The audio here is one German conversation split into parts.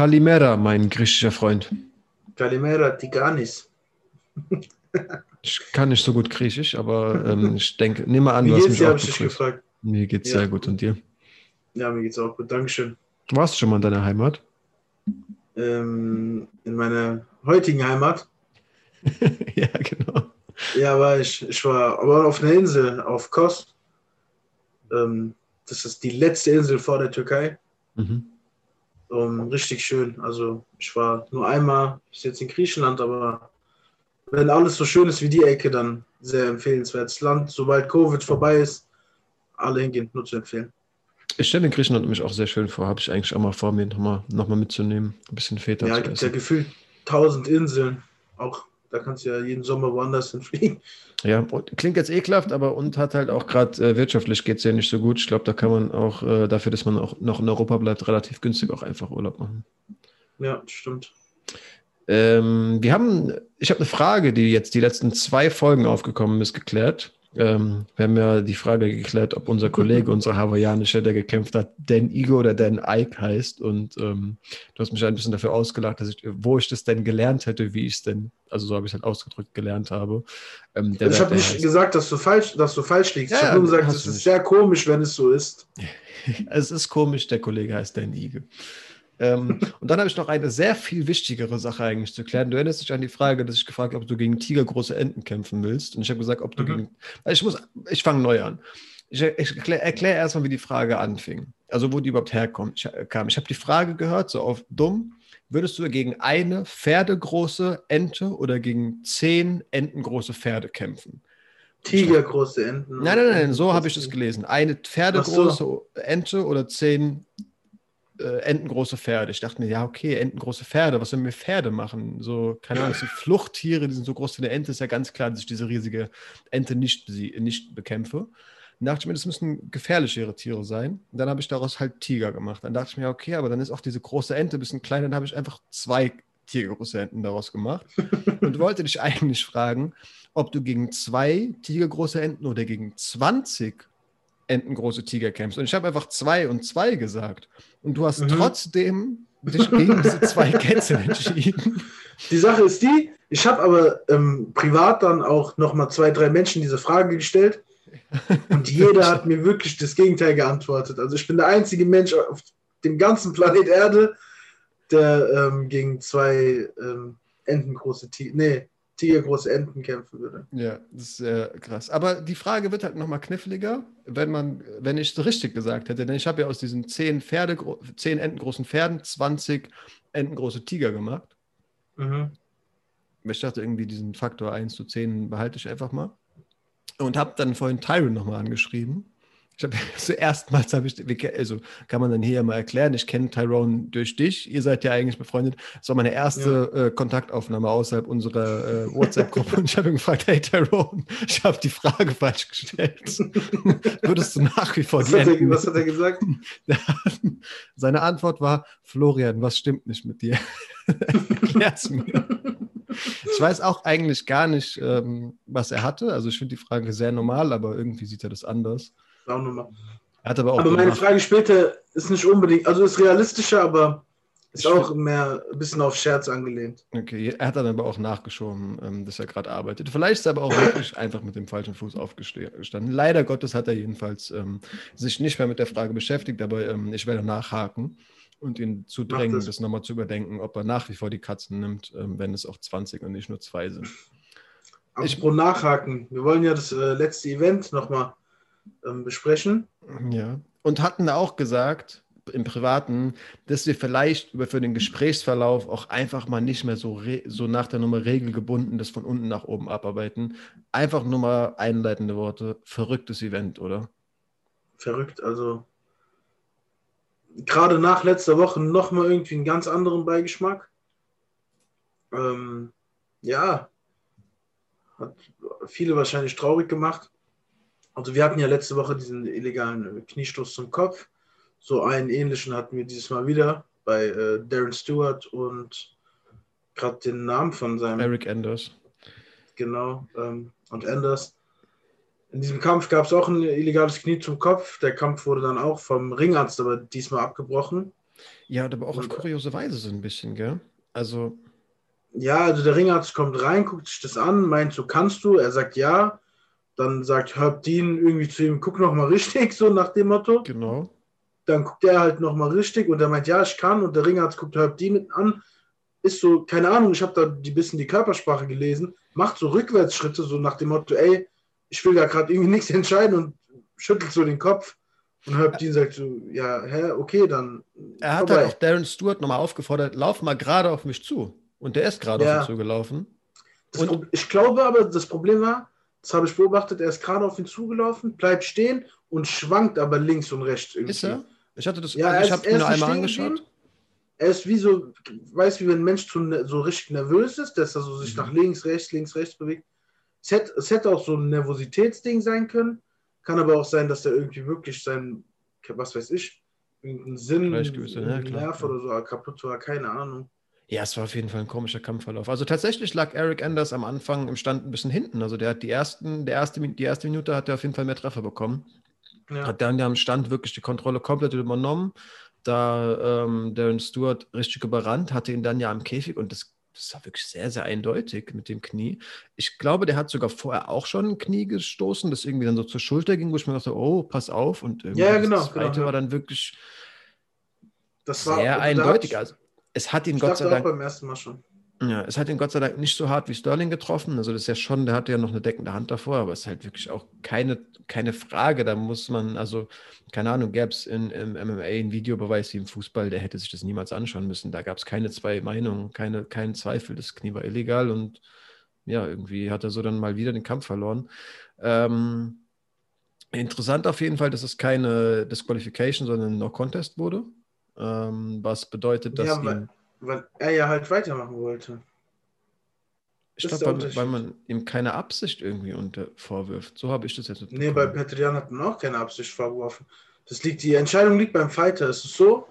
Kalimera, mein griechischer Freund. Kalimera Tiganis. Ich kann nicht so gut Griechisch, aber ähm, ich denke, nehme an, Wie du hast mich auch begrüßt. gefragt. Mir geht's Ja. sehr gut und dir? Ja, mir geht's auch gut. Dankeschön. Warst du schon mal in deiner Heimat? Ähm, in meiner heutigen Heimat, ja, genau. ja, war ich, ich war aber auf einer Insel, auf Kos. Ähm, das ist die letzte Insel vor der Türkei. Mhm. Ähm, richtig schön. Also ich war nur einmal bis jetzt in Griechenland, aber wenn alles so schön ist wie die Ecke, dann sehr empfehlenswertes Land. Sobald Covid vorbei ist, alle hingehen, nur zu empfehlen. Ich stelle Griechenland mich auch sehr schön vor. Habe ich eigentlich auch mal vor, mir nochmal noch mal mitzunehmen. Ein bisschen Feta Ja, zu gibt ja gefühlt tausend Inseln. Auch da kannst du ja jeden Sommer woanders hinfliegen. Ja, klingt jetzt ekelhaft, aber und hat halt auch gerade äh, wirtschaftlich geht es ja nicht so gut. Ich glaube, da kann man auch äh, dafür, dass man auch noch in Europa bleibt, relativ günstig auch einfach Urlaub machen. Ja, stimmt. Ähm, wir haben, ich habe eine Frage, die jetzt die letzten zwei Folgen aufgekommen ist, geklärt. Ähm, wir haben ja die Frage geklärt, ob unser Kollege, unser Hawaiianischer, der gekämpft hat, Dan Igo oder Dan Ike heißt. Und ähm, du hast mich ein bisschen dafür ausgelacht, dass ich, wo ich das denn gelernt hätte, wie ich es denn, also so habe ich es halt ausgedrückt, gelernt habe. Ähm, ich habe nicht heißt- gesagt, dass du falsch, dass du falsch liegst. Ja, ich habe nur gesagt, es ist nicht. sehr komisch, wenn es so ist. Es ist komisch, der Kollege heißt Dan Ige. Ähm, und dann habe ich noch eine sehr viel wichtigere Sache eigentlich zu klären. Du erinnerst dich an die Frage, dass ich gefragt habe, ob du gegen tigergroße Enten kämpfen willst. Und ich habe gesagt, ob du Mhm. gegen. Ich muss, ich fange neu an. Ich, ich erkläre erklär erstmal, wie die Frage anfing. Also wo die überhaupt herkommt. Ich, äh, kam. ich habe die Frage gehört, so auf dumm. Würdest du gegen eine pferdegroße Ente oder gegen zehn entengroße Pferde kämpfen? Tigergroße Enten. Nein, nein, nein, so habe ich das gelesen. Eine pferdegroße Ente oder zehn äh, entengroße Pferde. Ich dachte mir, ja, okay, entengroße Pferde, was sollen wir Pferde machen? So, keine Ahnung, das sind Fluchttiere, die sind so groß wie eine Ente, ist ja ganz klar, dass ich diese riesige Ente nicht, nicht bekämpfe. Dann dachte ich mir, das müssen gefährlichere Tiere sein. Und dann habe ich daraus halt Tiger gemacht. Dann dachte ich mir, okay, aber dann ist auch diese große Ente ein bisschen klein. Dann habe ich einfach zwei tigergroße Enten daraus gemacht. Und wollte dich eigentlich fragen, ob du gegen zwei tigergroße Enten oder gegen 20 entengroße Tiger kämpfst. Und ich habe einfach zwei und zwei gesagt. Und du hast Mhm. trotzdem dich gegen diese zwei Kätze entschieden. Die Sache ist die, ich habe aber ähm, privat dann auch nochmal zwei, drei Menschen diese Frage gestellt und jeder hat mir wirklich das Gegenteil geantwortet. Also ich bin der einzige Mensch auf dem ganzen Planet Erde, der ähm, gegen zwei ähm, Entengroße Tiger, nee, Tigergroße Enten kämpfen würde. Ja, das ist äh, krass. Aber die Frage wird halt nochmal kniffliger, wenn man, wenn ich es richtig gesagt hätte. Denn ich habe ja aus diesen zehn Pferde, zehn entengroßen Pferden 20 entengroße Tiger gemacht. Mhm. Ich dachte irgendwie, diesen Faktor 1 zu 10 behalte ich einfach mal. Und habe dann vorhin Tyron nochmal angeschrieben. Ich habe zuerstmals habe ich, wir ke- also kann man dann hier mal erklären, ich kenne Tyrone durch dich, ihr seid ja eigentlich befreundet. Das war meine erste äh, Kontaktaufnahme außerhalb unserer äh, WhatsApp-Gruppe und ich habe ihn gefragt, hey Tyrone, ich habe die Frage falsch gestellt. Würdest du nach wie vor Was hat, er, was hat er gesagt? Seine Antwort war, Florian, was stimmt nicht mit dir? Erklär's mir. Ich weiß auch eigentlich gar nicht, ähm, was er hatte. Also ich finde die Frage sehr normal, aber irgendwie sieht er das anders. Nochmal. Er hat aber auch Aber meine Frage später ist nicht unbedingt, also ist realistischer, aber ist auch mehr ein bisschen auf Scherz angelehnt. Okay, er hat dann aber auch nachgeschoben, ähm, dass er gerade arbeitet. Vielleicht ist er aber auch wirklich einfach mit dem falschen Fuß aufgestanden. Leider Gottes hat er jedenfalls ähm, sich nicht mehr mit der Frage beschäftigt, aber ähm, ich werde nachhaken und ihn zu drängen, das. das, nochmal zu überdenken, ob er nach wie vor die Katzen nimmt, ähm, wenn es auch 20 und nicht nur zwei sind. Apropos nachhaken, wir wollen ja das äh, letzte Event nochmal ähm, besprechen. Ja. Und hatten auch gesagt, im Privaten, dass wir vielleicht über für den Gesprächsverlauf auch einfach mal nicht mehr so, so nach der Nummer regelgebunden das von unten nach oben abarbeiten. Einfach nur mal einleitende Worte. Verrücktes Event, oder? Verrückt, also gerade nach letzter Woche nochmal irgendwie einen ganz anderen Beigeschmack. Ähm, ja, hat viele wahrscheinlich traurig gemacht. Also wir hatten ja letzte Woche diesen illegalen äh, Kniestoß zum Kopf. So einen ähnlichen hatten wir dieses Mal wieder bei äh, Darren Stewart und gerade den Namen von seinem Eric Anders. genau, ähm, und Anders. In diesem Kampf gab es auch ein illegales Knie zum Kopf. Der Kampf wurde dann auch vom Ringarzt aber diesmal abgebrochen. Ja, aber auch auf kuriose Weise so ein bisschen, gell? Also. Ja, also der Ringarzt kommt rein, guckt sich das an, meint so, kannst du? Er sagt ja. Dann sagt Herb Dean irgendwie zu ihm, guck noch mal richtig, so nach dem Motto. Genau. Dann guckt er halt noch mal richtig und er meint, ja, ich kann. Und der Ringarzt guckt Herb Dean an. Ist so, keine Ahnung, ich habe da ein bisschen die Körpersprache gelesen, macht so Rückwärtsschritte, so nach dem Motto, ey, ich will da gerade irgendwie nichts entscheiden und schüttelt so den Kopf. Und Herb Dean sagt so, ja, hä, okay, dann. Er hat halt auch Darren Stewart nochmal aufgefordert, lauf mal gerade auf mich zu. Und der ist gerade ja. auf ihn zugelaufen. Und ich glaube aber, das Problem war, das habe ich beobachtet, er ist gerade auf ihn zugelaufen, bleibt stehen und schwankt aber links und rechts irgendwie. Ist er? Ich hatte das, ja, also ich habe mir nur einmal angeschaut. Er ist wie so, weiß wie wenn ein Mensch ne, so richtig nervös ist, dass er so sich mhm. nach links, rechts, links, rechts bewegt. Es hätte, es hätte auch so ein Nervositätsding sein können. Kann aber auch sein, dass er irgendwie wirklich sein, was weiß ich, irgendeinen Sinn, ja, Nerv oder so kaputt war, keine Ahnung. Ja, es war auf jeden Fall ein komischer Kampfverlauf. Also tatsächlich lag Eric Anders am Anfang im Stand ein bisschen hinten. Also der hat die ersten, der erste, die erste Minute hat er auf jeden Fall mehr Treffer bekommen. Ja. Hat dann ja am Stand wirklich die Kontrolle komplett übernommen. Da ähm, Darren Stewart richtig überrannt, hatte ihn dann ja am Käfig und das das war wirklich sehr, sehr eindeutig mit dem Knie. Ich glaube, der hat sogar vorher auch schon ein Knie gestoßen, das irgendwie dann so zur Schulter ging, wo ich mir dachte, oh, pass auf. Und ja, genau, das zweite genau, war dann wirklich das war, sehr eindeutig. Also, es hat ihn Gott sei Dank. beim ersten Mal schon. Ja, es hat ihn Gott sei Dank nicht so hart wie Sterling getroffen. Also das ist ja schon, der hatte ja noch eine deckende Hand davor, aber es ist halt wirklich auch keine, keine Frage. Da muss man, also, keine Ahnung, gäbe es in, im MMA einen Videobeweis wie im Fußball, der hätte sich das niemals anschauen müssen. Da gab es keine zwei Meinungen, keine, keinen Zweifel. Das Knie war illegal und ja, irgendwie hat er so dann mal wieder den Kampf verloren. Ähm, interessant auf jeden Fall, dass es keine Disqualification, sondern ein No-Contest wurde. Ähm, was bedeutet, dass ja, ihm weil er ja halt weitermachen wollte. Ich glaube, weil, weil, man ihm keine Absicht irgendwie unter vorwirft. So habe ich das jetzt Nee, bei Petrian hat man auch keine Absicht vorgeworfen. Das liegt, die Entscheidung liegt beim Fighter. Es ist so,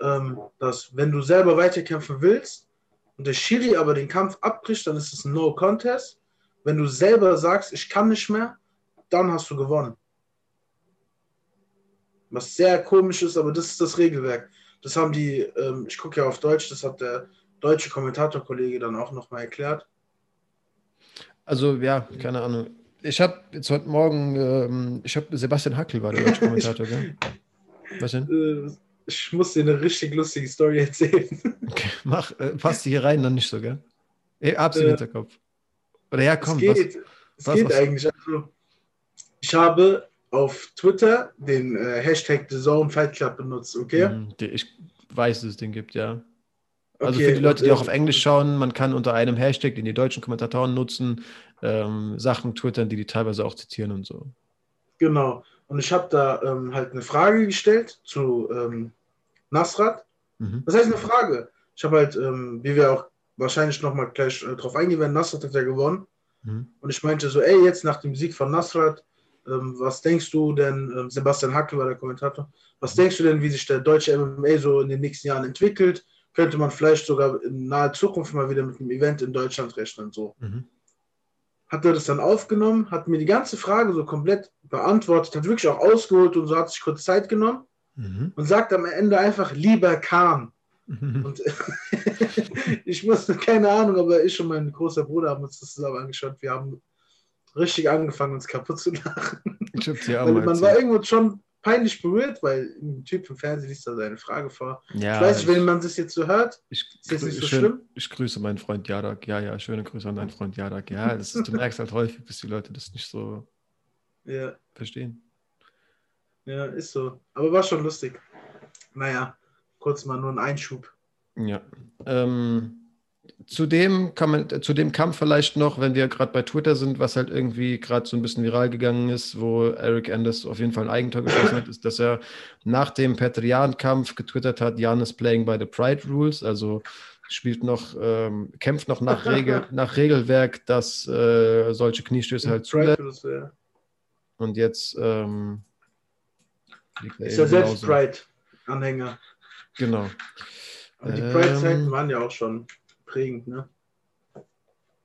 ähm, dass wenn du selber weiterkämpfen willst und der Schiri aber den Kampf abbricht, dann ist es ein No-Contest. Wenn du selber sagst, ich kann nicht mehr, dann hast du gewonnen. Was sehr komisch ist, aber das ist das Regelwerk. Das haben die, ähm, ich gucke ja auf Deutsch, das hat der deutsche Kommentatorkollege dann auch nochmal erklärt. Also ja, keine Ahnung. Ich habe jetzt heute Morgen, ähm, ich habe Sebastian Hackel war der deutsche Kommentator, gell? Was denn? Äh, ich muss dir eine richtig lustige Story erzählen. Okay, mach, äh, passt die hier rein, dann nicht so, gell? Ich hab's im äh, Hinterkopf. Oder ja, komm. Es geht, was, es was, geht was? eigentlich. Also, ich habe auf Twitter den äh, Hashtag The Zone Fight Club benutzt, okay? Mhm, ich weiß, dass es den gibt, ja. Also okay, für die Leute, die auch auf Englisch schauen, man kann unter einem Hashtag, den die deutschen Kommentatoren nutzen, ähm, Sachen twittern, die die teilweise auch zitieren und so. Genau. Und ich habe da ähm, halt eine Frage gestellt zu ähm, Nasrat. Mhm. Das heißt eine Frage. Ich habe halt, ähm, wie wir auch wahrscheinlich nochmal gleich äh, drauf eingehen werden, Nasrat hat ja gewonnen. Mhm. Und ich meinte so, ey, jetzt nach dem Sieg von Nasrat, was denkst du denn, ähm, Sebastian Hackel war der Kommentator, was denkst du denn, wie sich der deutsche MMA so in den nächsten Jahren entwickelt? Könnte man vielleicht sogar in naher Zukunft mal wieder mit einem Event in Deutschland rechnen? So. Mhm. Hat er das dann aufgenommen, hat mir die ganze Frage so komplett beantwortet, hat wirklich auch ausgeholt und so hat sich kurz Zeit genommen mhm. und sagt am Ende einfach, lieber Kahn. Mhm. Und ich musste, keine Ahnung, aber ich und mein großer Bruder haben uns das zusammen angeschaut. Wir haben richtig angefangen, uns kaputt zu lachen. Ich hab's ja auch Man war irgendwo schon peinlich berührt, weil ein Typ im Fernsehen liest da seine Frage vor. Ja, ich weiß nicht, wenn man das jetzt so hört, ich, ist das nicht so schön, schlimm. Ich grüße meinen Freund Jadak. Ja, ja, schöne Grüße an deinen Freund Jadak. Ja, ist, du merkst halt häufig, dass die Leute das nicht so ja. verstehen. Ja, ist so. Aber war schon lustig. Naja, kurz mal nur ein Einschub. Ja. Ähm, zu dem, kann man, zu dem Kampf vielleicht noch, wenn wir gerade bei Twitter sind, was halt irgendwie gerade so ein bisschen viral gegangen ist, wo Eric Anders auf jeden Fall ein Eigentor geschossen hat, ist, dass er nach dem Petrian-Kampf getwittert hat, Jan is playing by the Pride Rules, also spielt noch, ähm, kämpft noch nach, Regel, nach Regelwerk, dass äh, solche Kniestöße halt zulässt. Und jetzt ähm, ist er selbst Pride-Anhänger. Genau. Und die Pride-Zeiten ähm, waren ja auch schon prägend, ne?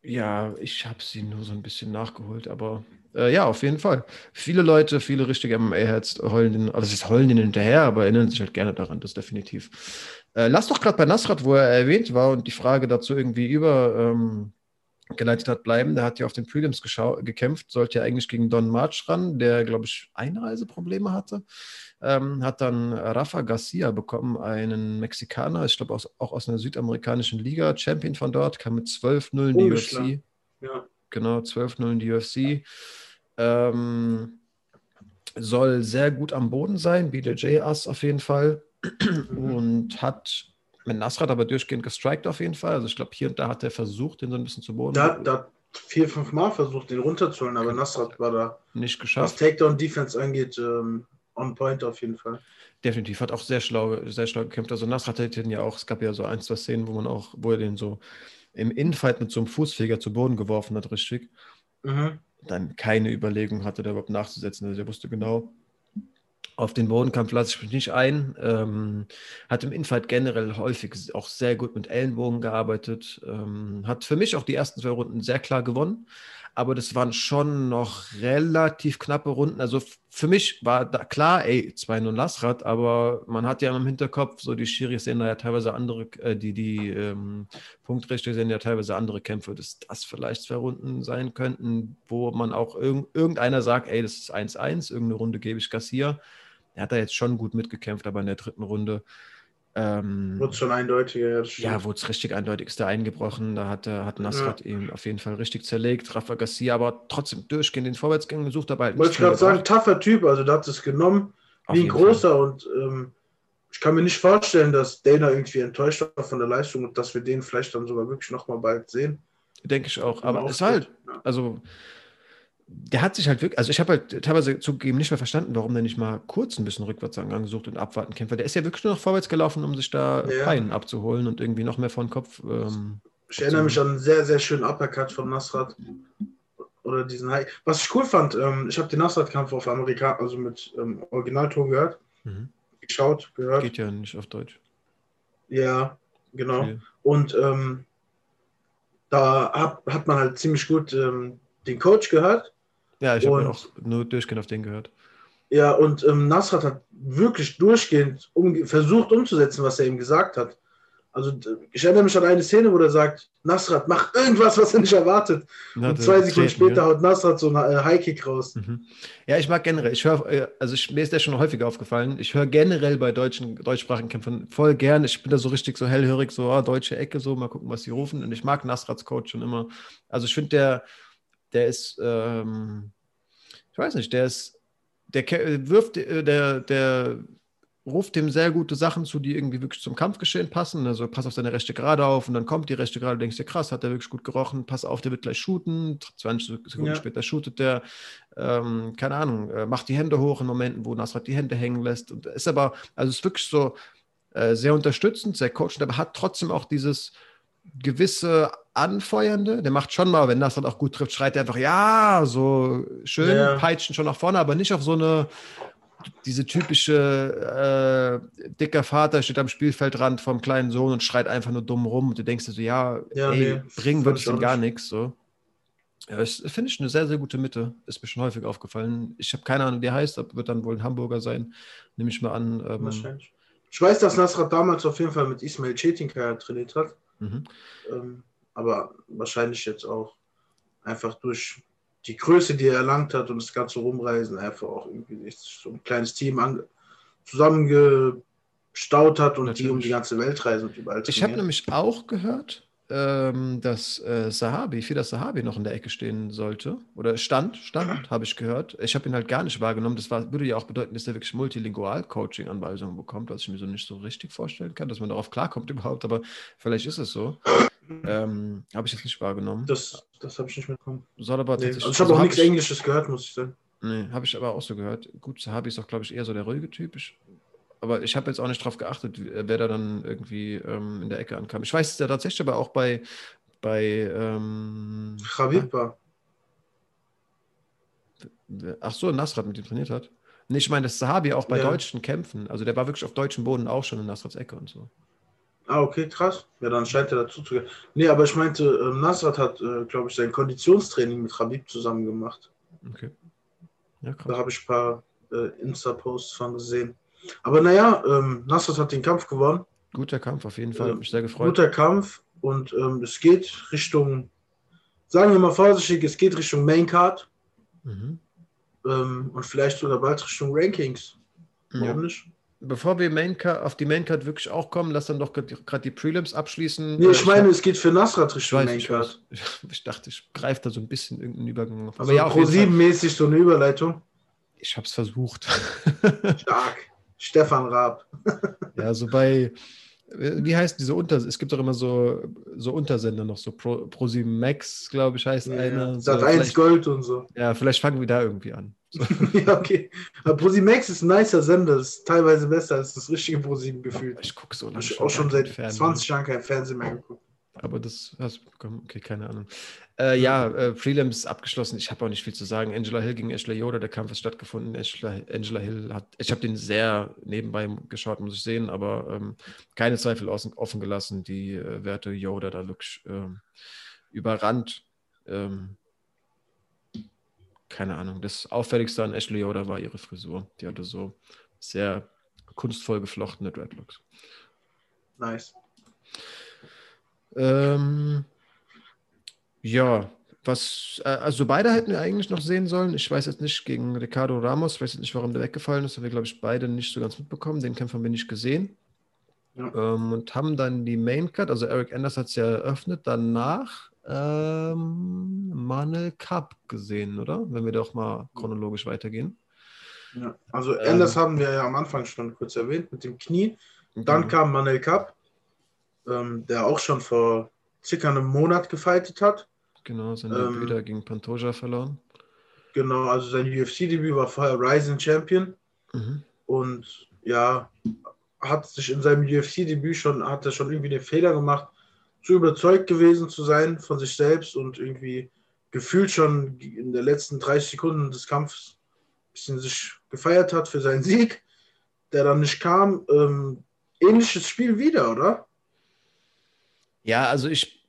Ja, ich habe sie nur so ein bisschen nachgeholt, aber Äh, ja, auf jeden Fall. Viele Leute, viele richtige MMA-Heads heulen den, also es heulen den hinterher, aber erinnern sich halt gerne daran, das definitiv. Äh, lass doch gerade bei Nasrat, wo er erwähnt war und die Frage dazu irgendwie über ähm, hat, bleiben. Der hat ja auf den Prelims gekämpft, sollte ja eigentlich gegen Don March ran, der, glaube ich, Einreiseprobleme hatte. Ähm, hat dann Rafa Garcia bekommen, einen Mexikaner, ich glaube auch aus einer südamerikanischen Liga, Champion von dort, kam mit 12-0 in die UFC. Ja. Genau, 12-0 in die UFC. Ähm, soll sehr gut am Boden sein, BJJ-Ass auf jeden Fall. und hat mit Nasrat aber durchgehend gestrikt auf jeden Fall. Also ich glaube, hier und da hat er versucht, den so ein bisschen zu boden. Da, da vier, fünf Mal versucht, den runterzuholen, aber Nasrat war da nicht geschafft. Was Takedown-Defense angeht, ähm, on point auf jeden Fall. Definitiv, hat auch sehr schlau, sehr schlau gekämpft. Also Nasrat hat den ja auch, es gab ja so ein, zwei Szenen, wo man auch, wo er den so im Infight mit so einem Fußfeger zu Boden geworfen hat, richtig. Mhm. Dann keine Überlegung hatte, da überhaupt nachzusetzen. Also er wusste genau, auf den Bodenkampf lasse ich mich nicht ein. Ähm, hat im Infight generell häufig auch sehr gut mit Ellenbogen gearbeitet. Ähm, hat für mich auch die ersten zwei Runden sehr klar gewonnen aber das waren schon noch relativ knappe Runden. Also für mich war da klar, ey, 2-0 Lassrad, aber man hat ja im Hinterkopf, so die Schiris sehen da ja teilweise andere, äh, die, die ähm, Punktrichter sehen ja teilweise andere Kämpfe, dass das vielleicht zwei Runden sein könnten, wo man auch irg irgendeiner sagt, ey, das ist 1-1, irgendeine Runde gebe ich Garcia. Er hat da jetzt schon gut mitgekämpft, aber in der dritten Runde ähm, wurde schon eindeutiger. Ja, wurde es richtig eindeutig, ist da eingebrochen. Da hat, hat Nasrat ja. ihn auf jeden Fall richtig zerlegt. Rafa Garcia aber trotzdem durchgehend den Vorwärtsgang gesucht. dabei. halt Wollte ich gerade sagen, taffer Typ. Also, da hat es genommen auf wie ein großer. Fall. Und ähm, ich kann mir nicht vorstellen, dass Dana irgendwie enttäuscht war von der Leistung und dass wir den vielleicht dann sogar wirklich nochmal bald sehen. Denke ich auch. Aber es halt, also der hat sich halt wirklich, also ich habe halt teilweise zugegeben nicht mehr verstanden, warum der nicht mal kurz ein bisschen rückwärts angesucht und abwarten kämpft. Der ist ja wirklich nur noch vorwärts gelaufen, um sich da ja. Abzuholen und irgendwie noch mehr vor den Kopf. Ähm, ich erinnere mich an einen sehr, sehr schönen Uppercut von Nasrat. Oder diesen High. Was ich cool fand, ähm, ich habe den Nasrat-Kampf auf Amerika, also mit ähm, Originalton gehört, mhm. geschaut, gehört. Geht ja nicht auf Deutsch. Ja, genau. Okay. Und ähm, da hat, hat man halt ziemlich gut ähm, den Coach gehört ja, ich habe auch nur durchgehend auf den gehört. Ja, und ähm, Nasrat hat wirklich durchgehend um, versucht umzusetzen, was er ihm gesagt hat. Also ich erinnere mich an eine Szene, wo er sagt, Nasrat, mach irgendwas, was er nicht erwartet. Na, und zwei Sekunden später ja. haut Nasrat so einen äh, Highkick raus. Mhm. Ja, ich mag generell, ich höre, äh, also ich, mir ist der schon häufiger aufgefallen, ich höre generell bei deutschen, deutschsprachigen Kämpfern voll gern, ich bin da so richtig so hellhörig, so oh, deutsche Ecke, so mal gucken, was sie rufen. Und ich mag Nasrats Coach schon immer. Also ich finde, der, der ist, ähm, ich weiß nicht, der ist, der wirft, äh, der, der ruft dem sehr gute Sachen zu, die irgendwie wirklich zum Kampfgeschehen passen. Also pass auf seine rechte Gerade auf und dann kommt die rechte Gerade, denkst du, krass, hat der wirklich gut gerochen, pass auf, der wird gleich shooten. 20 Sekunden ja. später shootet der, ähm, keine Ahnung, äh, macht die Hände hoch in Momenten, wo Nasrat die Hände hängen lässt. Und ist aber, also ist wirklich so äh, sehr unterstützend, sehr coachend, aber hat trotzdem auch dieses gewisse Anfeuernde. Der macht schon mal, wenn das dann auch gut trifft, schreit er einfach, ja, so schön, ja. peitschen schon nach vorne, aber nicht auf so eine, diese typische äh, dicker Vater steht am Spielfeldrand vom kleinen Sohn und schreit einfach nur dumm rum und du denkst dir so, ja, ja ey, nee, bringen würde ich ihm gar nichts. So. Ja, das finde ich eine sehr, sehr gute Mitte. Ist mir schon häufig aufgefallen. Ich habe keine Ahnung, wie der heißt, aber wird dann wohl ein Hamburger sein, nehme ich mal an. Ähm, Wahrscheinlich. Ich weiß, dass Nasrat damals auf jeden Fall mit Ismail Cetinka trainiert hat. Mhm. Ähm, aber wahrscheinlich jetzt auch einfach durch die Größe, die er erlangt hat und das ganze Rumreisen, einfach auch irgendwie so ein kleines Team an, zusammengestaut hat und Natürlich. die um die ganze Welt reisen und überall Ich habe nämlich auch gehört, ähm, dass äh, Sahabi, Fida Sahabi noch in der Ecke stehen sollte. Oder stand, stand, habe ich gehört. Ich habe ihn halt gar nicht wahrgenommen. Das war, würde ja auch bedeuten, dass er wirklich Multilingual-Coaching-Anweisungen bekommt, was ich mir so nicht so richtig vorstellen kann, dass man darauf klarkommt überhaupt. Aber vielleicht ist es so. Ähm, habe ich jetzt nicht wahrgenommen. Das, das habe ich nicht mitbekommen. Soll aber nee. also ich habe also auch nichts ich, Englisches gehört, muss ich sagen. Nee, habe ich aber auch so gehört. Gut, Sahabi ist auch, glaube ich, eher so der ruhige Typ. Ich aber ich habe jetzt auch nicht drauf geachtet, wer da dann irgendwie ähm, in der Ecke ankam. Ich weiß es ja tatsächlich aber auch bei, bei ähm, Khabib war. Ach so, Nasrat mit ihm trainiert hat. Nee, ich meine, das Sahabi auch bei ja. deutschen Kämpfen. Also der war wirklich auf deutschem Boden auch schon in Nasrats Ecke und so. Ah, okay, krass. Ja, dann scheint er dazu zu gehen. Nee, aber ich meinte, äh, Nasrat hat, äh, glaube ich, sein Konditionstraining mit Khabib zusammen gemacht. Okay. Ja, da habe ich ein paar äh, Insta-Posts von gesehen. Aber naja, ähm, Nasrat hat den Kampf gewonnen. Guter Kampf, auf jeden Fall. Hat mich sehr gefreut. Guter Kampf und ähm, es geht Richtung, sagen wir mal vorsichtig, es geht Richtung Main Card. Mhm. Ähm, und vielleicht sogar bald Richtung Rankings. Warum ja. nicht? Bevor wir Main auf die Maincard wirklich auch kommen, lass dann doch gerade die Prelims abschließen. Nee, ich äh, meine, ich es geht für Nasrat Richtung Maincard. Ich, ich, dachte, ich greife da so ein bisschen irgendeinen Übergang auf. Aber also ja, pro 7 mäßig so eine Überleitung. Ich habe es versucht. Stark. Stefan Raab. ja, so bei wie heißt diese Unter... Es gibt doch immer so, so Untersender noch, so Pro, ProSieben Max, glaube ich, heißt ja, einer. Sat so, 1 Gold und so. Ja, vielleicht fangen wir da irgendwie an. So. ja, okay. Aber ProSieben Max ist ein nicer Sender, ist teilweise besser als das richtige ProSieben gefühlt. Ich gucke so lange. Ich habe auch schon seit 20 Jahren kein Fernsehen mehr geguckt. Aber das hast du bekommen. Okay, keine Ahnung. Äh, ja, äh, Prelims abgeschlossen. Ich habe auch nicht viel zu sagen. Angela Hill gegen Ashley Yoda, der Kampf ist stattgefunden. Angela, Angela Hill hat, ich habe den sehr nebenbei geschaut, muss ich sehen, aber ähm, keine Zweifel offen, offen gelassen. Die äh, Werte Yoda da wirklich ähm, überrannt. Ähm, keine Ahnung. Das Auffälligste an Ashley Yoda war ihre Frisur. Die hatte so sehr kunstvoll geflochtene Dreadlocks. Nice. Ähm, ja, was, äh, also beide hätten wir eigentlich noch sehen sollen. Ich weiß jetzt nicht gegen Ricardo Ramos, ich weiß jetzt nicht, warum der weggefallen ist, haben wir, glaube ich, beide nicht so ganz mitbekommen. Den Kämpfer haben wir nicht gesehen. Ja. Ähm, und haben dann die Main Cut, also Eric Anders hat es ja eröffnet, danach ähm, Manel Cup gesehen, oder? Wenn wir doch mal chronologisch weitergehen. Ja, also Anders ähm, haben wir ja am Anfang schon kurz erwähnt mit dem Knie. Dann genau. kam Manel Cup ähm, der auch schon vor circa einem Monat gefeitet hat. Genau, sein ähm, Debüt ähm, gegen Pantoja verloren. Genau, also sein UFC-Debüt war vorher Rising Champion. Mhm. Und ja, hat sich in seinem UFC-Debüt schon, hat er schon irgendwie den Fehler gemacht, zu überzeugt gewesen zu sein von sich selbst und irgendwie gefühlt schon in den letzten 30 Sekunden des Kampfes ein bisschen sich gefeiert hat für seinen Sieg, der dann nicht kam. Ähm, ähnliches Spiel wieder, oder? Ja, also ich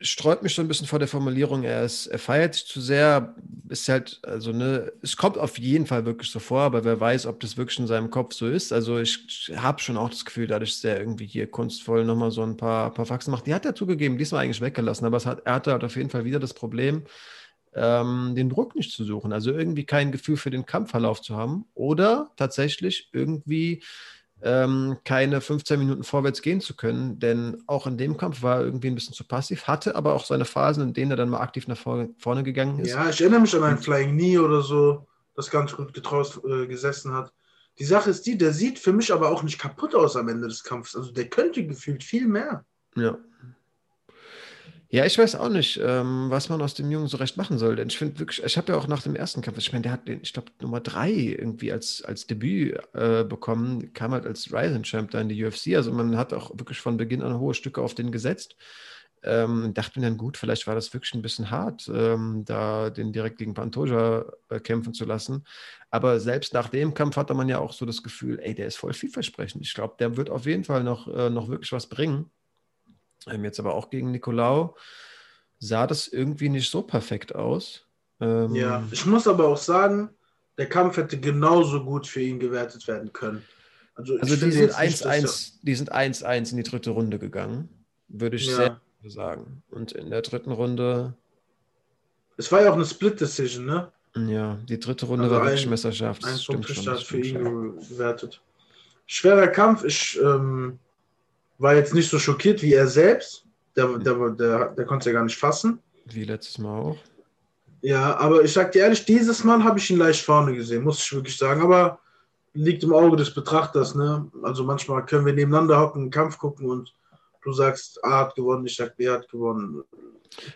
sträube mich so ein bisschen vor der Formulierung, er, ist, er feiert sich zu sehr, ist halt, also ne, es kommt auf jeden Fall wirklich so vor, aber wer weiß, ob das wirklich in seinem Kopf so ist. Also ich habe schon auch das Gefühl, dadurch, dass er irgendwie hier kunstvoll nochmal so ein paar, paar Faxen macht, die hat er zugegeben, diesmal eigentlich weggelassen, aber hat, er hatte halt auf jeden Fall wieder das Problem, ähm, den Druck nicht zu suchen, also irgendwie kein Gefühl für den Kampfverlauf zu haben oder tatsächlich irgendwie ähm, keine 15 Minuten vorwärts gehen zu können, denn auch in dem Kampf war er irgendwie ein bisschen zu passiv, hatte aber auch seine Phasen, in denen er dann mal aktiv nach vorne, gegangen ist. Ja, ich erinnere mich an einen Flying Knee oder so, das ganz gut getraut äh, gesessen hat. Die Sache ist die, der sieht für mich aber auch nicht kaputt aus am Ende des Kampfes. Also der könnte gefühlt viel mehr. Ja, ja, ich weiß auch nicht, ähm, was man aus dem Jungen so recht machen soll. Denn ich finde wirklich, ich habe ja auch nach dem ersten Kampf, ich meine, der hat den, ich glaube, Nummer drei irgendwie als, als Debüt äh, bekommen, kam halt als Rising Champ da in die UFC. Also man hat auch wirklich von Beginn an hohe Stücke auf den gesetzt. Ähm, dachte mir dann, gut, vielleicht war das wirklich ein bisschen hart, ähm, da den direkt gegen Pantoja äh, kämpfen zu lassen. Aber selbst nach dem Kampf hatte man ja auch so das Gefühl, ey, der ist voll vielversprechend. Ich glaube, der wird auf jeden Fall noch, äh, noch wirklich was bringen. Ähm, jetzt aber auch gegen Nicolau sah das irgendwie nicht so perfekt aus. Ähm, ja, ich muss aber auch sagen, der Kampf hätte genauso gut für ihn gewertet werden können. Also, also die, sind 1 -1, die sind 1-1 in die dritte Runde gegangen, würde ich ja. sehr sagen. Und in der dritten Runde. Es war ja auch eine Split-Decision, ne? Ja, die dritte Runde also war wirklich Messerschaft. Ein Punkt schon, für ihn gewertet. Schwerer Kampf. Ich ähm, war jetzt nicht so schockiert wie er selbst. Der, der, der, der konnte es ja gar nicht fassen. Wie letztes Mal auch. Ja, aber ich sag dir ehrlich, dieses Mal habe ich ihn leicht vorne gesehen, muss ich wirklich sagen. Aber liegt im Auge des Betrachters. Ne? Also manchmal können wir nebeneinander hocken, einen Kampf gucken und du sagst, A hat gewonnen, ich sag, B hat gewonnen.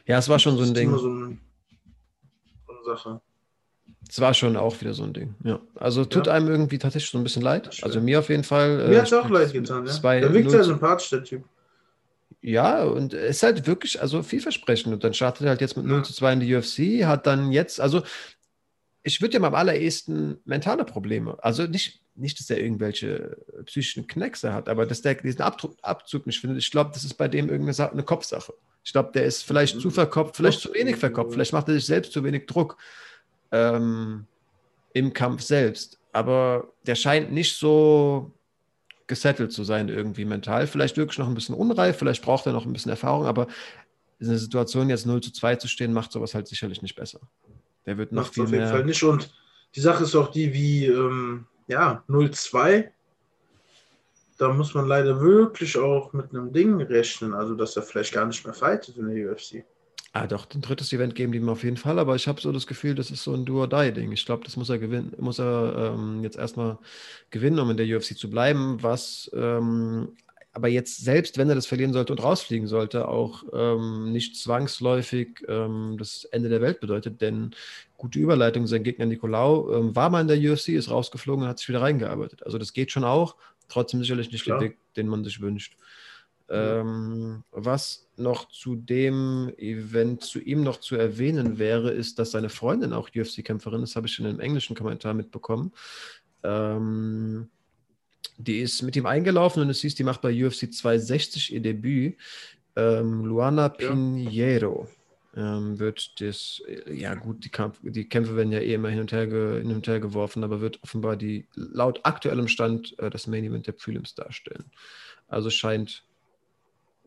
Ja, es war schon so ein Ding. So, ein, so eine Sache. Es war schon auch wieder so ein Ding. Ja. Also tut ja. einem irgendwie tatsächlich so ein bisschen leid. Also mir auf jeden Fall. Mir äh, hat es auch leid getan, ja. Der wirkt sehr sympathisch, der Typ. Ja, und es ist halt wirklich also vielversprechend. Und dann startet er halt jetzt mit 0 zu 2 in die UFC, hat dann jetzt, also ich würde ja mal am allerersten mentale Probleme. Also nicht, nicht, dass er irgendwelche psychischen Kneckse hat, aber dass der diesen Abdruck, Abzug nicht findet. Ich glaube, das ist bei dem irgendeine eine Kopfsache. Ich glaube, der ist vielleicht zu verkopft, vielleicht zu wenig verkopft, vielleicht macht er sich selbst zu wenig Druck. Ähm, im Kampf selbst. Aber der scheint nicht so gesettelt zu sein irgendwie mental. Vielleicht wirklich noch ein bisschen unreif, vielleicht braucht er noch ein bisschen Erfahrung, aber in der Situation jetzt 0 zu 2 zu stehen, macht sowas halt sicherlich nicht besser. Der wird noch Macht's viel auf jeden mehr Fall nicht. Und die Sache ist auch die, wie ähm, ja, 0-2. Da muss man leider wirklich auch mit einem Ding rechnen, also dass er vielleicht gar nicht mehr fightet in der UFC. Ah, doch, ein drittes Event geben die ihm auf jeden Fall, aber ich habe so das Gefühl, das ist so ein Do-or-Die-Ding. Ich glaube, das muss er gewinnen, muss er ähm, jetzt erstmal gewinnen, um in der UFC zu bleiben, was ähm, aber jetzt selbst, wenn er das verlieren sollte und rausfliegen sollte, auch ähm, nicht zwangsläufig ähm, das Ende der Welt bedeutet, denn gute Überleitung, sein Gegner Nicolau ähm, war mal in der UFC, ist rausgeflogen und hat sich wieder reingearbeitet. Also das geht schon auch, trotzdem sicherlich nicht Klar. der Weg, den man sich wünscht. Ähm, was noch zu dem Event, zu ihm noch zu erwähnen wäre, ist, dass seine Freundin auch UFC-Kämpferin ist, habe ich in einem englischen Kommentar mitbekommen. Ähm, die ist mit ihm eingelaufen und es hieß, die macht bei UFC 260 ihr Debüt. Ähm, Luana Pinheiro ähm, wird das, ja gut, die, Kampf, die, Kämpfe werden ja eh immer hin und, her ge, hin und her geworfen, aber wird offenbar die laut aktuellem Stand äh, das Main Event der Prelims darstellen. Also scheint,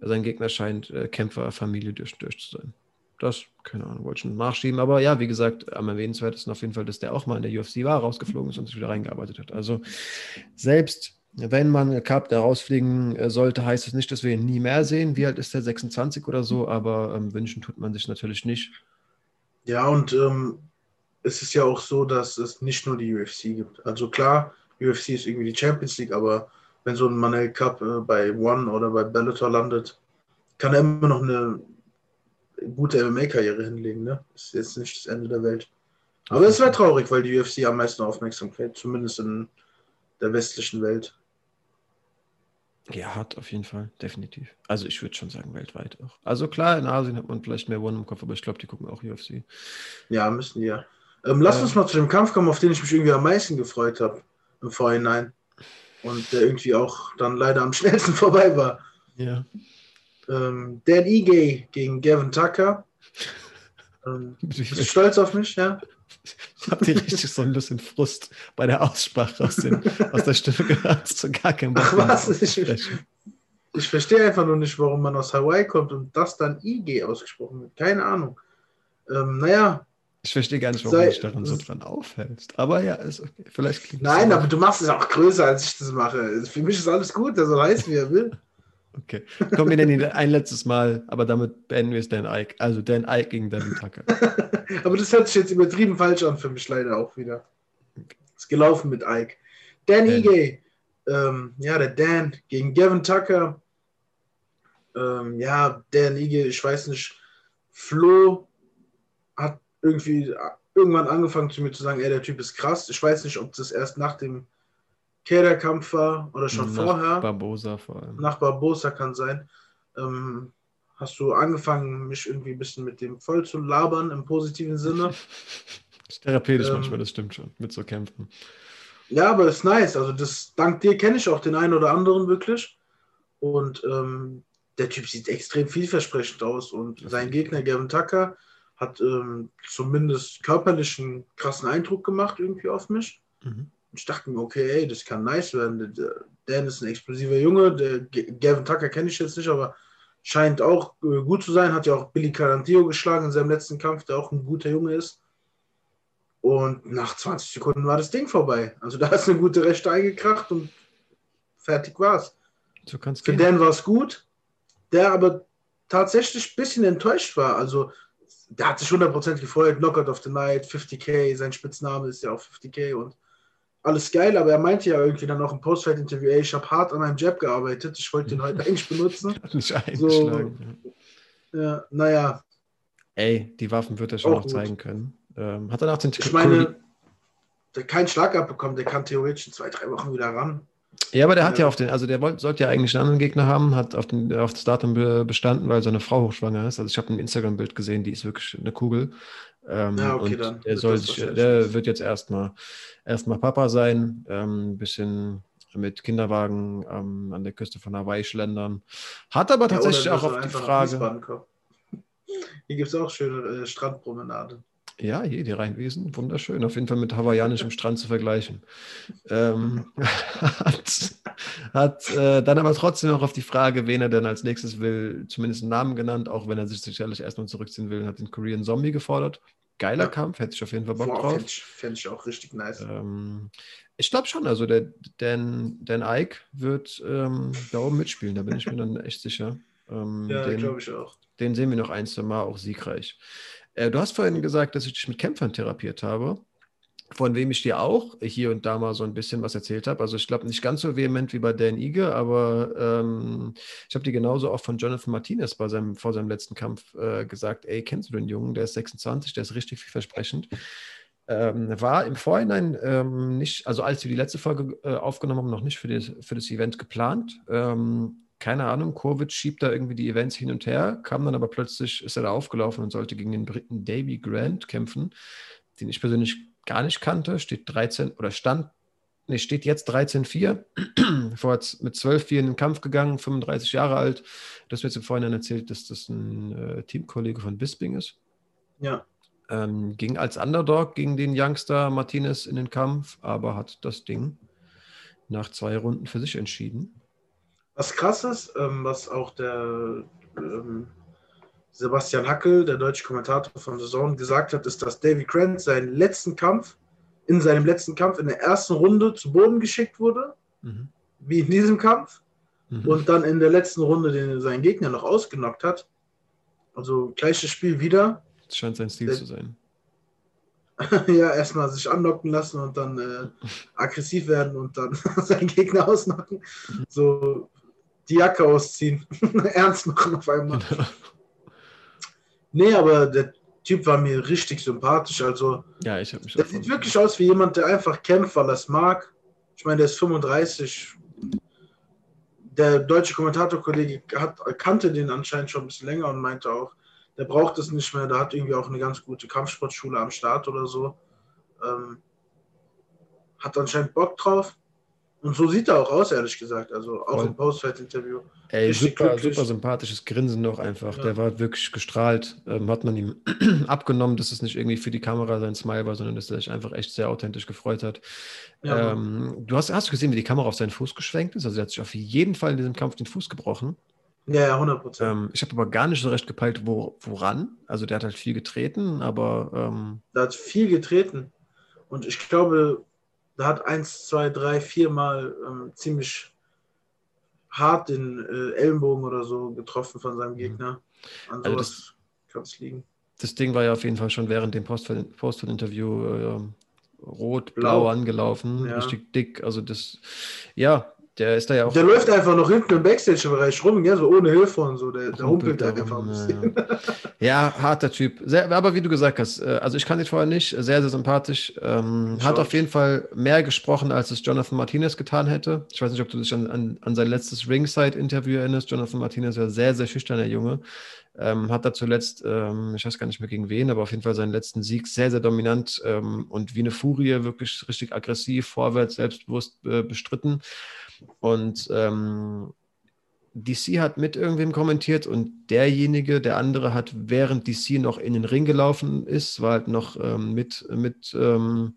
sein Gegner scheint äh, Kämpferfamilie durch, durch zu sein. Das, keine Ahnung, wollte schon nachschieben. Aber ja, wie gesagt, am erwähnenswertesten auf jeden Fall, dass der auch mal in der UFC war, rausgeflogen ist und sich wieder reingearbeitet hat. Also selbst wenn man Cup da rausfliegen äh, sollte, heißt das nicht, dass wir ihn nie mehr sehen. Wie alt ist der? 26 oder so, aber ähm, wünschen tut man sich natürlich nicht. Ja, und ähm, es ist ja auch so, dass es nicht nur die UFC gibt. Also klar, UFC ist irgendwie die Champions League, aber wenn so ein Manel Cup äh, bei One oder bei Bellator landet, kann er immer noch eine gute MMA-Karriere hinlegen. Ne? Ist jetzt nicht das Ende der Welt. Aber es wäre traurig, weil die UFC am meisten Aufmerksamkeit, zumindest in der westlichen Welt, ja, hat auf jeden Fall, definitiv. Also ich würde schon sagen, weltweit auch. Also klar, in Asien hat man vielleicht mehr One im Kopf, aber ich glaube, die gucken auch UFC. Ja, müssen die ja. Ähm, lass ähm, uns mal zu dem Kampf kommen, auf den ich mich irgendwie am meisten gefreut habe im Vorhinein. Und der irgendwie auch dann leider am schnellsten vorbei war. Ja. Ähm, Dan Ige gegen Gavin Tucker. Ähm, bist du stolz auf mich, ja? Ich habe dir richtig so ein bisschen Frust bei der Aussprache aus, den, aus der Stimme gehört. So gar kein Bock Ach was? Ich, ich verstehe einfach nur nicht, warum man aus Hawaii kommt und das dann IG ausgesprochen wird. Keine Ahnung. Ähm, naja. Ich verstehe gar nicht, warum sei, du dich daran so dran aufhältst. Aber ja, ist okay. Vielleicht klingt Nein, aber du machst es auch größer, als ich das mache. Für mich ist alles gut, soll heißen, wie er will. Okay. Kommen wir denn ein letztes Mal, aber damit beenden wir es Dan Ike. Also Dan Ike gegen Devin Tucker. aber das hört sich jetzt übertrieben falsch an für mich leider auch wieder. Ist gelaufen mit Ike. Dan Ige, ähm, ja, der Dan gegen Gavin Tucker. Ähm, ja, Dan Ige, ich weiß nicht, Flo hat irgendwie irgendwann angefangen zu mir zu sagen, ey, der Typ ist krass. Ich weiß nicht, ob das erst nach dem Kaderkampf war oder schon nach vorher. Barbosa vor allem. Nach Barbosa kann sein. Ähm, hast du angefangen, mich irgendwie ein bisschen mit dem voll zu labern im positiven Sinne. ist therapeutisch ähm, manchmal, das stimmt schon, mit so Kämpfen. Ja, aber ist nice. Also das, dank dir kenne ich auch den einen oder anderen wirklich. Und ähm, der Typ sieht extrem vielversprechend aus. Und sein Gegner, Gavin Tucker, hat ähm, zumindest körperlich einen krassen Eindruck gemacht irgendwie auf mich. Mhm ich dachte mir, okay, ey, das kann nice werden. Dan ist ein explosiver Junge. Der Gavin Tucker kenne ich jetzt nicht, aber scheint auch äh, gut zu sein. Hat ja auch Billy Carantillo geschlagen in seinem letzten Kampf, der auch ein guter Junge ist. Und nach 20 Sekunden war das Ding vorbei. Also da ist eine gute Rechte eingekracht und fertig war's. So Für Dan war es gut, der aber tatsächlich ein bisschen enttäuscht war. Also der hat sich 100% gefreut. Knockout of the Night, 50k, sein Spitzname ist ja auch 50k und alles geil, aber er meinte ja irgendwie dann auch im Postfight-Interview, ey, ich habe hart an meinem Jab gearbeitet, ich wollte den heute eigentlich benutzen. Nicht eingeschlagen. So, ja, naja. Ey, die Waffen wird er schon auch noch gut. zeigen können. Ähm, hat er nach den Ich meine, der keinen Schlag abbekommen, der kann theoretisch in zwei, drei Wochen wieder ran. Ja, aber der hat ja auf den, also der wollte, sollte ja eigentlich einen anderen Gegner haben, hat auf, den, auf das Datum bestanden, weil seine Frau hochschwanger ist. Also ich habe ein Instagram-Bild gesehen, die ist wirklich eine Kugel. Ähm, ja, okay, und der, soll sich, der wird jetzt erstmal erstmal Papa sein, ähm, ein bisschen mit Kinderwagen ähm, an der Küste von Hawaii schlendern. Hat aber tatsächlich ja, auch auf die Frage. Hier gibt es auch schöne äh, Strandpromenaden. Ja, hier, die Rheinwiesen, wunderschön. Auf jeden Fall mit hawaiianischem Strand zu vergleichen. Ähm, hat hat äh, dann aber trotzdem noch auf die Frage, wen er denn als nächstes will, zumindest einen Namen genannt, auch wenn er sich sicherlich erstmal zurückziehen will, hat den Korean Zombie gefordert. Geiler ja. Kampf, hätte ich auf jeden Fall Bock Boah, drauf. Fände ich, fänd ich, auch richtig nice. Ähm, ich glaube schon, also der Dan, Dan Ike wird ähm, da oben mitspielen, da bin ich mir dann echt sicher. Ähm, ja, glaube ich auch. Den sehen wir noch ein, zwei Mal auch siegreich. Äh, du hast vorhin gesagt, dass ich dich mit Kämpfern therapiert habe, von wem ich dir auch hier und da mal so ein bisschen was erzählt habe. Also ich glaube nicht ganz so vehement wie bei Dan Ige, aber ähm, ich habe dir genauso auch von Jonathan Martinez bei seinem, vor seinem letzten Kampf äh, gesagt, ey, kennst du den Jungen? Der ist 26, der ist richtig vielversprechend. Ähm, war im Vorhinein ähm, nicht, also als wir die letzte Folge äh, aufgenommen haben, noch nicht für, das, für das Event geplant. Ähm, keine Ahnung, Covid schiebt da irgendwie die Events hin und her, kam dann aber plötzlich, ist er da aufgelaufen und sollte gegen den Briten Davy Grant kämpfen, den ich persönlich gar nicht kannte, steht 13 oder stand, nee, steht jetzt 13-4, vorher mit 12-4 in den Kampf gegangen, 35 Jahre alt. Das wird jetzt im Vorhinein erzählt, dass das ein äh, Teamkollege von Bisping ist. Ja. Ähm, ging als Underdog gegen den Youngster Martinez in den Kampf, aber hat das Ding nach zwei Runden für sich entschieden. Was krass ist, ähm, was auch der ähm, Sebastian Hackel, der deutsche Kommentator von The Zone, gesagt hat, ist, dass Davy Grant seinen letzten Kampf, in seinem letzten Kampf in der ersten Runde zu Boden geschickt wurde, mhm. wie in diesem Kampf, mhm. und dann in der letzten Runde den, seinen Gegner noch ausgenockt hat. Also gleiches Spiel wieder. Das scheint sein Stil der, zu sein. ja, erstmal sich anlocken lassen und dann äh, aggressiv werden und dann seinen Gegner ausnocken. So die Jacke ausziehen, ernst machen auf einmal. Genau. Nee, aber der Typ war mir richtig sympathisch. Also, ja, ich habe mich Der sieht wirklich aus wie jemand, der einfach kämpft, weil er es mag. Ich meine, der ist 35. Der deutsche Kommentatorkollege kannte den anscheinend schon ein bisschen länger und meinte auch, der braucht es nicht mehr. Der hat irgendwie auch eine ganz gute Kampfsportschule am Start oder so. Ähm, hat anscheinend Bock drauf. Und so sieht er auch aus, ehrlich gesagt. Also auch Voll. im Post-Fight-Interview. Ey, super, super sympathisches Grinsen noch einfach. Ja. Der war wirklich gestrahlt. Ähm, hat man ihm abgenommen, dass es nicht irgendwie für die Kamera sein Smile war, sondern dass er sich einfach echt sehr authentisch gefreut hat. Ja, ähm, du hast, hast du gesehen, wie die Kamera auf seinen Fuß geschwenkt ist? Also er hat sich auf jeden Fall in diesem Kampf den Fuß gebrochen. Ja, ja, 100 Prozent. Ähm, ich habe aber gar nicht so recht gepeilt, wo, woran. Also der hat halt viel getreten, aber. Ähm, der hat viel getreten. Und ich glaube, da hat eins, zwei, drei, viermal ähm, ziemlich hart den äh, Ellenbogen oder so getroffen von seinem mhm. Gegner. An also sowas kann es liegen. Das Ding war ja auf jeden Fall schon während dem Post-Interview äh, rot-blau angelaufen, ja. richtig dick. Also das, ja, der ist da ja auch. Der läuft einfach noch hinten im Backstage-Bereich rum, ja, so ohne Hilfe und so. Der, der humpelt da einfach ein bisschen. Ja, harter Typ. Sehr, aber wie du gesagt hast, äh, also ich kann ihn vorher nicht, sehr, sehr sympathisch. Ähm, hat auf jeden Fall mehr gesprochen, als es Jonathan Martinez getan hätte. Ich weiß nicht, ob du dich an, an, an sein letztes Ringside-Interview erinnerst. Jonathan Martinez war sehr, sehr schüchterner Junge. Ähm, hat da zuletzt, ähm, ich weiß gar nicht mehr gegen wen, aber auf jeden Fall seinen letzten Sieg sehr, sehr dominant ähm, und wie eine Furie, wirklich richtig aggressiv, vorwärts, selbstbewusst äh, bestritten. Und ähm, DC hat mit irgendwem kommentiert und derjenige, der andere hat, während DC noch in den Ring gelaufen ist, war halt noch ähm, mit, mit, ähm,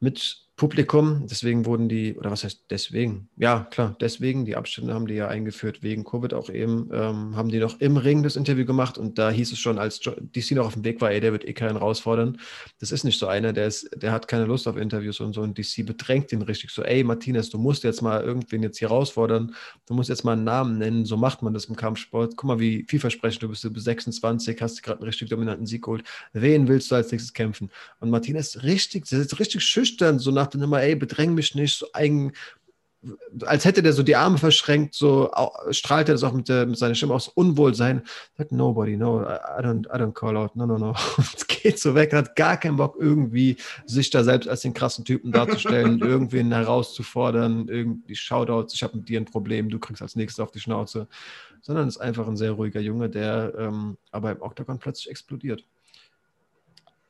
mit Publikum. Deswegen wurden die, oder was heißt deswegen? Ja, klar, deswegen. Die Abstände haben die ja eingeführt, wegen Covid auch eben. Ähm, haben die noch im Ring das Interview gemacht und da hieß es schon, als DC noch auf dem Weg war, ey, der wird eh keinen herausfordern. Das ist nicht so einer, der, ist, der hat keine Lust auf Interviews und so. Und DC bedrängt ihn richtig so, ey, Martinez, du musst jetzt mal irgendwen jetzt hier herausfordern. Du musst jetzt mal einen Namen nennen. So macht man das im Kampfsport. Guck mal, wie vielversprechend du bist. Du bist 26, hast gerade einen richtig dominanten Sieg geholt. Wen willst du als nächstes kämpfen? Und Martinez richtig, der ist richtig schüchtern, so nach dachte immer, ey, bedräng mich nicht, so eigen, als hätte der so die Arme verschränkt, so strahlt er das auch mit, der, mit seiner Stimme aus Unwohlsein. Sagt nobody, no, I don't, I don't call out, no, no, no. Und geht so weg, hat gar keinen Bock, irgendwie sich da selbst als den krassen Typen darzustellen, irgendwen herauszufordern, irgendwie Shoutouts, ich habe mit dir ein Problem, du kriegst als nächstes auf die Schnauze. Sondern ist einfach ein sehr ruhiger Junge, der ähm, aber im Octagon plötzlich explodiert.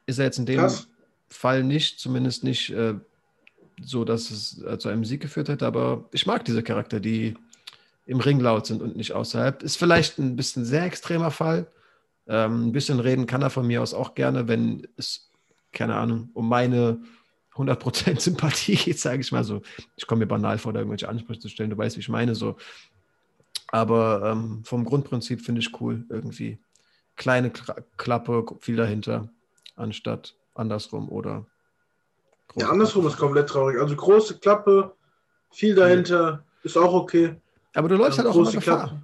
Ist er jetzt in dem Krass. Fall nicht, zumindest nicht äh, so, dass es äh, zu einem Sieg geführt hätte. Aber ich mag diese Charakter, die im Ring laut sind und nicht außerhalb. Ist vielleicht ein bisschen sehr extremer Fall, Ähm, ein bisschen reden kann er von mir aus auch gerne, wenn es, keine Ahnung, um meine 100% Sympathie geht, sage ich mal so. Ich komme mir banal vor, da irgendwelche Ansprüche zu stellen. Du weißt, wie ich meine, so. Aber ähm, vom Grundprinzip finde ich cool, irgendwie. Kleine Klappe, viel dahinter, anstatt andersrum oder. Ja, andersrum Klappe. ist komplett traurig. Also große Klappe, viel dahinter, ja. ist auch okay. Aber du läufst halt auch immer Gefahr. Klappe.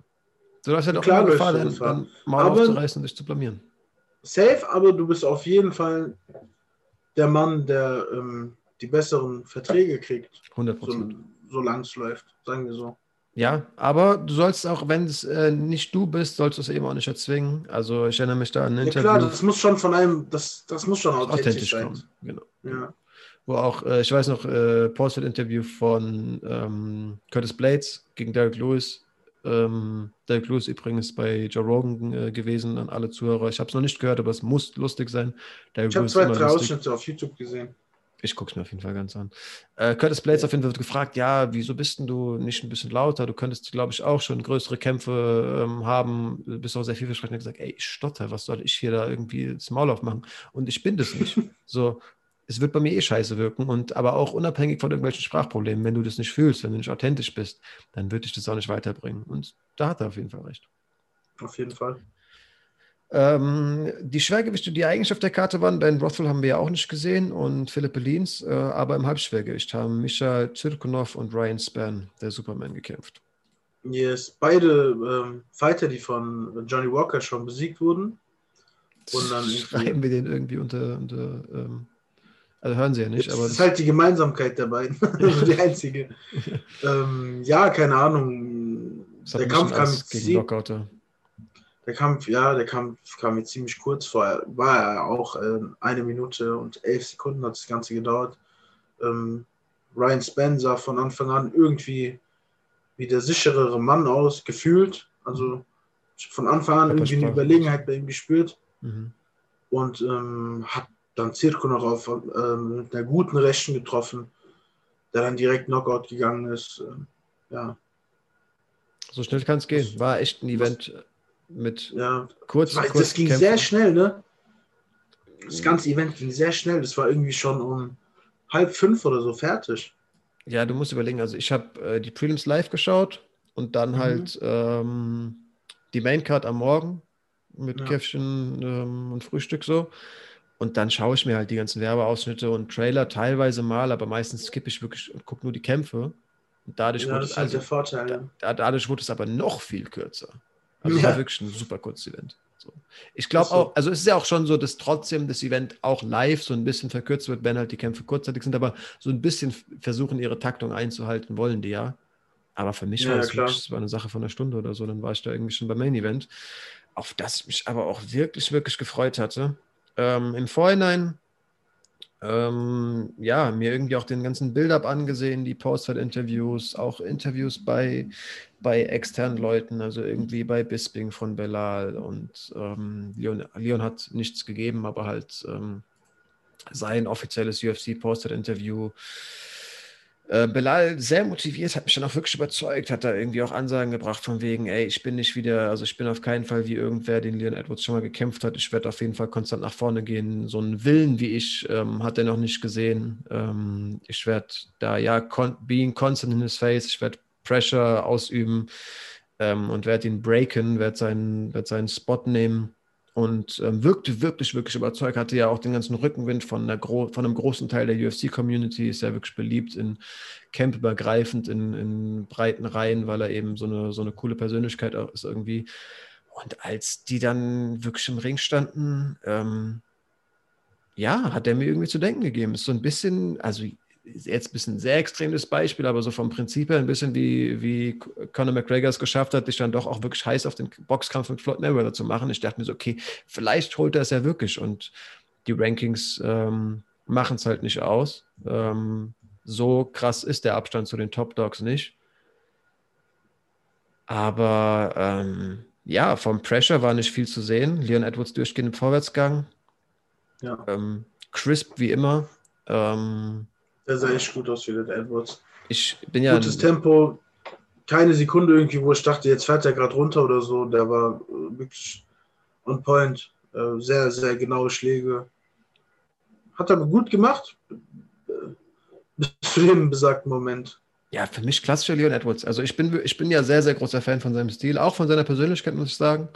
Du läufst halt auch Klar immer Gefahr, dann, dann mal aufzureißen und dich zu blamieren. Safe, aber du bist auf jeden Fall der Mann, der ähm, die besseren Verträge kriegt. 100 Prozent. So, solange es läuft, sagen wir so. Ja, aber du sollst auch, wenn es äh, nicht du bist, sollst du es eben auch nicht erzwingen. Also ich erinnere mich da an ein ja, Interview. Klar, das muss schon von einem, das, das muss schon authentisch, authentisch sein. Kommen. Genau. Ja. Wo auch, äh, ich weiß noch, äh, Posted-Interview von ähm, Curtis Blades gegen Derek Lewis. Ähm, Derek Lewis übrigens bei Joe Rogan äh, gewesen, an alle Zuhörer. Ich habe es noch nicht gehört, aber es muss lustig sein. Derek ich habe zwei, drei Ausschnitte auf YouTube gesehen. Ich gucke es mir auf jeden Fall ganz an. Äh, Curtis Blades auf jeden Fall wird gefragt, ja, wieso bist denn du nicht ein bisschen lauter? Du könntest, glaube ich, auch schon größere Kämpfe ähm, haben. Du bist auch sehr vielversprechend. Er gesagt, ey, ich stotter, was soll ich hier da irgendwie das Maul aufmachen? Und ich bin das nicht. so, es wird bei mir eh scheiße wirken. Und aber auch unabhängig von irgendwelchen Sprachproblemen, wenn du das nicht fühlst, wenn du nicht authentisch bist, dann würde ich das auch nicht weiterbringen. Und da hat er auf jeden Fall recht. Auf jeden Fall. Ähm, die Schwergewichte, die eigentlich auf der Karte waren, Ben Rothwell haben wir ja auch nicht gesehen und Philippe Lins, äh, aber im Halbschwergewicht haben Misha Zirkunov und Ryan Span, der Superman, gekämpft. Yes, beide ähm, Fighter, die von Johnny Walker schon besiegt wurden. Und dann Schreiben wir den irgendwie unter, unter ähm, also hören sie ja nicht. Das aber ist halt die Gemeinsamkeit der beiden. also die einzige. ähm, ja, keine Ahnung. Der Kampf kam gegen Knockouter. Der Kampf, ja, der Kampf kam mir ziemlich kurz vor. War er auch äh, eine Minute und elf Sekunden hat das Ganze gedauert. Ähm, Ryan Spencer von Anfang an irgendwie wie der sicherere Mann aus, gefühlt. Also von Anfang an irgendwie eine Überlegenheit bei ihm gespürt. Mhm. Und ähm, hat dann Zirko noch auf ähm, mit einer guten Rechten getroffen, der dann direkt Knockout gegangen ist. Ähm, ja. So schnell kann es gehen. War echt ein Event mit ja. kurz. Das, kurz das ging Kämpfen. sehr schnell, ne? Das ganze Event ging sehr schnell. Das war irgendwie schon um halb fünf oder so fertig. Ja, du musst überlegen. Also ich habe äh, die Prelims live geschaut und dann mhm. halt ähm, die Maincard am Morgen mit ja. Käffchen ähm, und Frühstück so. Und dann schaue ich mir halt die ganzen Werbeausschnitte und Trailer teilweise mal, aber meistens skippe ich wirklich und gucke nur die Kämpfe. Und dadurch ja, wurde es, halt also, Vorteil, ja. da, dadurch wurde es aber noch viel kürzer. Also ja. war wirklich ein super kurzes Event. So. Ich glaube so. auch, also es ist ja auch schon so, dass trotzdem das Event auch live so ein bisschen verkürzt wird, wenn halt die Kämpfe kurzzeitig sind, aber so ein bisschen versuchen, ihre Taktung einzuhalten, wollen die ja. Aber für mich ja, war es wirklich, das war eine Sache von einer Stunde oder so, dann war ich da irgendwie schon beim Main Event, auf das ich mich aber auch wirklich, wirklich gefreut hatte. Ähm, Im Vorhinein ähm, ja, mir irgendwie auch den ganzen Build-up angesehen, die Post-Interviews, auch Interviews bei, bei externen Leuten, also irgendwie bei Bisping von Belal und ähm, Leon, Leon hat nichts gegeben, aber halt ähm, sein offizielles UFC-Posted-Interview äh, Belal sehr motiviert, hat mich dann auch wirklich überzeugt, hat da irgendwie auch Ansagen gebracht von wegen, ey, ich bin nicht wieder, also ich bin auf keinen Fall wie irgendwer, den Leon Edwards schon mal gekämpft hat. Ich werde auf jeden Fall konstant nach vorne gehen. So einen Willen wie ich ähm, hat er noch nicht gesehen. Ähm, ich werde da ja con being constant in his face, ich werde Pressure ausüben ähm, und werde ihn breaken, werde seinen, werd seinen Spot nehmen und ähm, wirkte wirklich, wirklich überzeugt. Hatte ja auch den ganzen Rückenwind von, von einem großen Teil der UFC-Community, ist ja wirklich beliebt in Camp übergreifend, in, in breiten Reihen, weil er eben so eine, so eine coole Persönlichkeit ist irgendwie. Und als die dann wirklich im Ring standen, ähm, ja, hat er mir irgendwie zu denken gegeben. Ist so ein bisschen, also jetzt ein bisschen ein sehr extremes Beispiel, aber so vom Prinzip her ein bisschen wie, wie Conor McGregor es geschafft hat, dich dann doch auch wirklich heiß auf den Boxkampf mit Floyd Mayweather zu machen. Ich dachte mir so, okay, vielleicht holt er es ja wirklich und die Rankings ähm, machen es halt nicht aus. Ähm, so krass ist der Abstand zu den Top Dogs nicht. Aber ähm, ja, vom Pressure war nicht viel zu sehen. Leon Edwards durchgehend im Vorwärtsgang. Ja. Ähm, crisp wie immer. Ähm, der sah echt gut aus den Edwards. Ich bin ja. Gutes Tempo, keine Sekunde irgendwie, wo ich dachte, jetzt fährt er gerade runter oder so. Der war äh, wirklich on point. Äh, sehr, sehr genaue Schläge. Hat er gut gemacht. Äh, bis zu dem besagten Moment. Ja, für mich klassischer Leon Edwards. Also ich bin, ich bin ja sehr, sehr großer Fan von seinem Stil, auch von seiner Persönlichkeit, muss ich sagen.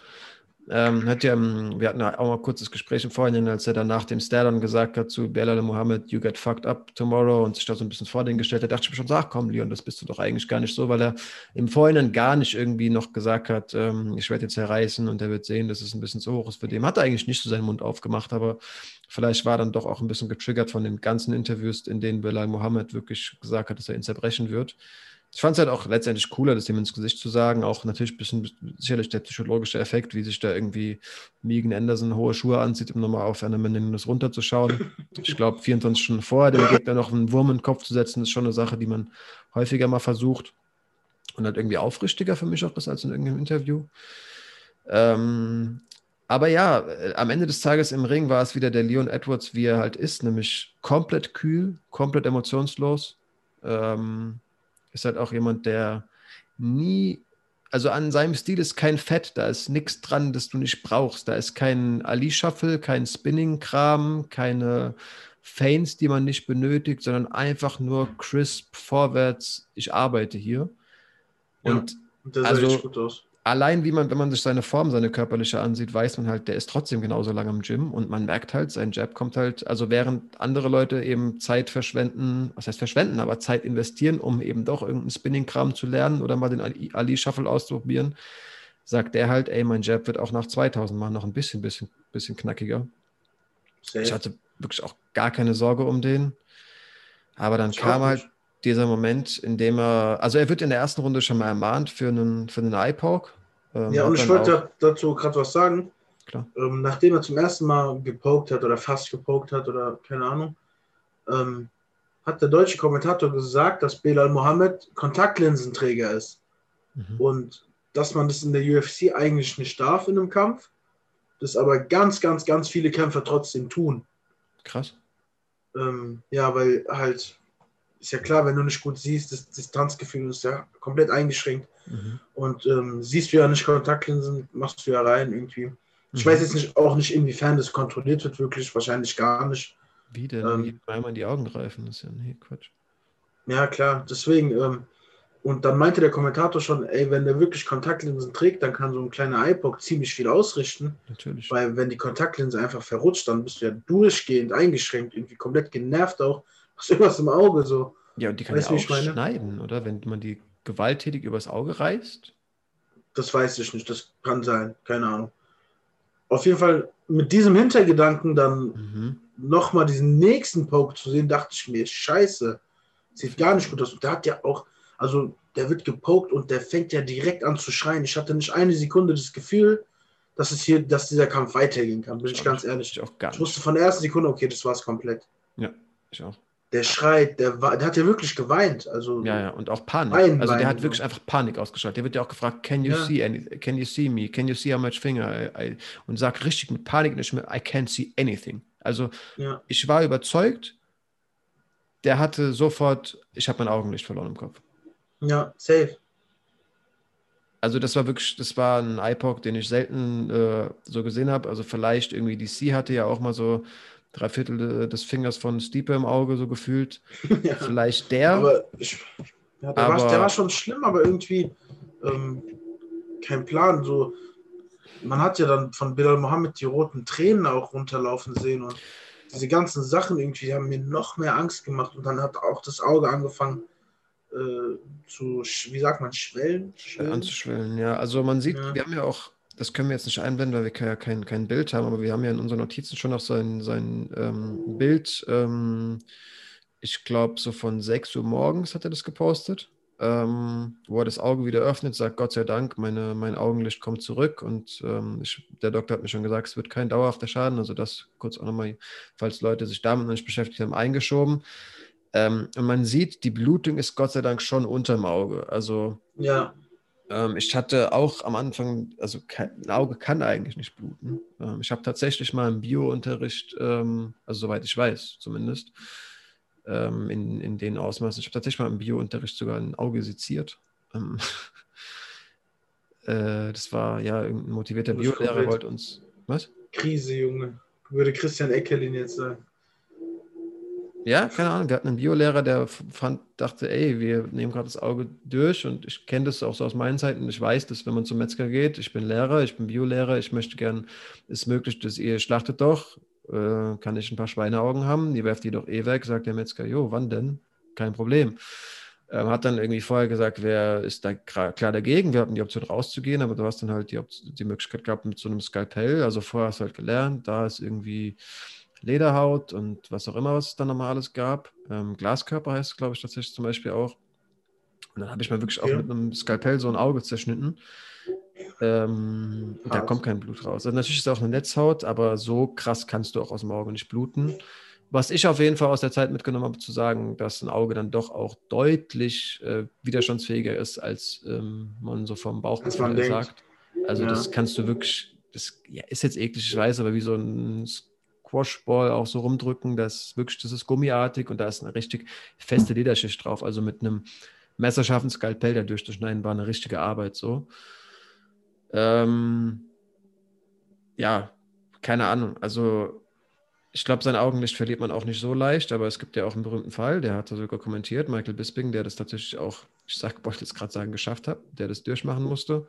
Ähm, hat ja, wir hatten auch mal ein kurzes Gespräch im Vorhinein, als er dann nach dem Stardon gesagt hat zu Belal Mohammed, you get fucked up tomorrow und sich da so ein bisschen vor den gestellt hat, dachte ich mir schon, sag komm, Leon, das bist du doch eigentlich gar nicht so, weil er im Vorhinein gar nicht irgendwie noch gesagt hat, ähm, ich werde jetzt zerreißen und er wird sehen, dass es ein bisschen zu hoch ist für den. Hat er eigentlich nicht so seinen Mund aufgemacht, aber vielleicht war dann doch auch ein bisschen getriggert von den ganzen Interviews, in denen Belal Mohammed wirklich gesagt hat, dass er ihn zerbrechen wird ich fand es halt auch letztendlich cooler, das ihm ins Gesicht zu sagen. Auch natürlich ein bisschen sicherlich der psychologische Effekt, wie sich da irgendwie Megan Anderson hohe Schuhe anzieht, um nochmal auf eine Menendez runterzuschauen. Ich glaube, 24 Stunden vorher dem Gegner noch einen Wurm in den Kopf zu setzen, ist schon eine Sache, die man häufiger mal versucht. Und halt irgendwie aufrichtiger für mich auch ist als in irgendeinem Interview. Ähm, aber ja, äh, am Ende des Tages im Ring war es wieder der Leon Edwards, wie er halt ist, nämlich komplett kühl, komplett emotionslos. Ähm, ist halt auch jemand, der nie, also an seinem Stil ist kein Fett, da ist nichts dran, das du nicht brauchst. Da ist kein Ali-Shuffle, kein Spinning-Kram, keine Feints, die man nicht benötigt, sondern einfach nur crisp vorwärts, ich arbeite hier. Und ja, das also, gut aus allein wie man, wenn man sich seine Form, seine körperliche ansieht, weiß man halt, der ist trotzdem genauso lange im Gym und man merkt halt, sein Jab kommt halt, also während andere Leute eben Zeit verschwenden, was heißt verschwenden, aber Zeit investieren, um eben doch irgendeinen Spinning-Kram zu lernen oder mal den Ali-Shuffle auszuprobieren, sagt der halt, ey, mein Jab wird auch nach 2000 Mal noch ein bisschen, bisschen, bisschen knackiger. Sehr. Ich hatte wirklich auch gar keine Sorge um den. Aber dann ich kam halt dieser Moment, in dem er, also er wird in der ersten Runde schon mal ermahnt für einen, für einen Eye-Poke. Ähm, ja, und ich wollte dazu gerade was sagen. Ähm, nachdem er zum ersten Mal gepokt hat oder fast gepokt hat oder keine Ahnung, ähm, hat der deutsche Kommentator gesagt, dass Belal Mohammed Kontaktlinsenträger ist. Mhm. Und dass man das in der UFC eigentlich nicht darf in einem Kampf, das aber ganz, ganz, ganz viele Kämpfer trotzdem tun. Krass. Ähm, ja, weil halt ist ja klar, wenn du nicht gut siehst, das Distanzgefühl ist ja komplett eingeschränkt. Mhm. Und ähm, siehst du ja nicht Kontaktlinsen, machst du ja rein irgendwie. Mhm. Ich weiß jetzt nicht, auch nicht, inwiefern das kontrolliert wird, wirklich, wahrscheinlich gar nicht. Wie denn? Ähm, Einmal in die Augen greifen, das ist ja nee, Quatsch. Ja, klar, deswegen. Ähm, und dann meinte der Kommentator schon, ey, wenn der wirklich Kontaktlinsen trägt, dann kann so ein kleiner iPod ziemlich viel ausrichten. Natürlich. Weil wenn die Kontaktlinse einfach verrutscht, dann bist du ja durchgehend eingeschränkt, irgendwie komplett genervt auch hast irgendwas im Auge so. Ja, und die kann weißt, ja auch schneiden, oder? Wenn man die gewalttätig übers Auge reißt? Das weiß ich nicht, das kann sein, keine Ahnung. Auf jeden Fall mit diesem Hintergedanken dann mhm. nochmal diesen nächsten Poke zu sehen, dachte ich mir, scheiße, sieht gar nicht gut aus. Und der hat ja auch, also der wird gepokt und der fängt ja direkt an zu schreien. Ich hatte nicht eine Sekunde das Gefühl, dass es hier, dass dieser Kampf weitergehen kann, bin ich, ich ganz ehrlich. Ich, auch gar ich wusste von der ersten Sekunde, okay, das war es komplett. Ja, ich auch der schreit, der, der hat ja wirklich geweint. Also ja, ja, und auch Panik. Wein, also der hat wirklich einfach Panik ausgestrahlt. Der wird ja auch gefragt, can you ja. see any, can you see me? Can you see how much finger? I, I, und sagt richtig mit Panik nicht mehr, I can't see anything. Also ja. ich war überzeugt, der hatte sofort, ich habe mein Augenlicht verloren im Kopf. Ja, safe. Also das war wirklich, das war ein iPod, den ich selten äh, so gesehen habe. Also vielleicht irgendwie DC hatte ja auch mal so drei Viertel des Fingers von Stiepe im Auge, so gefühlt. Ja. Vielleicht der. Aber, ja, der, aber war, der, war, schon schlimm, aber irgendwie ähm, kein Plan. So, man hat ja dann von Bilal Mohammed die roten Tränen auch runterlaufen sehen und diese ganzen Sachen irgendwie haben mir noch mehr Angst gemacht und dann hat auch das Auge angefangen äh, zu, wie sagt man, schwellen? schwellen? Anzuschwellen, ja. Also man sieht, ja. wir haben ja auch das können wir jetzt nicht einblenden, weil wir ja kein, kein Bild haben, aber wir haben ja in unseren Notizen schon noch sein, sein ähm, Bild. Ähm, ich glaube, so von 6 Uhr morgens hat er das gepostet, ähm, wo er das Auge wieder öffnet, sagt Gott sei Dank, meine, mein Augenlicht kommt zurück und ähm, ich, der Doktor hat mir schon gesagt, es wird kein dauerhafter Schaden, also das kurz auch nochmal, falls Leute sich damit noch nicht beschäftigt haben, eingeschoben. Ähm, und man sieht, die Blutung ist Gott sei Dank schon unterm Auge. Also ja. Ähm, ich hatte auch am Anfang, also kein, ein Auge kann eigentlich nicht bluten. Ähm, ich habe tatsächlich mal im Biounterricht, ähm, also soweit ich weiß zumindest, ähm, in, in den Ausmaßen, ich habe tatsächlich mal im Biounterricht sogar ein Auge seziert. Ähm, äh, das war ja irgendein motivierter Biolehrer, wollte uns, Was? Krise, Junge. Würde Christian Eckerlin jetzt sagen. Ja, keine Ahnung. Wir hatten einen Biolehrer, der fand, dachte, ey, wir nehmen gerade das Auge durch und ich kenne das auch so aus meinen Zeiten. Ich weiß, dass wenn man zum Metzger geht, ich bin Lehrer, ich bin Biolehrer, ich möchte gern, ist möglich, dass ihr schlachtet doch, äh, kann ich ein paar Schweineaugen haben, die werft die doch eh weg, sagt der Metzger, jo, wann denn? Kein Problem. Ähm, hat dann irgendwie vorher gesagt, wer ist da klar dagegen? Wir hatten die Option rauszugehen, aber du hast dann halt die, die Möglichkeit gehabt mit so einem Skalpell. Also vorher hast du halt gelernt, da ist irgendwie Lederhaut und was auch immer, was es dann nochmal alles gab. Ähm, Glaskörper heißt es, glaube ich, tatsächlich zum Beispiel auch. Und dann habe ich mal wirklich okay. auch mit einem Skalpell so ein Auge zerschnitten. Ähm, da kommt kein Blut raus. Also natürlich ist es auch eine Netzhaut, aber so krass kannst du auch aus dem Auge nicht bluten. Was ich auf jeden Fall aus der Zeit mitgenommen habe, zu sagen, dass ein Auge dann doch auch deutlich äh, widerstandsfähiger ist, als ähm, man so vom Bauchgefühl sagt. Also ja. das kannst du wirklich, das ja, ist jetzt eklig, ich weiß, aber wie so ein Squashball auch so rumdrücken, das wirklich, das ist gummiartig und da ist eine richtig feste Lederschicht drauf. Also mit einem messerscharfen Skalpell da durchzuschneiden, war eine richtige Arbeit so. Ähm, ja, keine Ahnung. Also ich glaube, sein Augenlicht verliert man auch nicht so leicht, aber es gibt ja auch einen berühmten Fall, der hat sogar kommentiert, Michael Bisping, der das tatsächlich auch, ich sag, wollte jetzt gerade sagen, geschafft hat, der das durchmachen musste.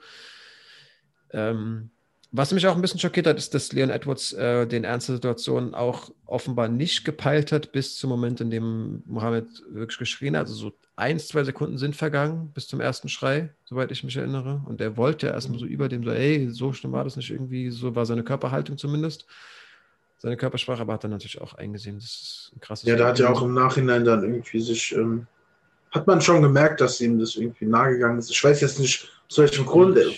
Ähm, was mich auch ein bisschen schockiert hat, ist, dass Leon Edwards äh, den Ernst der Situation auch offenbar nicht gepeilt hat, bis zum Moment, in dem Mohammed wirklich geschrien hat. Also so ein, zwei Sekunden sind vergangen bis zum ersten Schrei, soweit ich mich erinnere. Und er wollte erstmal so über dem so, ey, so schlimm war das nicht irgendwie, so war seine Körperhaltung zumindest seine Körpersprache, aber hat dann natürlich auch eingesehen, das ist ein krasses. Ja, da hat ja auch im Nachhinein dann irgendwie sich, ähm, hat man schon gemerkt, dass ihm das irgendwie nahegegangen ist. Ich weiß jetzt nicht, aus welchem Grund, äh,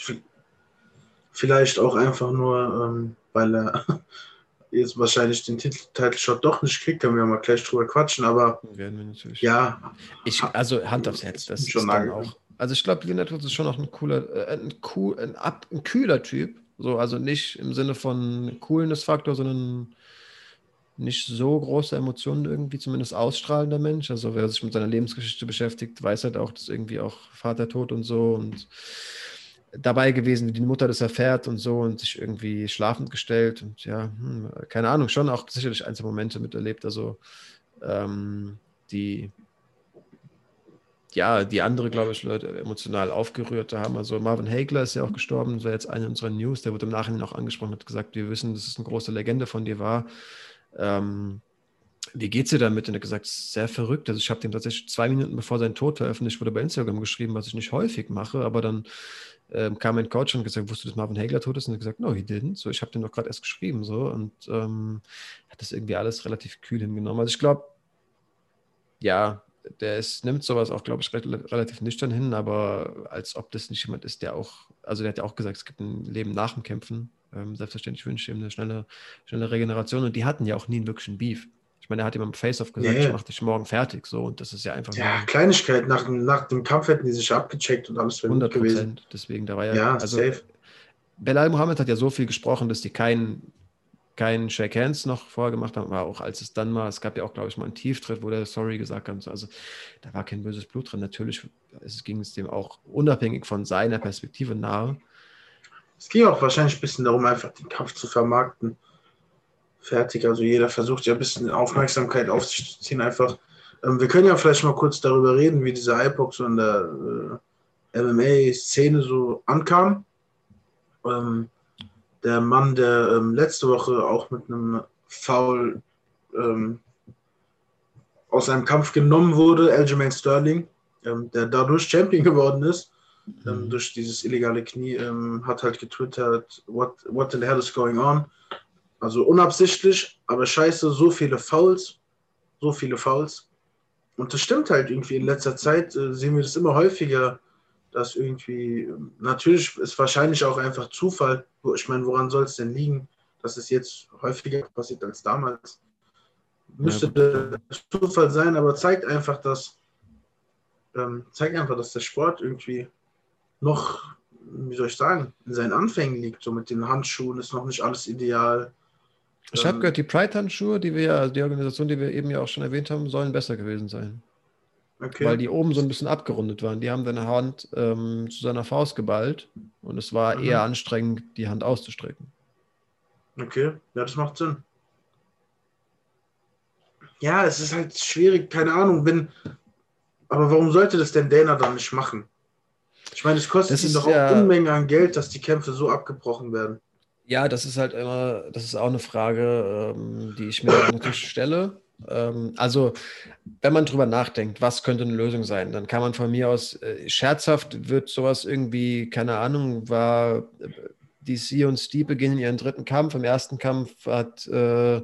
vielleicht auch einfach nur, ähm, weil er jetzt wahrscheinlich den Title-Shot doch nicht kriegt, können wir mal gleich drüber quatschen, aber werden wir natürlich. Ja. Ich, also Hand aufs Herz, das ist schon dann auch. Also ich glaube, Leon Edwards ist schon auch ein cooler, äh, ein, cool, ein, ein kühler Typ. So, also nicht im Sinne von Coolness-Faktor, sondern nicht so große Emotionen irgendwie, zumindest ausstrahlender Mensch. Also wer sich mit seiner Lebensgeschichte beschäftigt, weiß halt auch, dass irgendwie auch Vater tot und so und dabei gewesen, wie die Mutter das erfährt und so und sich irgendwie schlafend gestellt und ja, hm, keine Ahnung, schon auch sicherlich einzelne Momente miterlebt. Also ähm, die ja, die andere, glaube ich, Leute emotional aufgerührt haben. Also Marvin Hagler ist ja auch gestorben, das war jetzt eine unserer News, der wurde im Nachhinein auch angesprochen, hat gesagt, wir wissen, dass es eine große Legende von dir war. Ähm, wie geht's dir damit? Und er hat gesagt, sehr verrückt. Also ich habe dem tatsächlich zwei Minuten bevor sein Tod veröffentlicht wurde bei Instagram geschrieben, was ich nicht häufig mache, aber dann ähm, kam mein Coach und gesagt, wusstest du, dass Marvin Hagler tot ist? Und er gesagt, no, he didn't. So, ich habe den doch gerade erst geschrieben so und ähm, hat das irgendwie alles relativ kühl hingenommen. Also ich glaube, ja, der ist, nimmt sowas auch, glaube ich, relativ nüchtern hin, aber als ob das nicht jemand ist, der auch, also der hat ja auch gesagt, es gibt ein Leben nach dem Kämpfen. Ähm, selbstverständlich wünsche ich ihm eine schnelle, schnelle Regeneration und die hatten ja auch nie einen wirklichen Beef. Ich meine, er hat ihm am Face-Off gesagt, nee. ich mache dich morgen fertig, so und das ist ja einfach. Ja, Kleinigkeit, nach, nach dem Kampf hätten die sich abgecheckt und alles 100 Prozent, deswegen, da war ja. Ja, also, safe. Belal Mohammed hat ja so viel gesprochen, dass die keinen kein Shake Hands noch vorher gemacht haben, aber auch als es dann mal, es gab ja auch, glaube ich, mal einen Tieftritt, wo der Sorry gesagt hat. Also da war kein böses Blut drin. Natürlich es ging es dem auch unabhängig von seiner Perspektive nahe. Es ging auch wahrscheinlich ein bisschen darum, einfach den Kampf zu vermarkten. Fertig. Also jeder versucht ja ein bisschen Aufmerksamkeit auf sich zu ziehen. Einfach. Ähm, wir können ja vielleicht mal kurz darüber reden, wie diese IPOC so in der äh, MMA-Szene so ankam. Ähm, der Mann, der ähm, letzte Woche auch mit einem Foul ähm, aus einem Kampf genommen wurde, Aljamain Sterling, ähm, der dadurch Champion geworden ist, ähm, mhm. durch dieses illegale Knie, hat halt getwittert, what, what the hell is going on? Also unabsichtlich, aber scheiße, so viele Fouls, so viele Fouls. Und das stimmt halt irgendwie in letzter Zeit, äh, sehen wir das immer häufiger, dass irgendwie, natürlich ist wahrscheinlich auch einfach Zufall. Ich meine, woran soll es denn liegen, dass es jetzt häufiger passiert als damals? Müsste ja, Zufall sein, aber zeigt einfach, dass ähm, zeigt einfach, dass der Sport irgendwie noch, wie soll ich sagen, in seinen Anfängen liegt. So mit den Handschuhen ist noch nicht alles ideal. Ich habe ähm, gehört, die Pride-Handschuhe, die wir ja, also die Organisation, die wir eben ja auch schon erwähnt haben, sollen besser gewesen sein. Okay. Weil die oben so ein bisschen abgerundet waren. Die haben deine Hand ähm, zu seiner Faust geballt und es war mhm. eher anstrengend, die Hand auszustrecken. Okay, ja, das macht Sinn. Ja, es ist halt schwierig, keine Ahnung, wenn. Aber warum sollte das denn Dana dann nicht machen? Ich meine, es kostet Das ihn doch ja- auch Unmengen an Geld, dass die Kämpfe so abgebrochen werden. Ja, das ist halt immer, das ist auch eine Frage, ähm, die ich mir natürlich stelle. Ähm, also, wenn man drüber nachdenkt, was könnte eine Lösung sein, dann kann man von mir aus, äh, scherzhaft wird sowas irgendwie, keine Ahnung, war äh, DC und Steve beginnen ihren dritten Kampf. Im ersten Kampf hat äh,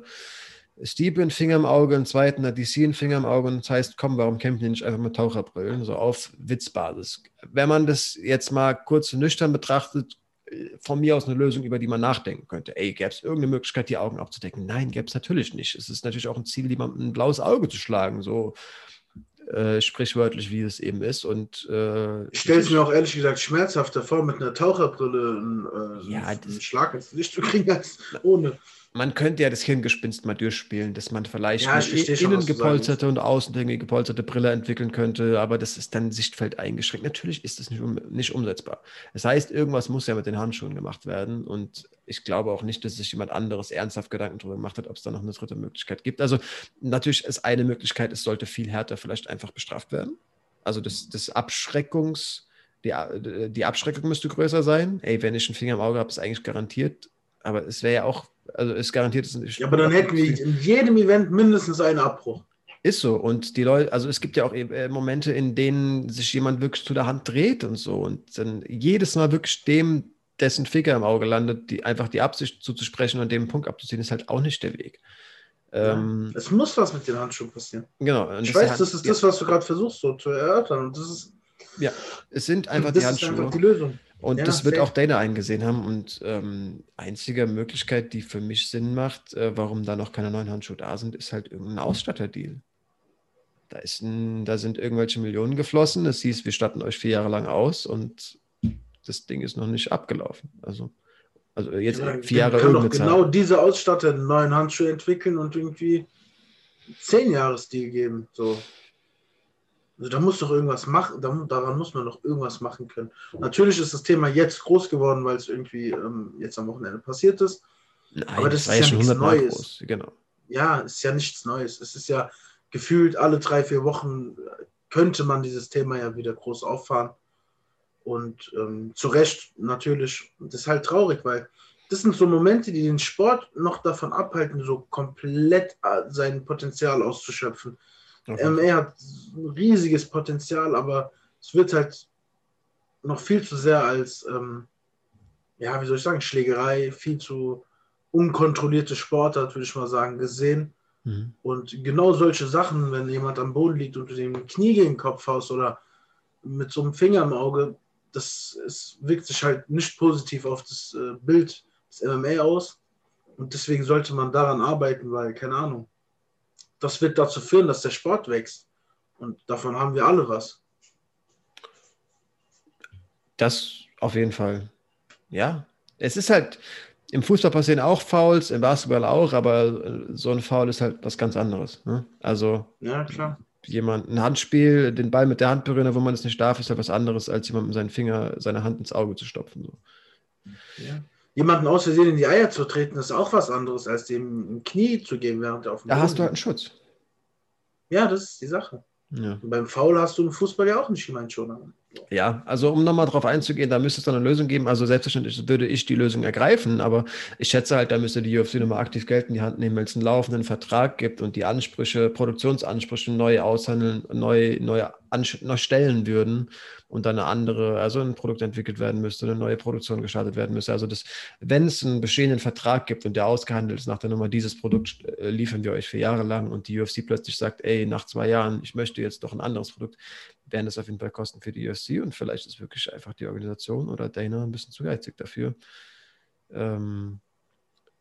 Steve einen Finger im Auge, im zweiten hat DC einen Finger im Auge und das heißt, komm, warum kämpfen die nicht einfach mit Taucherbrillen? So auf Witzbasis. Wenn man das jetzt mal kurz nüchtern betrachtet, von mir aus eine Lösung, über die man nachdenken könnte. Ey, gäbe es irgendeine Möglichkeit, die Augen abzudecken? Nein, gäbe es natürlich nicht. Es ist natürlich auch ein Ziel, jemandem ein blaues Auge zu schlagen, so äh, sprichwörtlich, wie es eben ist. Und äh, Ich stelle es mir auch ehrlich gesagt schmerzhafter vor, mit einer Taucherbrille einen, äh, Ja, einen Schlag ins Licht zu kriegen, als ohne. Man könnte ja das Hirngespinst mal durchspielen, dass man vielleicht Ja, schon, innen gepolsterte und außen gepolsterte Brille entwickeln könnte, aber das ist dann Sichtfeld eingeschränkt. Natürlich ist das nicht, um, nicht umsetzbar. Das heißt, irgendwas muss ja mit den Handschuhen gemacht werden und ich glaube auch nicht, dass sich jemand anderes ernsthaft Gedanken darüber gemacht hat, ob es da noch eine dritte Möglichkeit gibt. Also natürlich ist eine Möglichkeit, es sollte viel härter vielleicht einfach bestraft werden. Also das, das Abschreckungs, die, die Abschreckung müsste größer sein. Ey, wenn ich einen Finger im Auge habe, ist eigentlich garantiert. Aber es wäre ja auch, also es garantiert es nicht. Ja, aber dann hätten wir in jedem Event mindestens einen Abbruch. Ist so. Und die Leute, also es gibt ja auch äh, Momente, in denen sich jemand wirklich zu der Hand dreht und so. Und dann jedes Mal wirklich dem, dessen Finger im Auge landet, die einfach die Absicht zuzusprechen und dem Punkt abzuziehen, ist halt auch nicht der Weg. Ähm, Es muss was mit den Handschuhen passieren. genau. Ich das weiß, Hand- das ist ja, das, was du gerade versuchst so zu erörtern. Und das ist, Ja, es sind einfach das die ist Handschuhe. einfach die Lösung. Und Ja, das wird auch Dana eingesehen haben. Und ähm, einzige Möglichkeit, die für mich Sinn macht, äh, warum da noch keine neuen Handschuhe da sind, ist halt irgendein Ausstatterdeal. Da, ist ein, da sind irgendwelche Millionen geflossen. Es hieß, wir statten euch vier Jahre lang aus und das Ding ist noch nicht abgelaufen. Also, also jetzt Ja, vier Jahre kann doch genau diese Ausstatter einen neuen Handschuh entwickeln und irgendwie zehn Jahres-Deal geben. So. Also da muss doch irgendwas machen, da, daran muss man doch irgendwas machen können. Natürlich ist das Thema jetzt groß geworden, weil es irgendwie ähm, jetzt am Wochenende passiert ist. Nein, aber das ist ja nichts 100 Mal Neues. groß. Genau. Ja, ist ja nichts Neues. Es ist ja gefühlt alle drei, vier Wochen äh, könnte man dieses Thema ja wieder groß auffahren. Und ähm, zu Recht natürlich, das ist halt traurig, weil das sind so Momente, die den Sport noch davon abhalten, so komplett äh, sein Potenzial auszuschöpfen. MMA hat ein riesiges Potenzial, aber es wird halt noch viel zu sehr als, ähm, ja, wie soll ich sagen, Schlägerei, viel zu unkontrollierte Sportart, würde ich mal sagen, gesehen. Mhm. Und genau solche Sachen, wenn jemand am Boden liegt und du dem Knie gegen den Kopf haust oder mit so einem Finger im Auge, das ist, wirkt sich halt nicht positiv auf das äh, Bild des MMA aus. Und deswegen sollte man daran arbeiten, weil, keine Ahnung, das wird dazu führen, dass der Sport wächst. Und davon haben wir alle was. Das auf jeden Fall. Ja, es ist halt, im Fußball passieren auch Fouls, im Basketball auch, aber äh, so ein Foul ist halt was ganz anderes. Ne? Also Ja, klar. jemand, ein Handspiel, den Ball mit der Hand berühren, wo man es nicht darf, ist halt was anderes, als jemandem seinen Finger, seine Hand ins Auge zu stopfen. So. Ja. Jemanden aus Versehen in die Eier zu treten, ist auch was anderes, als dem ein Knie zu geben, während er auf dem Da Boden hast du halt einen. Schutz. Ja, das ist die Sache. Ja. Und beim Foul hast du im Fußball ja auch einen Schienbeinschoner. Ja, also um nochmal drauf einzugehen, da müsste es dann eine Lösung geben. Also selbstverständlich würde ich die Lösung ergreifen, aber ich schätze halt, da müsste die UFC nochmal aktiv Geld in die Hand nehmen, weil es einen laufenden Vertrag gibt und die Ansprüche, Produktionsansprüche neu aushandeln, neu, neu, neu stellen würden und dann eine andere, also ein Produkt entwickelt werden müsste, eine neue Produktion gestartet werden müsste. Also das, wenn es einen bestehenden Vertrag gibt und der ausgehandelt ist nach der Nummer, dieses Produkt äh, liefern wir euch für Jahre lang und die UFC plötzlich sagt, ey, nach zwei Jahren, ich möchte jetzt doch ein anderes Produkt, wären das auf jeden Fall Kosten für die UFC und vielleicht ist wirklich einfach die Organisation oder Dana ein bisschen zu geizig dafür. Ähm,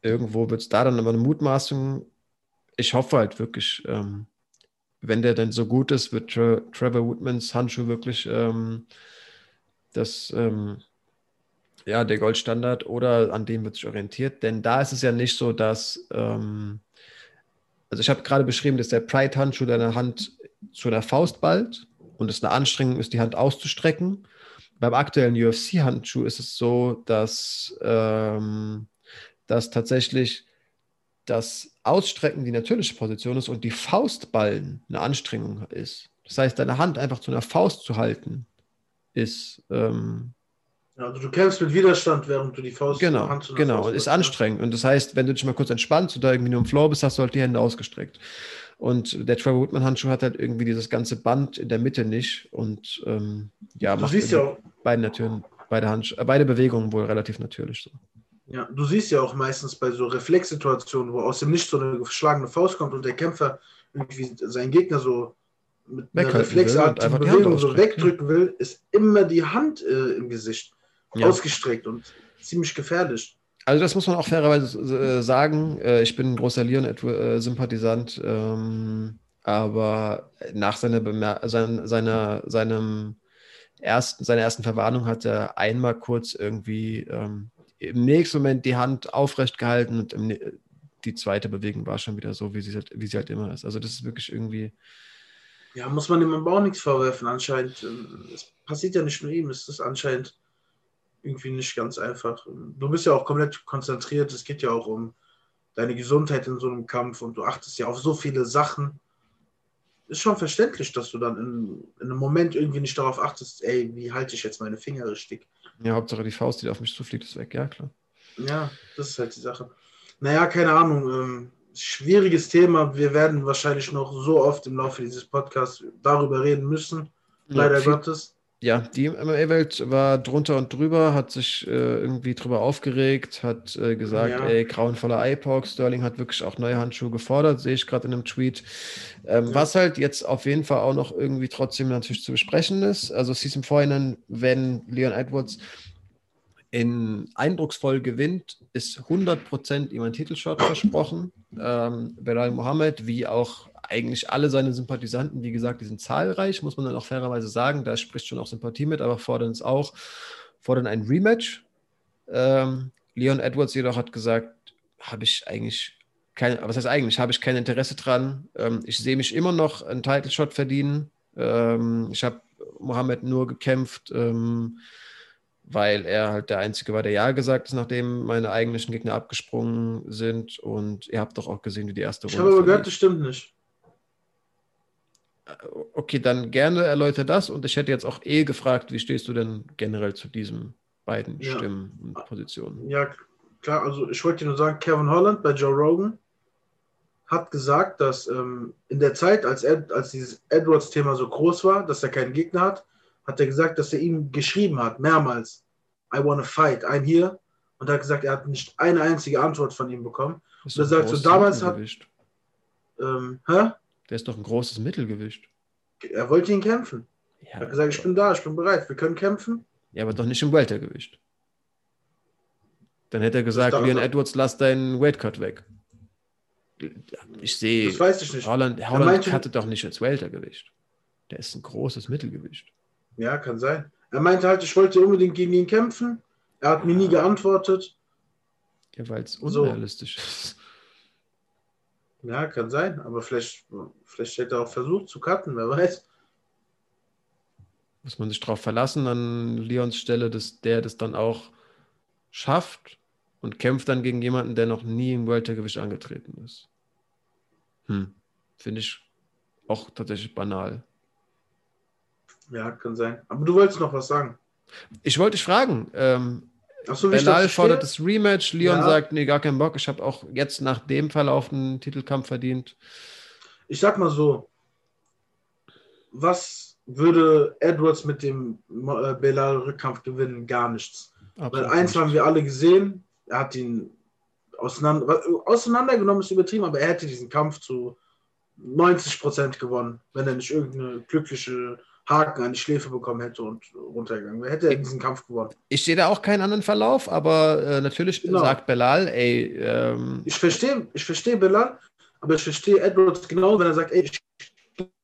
irgendwo wird es da dann aber eine Mutmaßung. Ich hoffe halt wirklich, ähm, wenn der denn so gut ist, wird Tra Trevor Woodmans Handschuh wirklich ähm, das, ähm, ja, der Goldstandard oder an dem wird sich orientiert. Denn da ist es ja nicht so, dass, ähm, also ich habe gerade beschrieben, dass der Pride-Handschuh deine Hand zu einer Faust ballt und es eine Anstrengung ist, die Hand auszustrecken. Beim aktuellen UFC-Handschuh ist es so, dass ähm, dass tatsächlich das Ausstrecken die natürliche Position ist und die Faustballen eine Anstrengung ist. Das heißt, deine Hand einfach zu einer Faust zu halten, ist. Ähm, also du kämpfst mit Widerstand, während du die Faust genau, Hand Genau, Faust ist anstrengend. Und das heißt, wenn du dich mal kurz entspannst oder irgendwie nur im Floor bist, hast du halt die Hände ausgestreckt. Und der Trevor Woodman Handschuh hat halt irgendwie dieses ganze Band in der Mitte nicht. Und ähm, ja, du siehst ja auch beide, Naturen, beide, äh, beide Bewegungen wohl relativ natürlich so. Ja, du siehst ja auch meistens bei so Reflexsituationen, wo aus dem Nichts so eine geschlagene Faust kommt und der Kämpfer irgendwie seinen Gegner so mit einer reflexartigen Bewegung so wegdrücken will, ist immer die Hand äh, im Gesicht ja. ausgestreckt und ziemlich gefährlich. Also das muss man auch fairerweise äh, sagen. Äh, ich bin ein großer Leon-Sympathisant, ähm, aber nach seiner, Bemer seiner, seiner, seinem ersten, seiner ersten Verwarnung hat er einmal kurz irgendwie ähm, im nächsten Moment die Hand aufrecht gehalten und im, die zweite Bewegung war schon wieder so, wie sie, halt, wie sie halt immer ist. Also das ist wirklich irgendwie. Ja, muss man ihm aber auch nichts vorwerfen. Anscheinend, ähm, es passiert ja nicht nur ihm, es ist anscheinend irgendwie nicht ganz einfach. Du bist ja auch komplett konzentriert, es geht ja auch um deine Gesundheit in so einem Kampf und du achtest ja auf so viele Sachen. Ist schon verständlich, dass du dann in, in einem Moment irgendwie nicht darauf achtest, ey, wie halte ich jetzt meine Finger richtig? Ja, Hauptsache die Faust, die auf mich zufliegt, ist weg, ja klar. Ja, das ist halt die Sache. Naja, keine Ahnung. Ähm, schwieriges Thema. Wir werden wahrscheinlich noch so oft im Laufe dieses Podcasts darüber reden müssen. Leider ja, Gottes. Ja, die MMA-Welt war drunter und drüber, hat sich äh, irgendwie drüber aufgeregt, hat äh, gesagt, ja. ey, grauenvoller IPOC, Sterling hat wirklich auch neue Handschuhe gefordert, sehe ich gerade in einem Tweet. Ähm, ja. Was halt jetzt auf jeden Fall auch noch irgendwie trotzdem natürlich zu besprechen ist. Also es hieß im Vorhinein, wenn Leon Edwards in eindrucksvoll gewinnt, ist 100% ihm ein Titelshot versprochen. Ähm, Belal Mohammed, wie auch eigentlich alle seine Sympathisanten, wie gesagt, die sind zahlreich, muss man dann auch fairerweise sagen. Da spricht schon auch Sympathie mit, aber fordern es auch, fordern ein Rematch. Ähm, Leon Edwards jedoch hat gesagt, habe ich eigentlich kein, was heißt eigentlich, habe ich kein Interesse dran. Ähm, ich sehe mich immer noch einen Title Shot verdienen. Ähm, ich habe Mohammed nur gekämpft, ähm, weil er halt der Einzige war, der Ja gesagt ist, nachdem meine eigentlichen Gegner abgesprungen sind. Und ihr habt doch auch gesehen, wie die erste Runde. Ich habe aber gehört, das stimmt nicht. Okay, dann gerne erläutere das. Und ich hätte jetzt auch eh gefragt, wie stehst du denn generell zu diesen beiden ja. Stimmen und Positionen? Ja, klar. Also ich wollte nur sagen, Kevin Holland bei Joe Rogan hat gesagt, dass ähm, in der Zeit, als, Ed, als dieses Edwards-Thema so groß war, dass er keinen Gegner hat, hat er gesagt, dass er ihm geschrieben hat, mehrmals, I wanna fight, I'm here. Und er hat gesagt, er hat nicht eine einzige Antwort von ihm bekommen. Und er sagt, so damals hat. Ähm, hä? Der ist doch ein großes Mittelgewicht. Er wollte ihn kämpfen. Ja, er hat gesagt, ich bin da, ich bin bereit, wir können kämpfen. Ja, aber doch nicht im Weltergewicht. Dann hätte er gesagt, Leon Edwards, lass deinen Weightcut weg. Ich sehe. Das weiß ich nicht. Holland, Holland meinte, doch nicht ins Weltergewicht. Der ist ein großes Mittelgewicht. Ja, kann sein. Er meinte halt, ich wollte unbedingt gegen ihn kämpfen. Er hat mir nie geantwortet. Ja, weil es unrealistisch so. ist. Ja, kann sein, aber vielleicht, vielleicht hätte er auch versucht zu cutten, wer weiß. Muss man sich darauf verlassen, an Leons Stelle, dass der das dann auch schafft und kämpft dann gegen jemanden, der noch nie im Weltergewicht angetreten ist. Hm. Finde ich auch tatsächlich banal. Ja, kann sein. Aber du wolltest noch was sagen. Ich wollte dich fragen. Ähm, so, Belal fordert das Rematch. Leon ja. sagt, nee, gar keinen Bock. Ich habe auch jetzt nach dem Verlauf einen Titelkampf verdient. Ich sag mal so: Was würde Edwards mit dem äh, Belal-Rückkampf gewinnen? Gar nichts. Absolut Weil eins nicht. haben wir alle gesehen: Er hat ihn auseinander, auseinandergenommen, ist übertrieben, aber er hätte diesen Kampf zu 90 Prozent gewonnen, wenn er nicht irgendeine glückliche Haken an die Schläfe bekommen hätte und runtergegangen wäre, hätte er diesen Kampf gewonnen. Ich sehe da auch keinen anderen Verlauf, aber äh, natürlich genau. sagt Belal, ey. Ähm ich verstehe ich versteh Belal, aber ich verstehe Edwards genau, wenn er sagt, ey, ich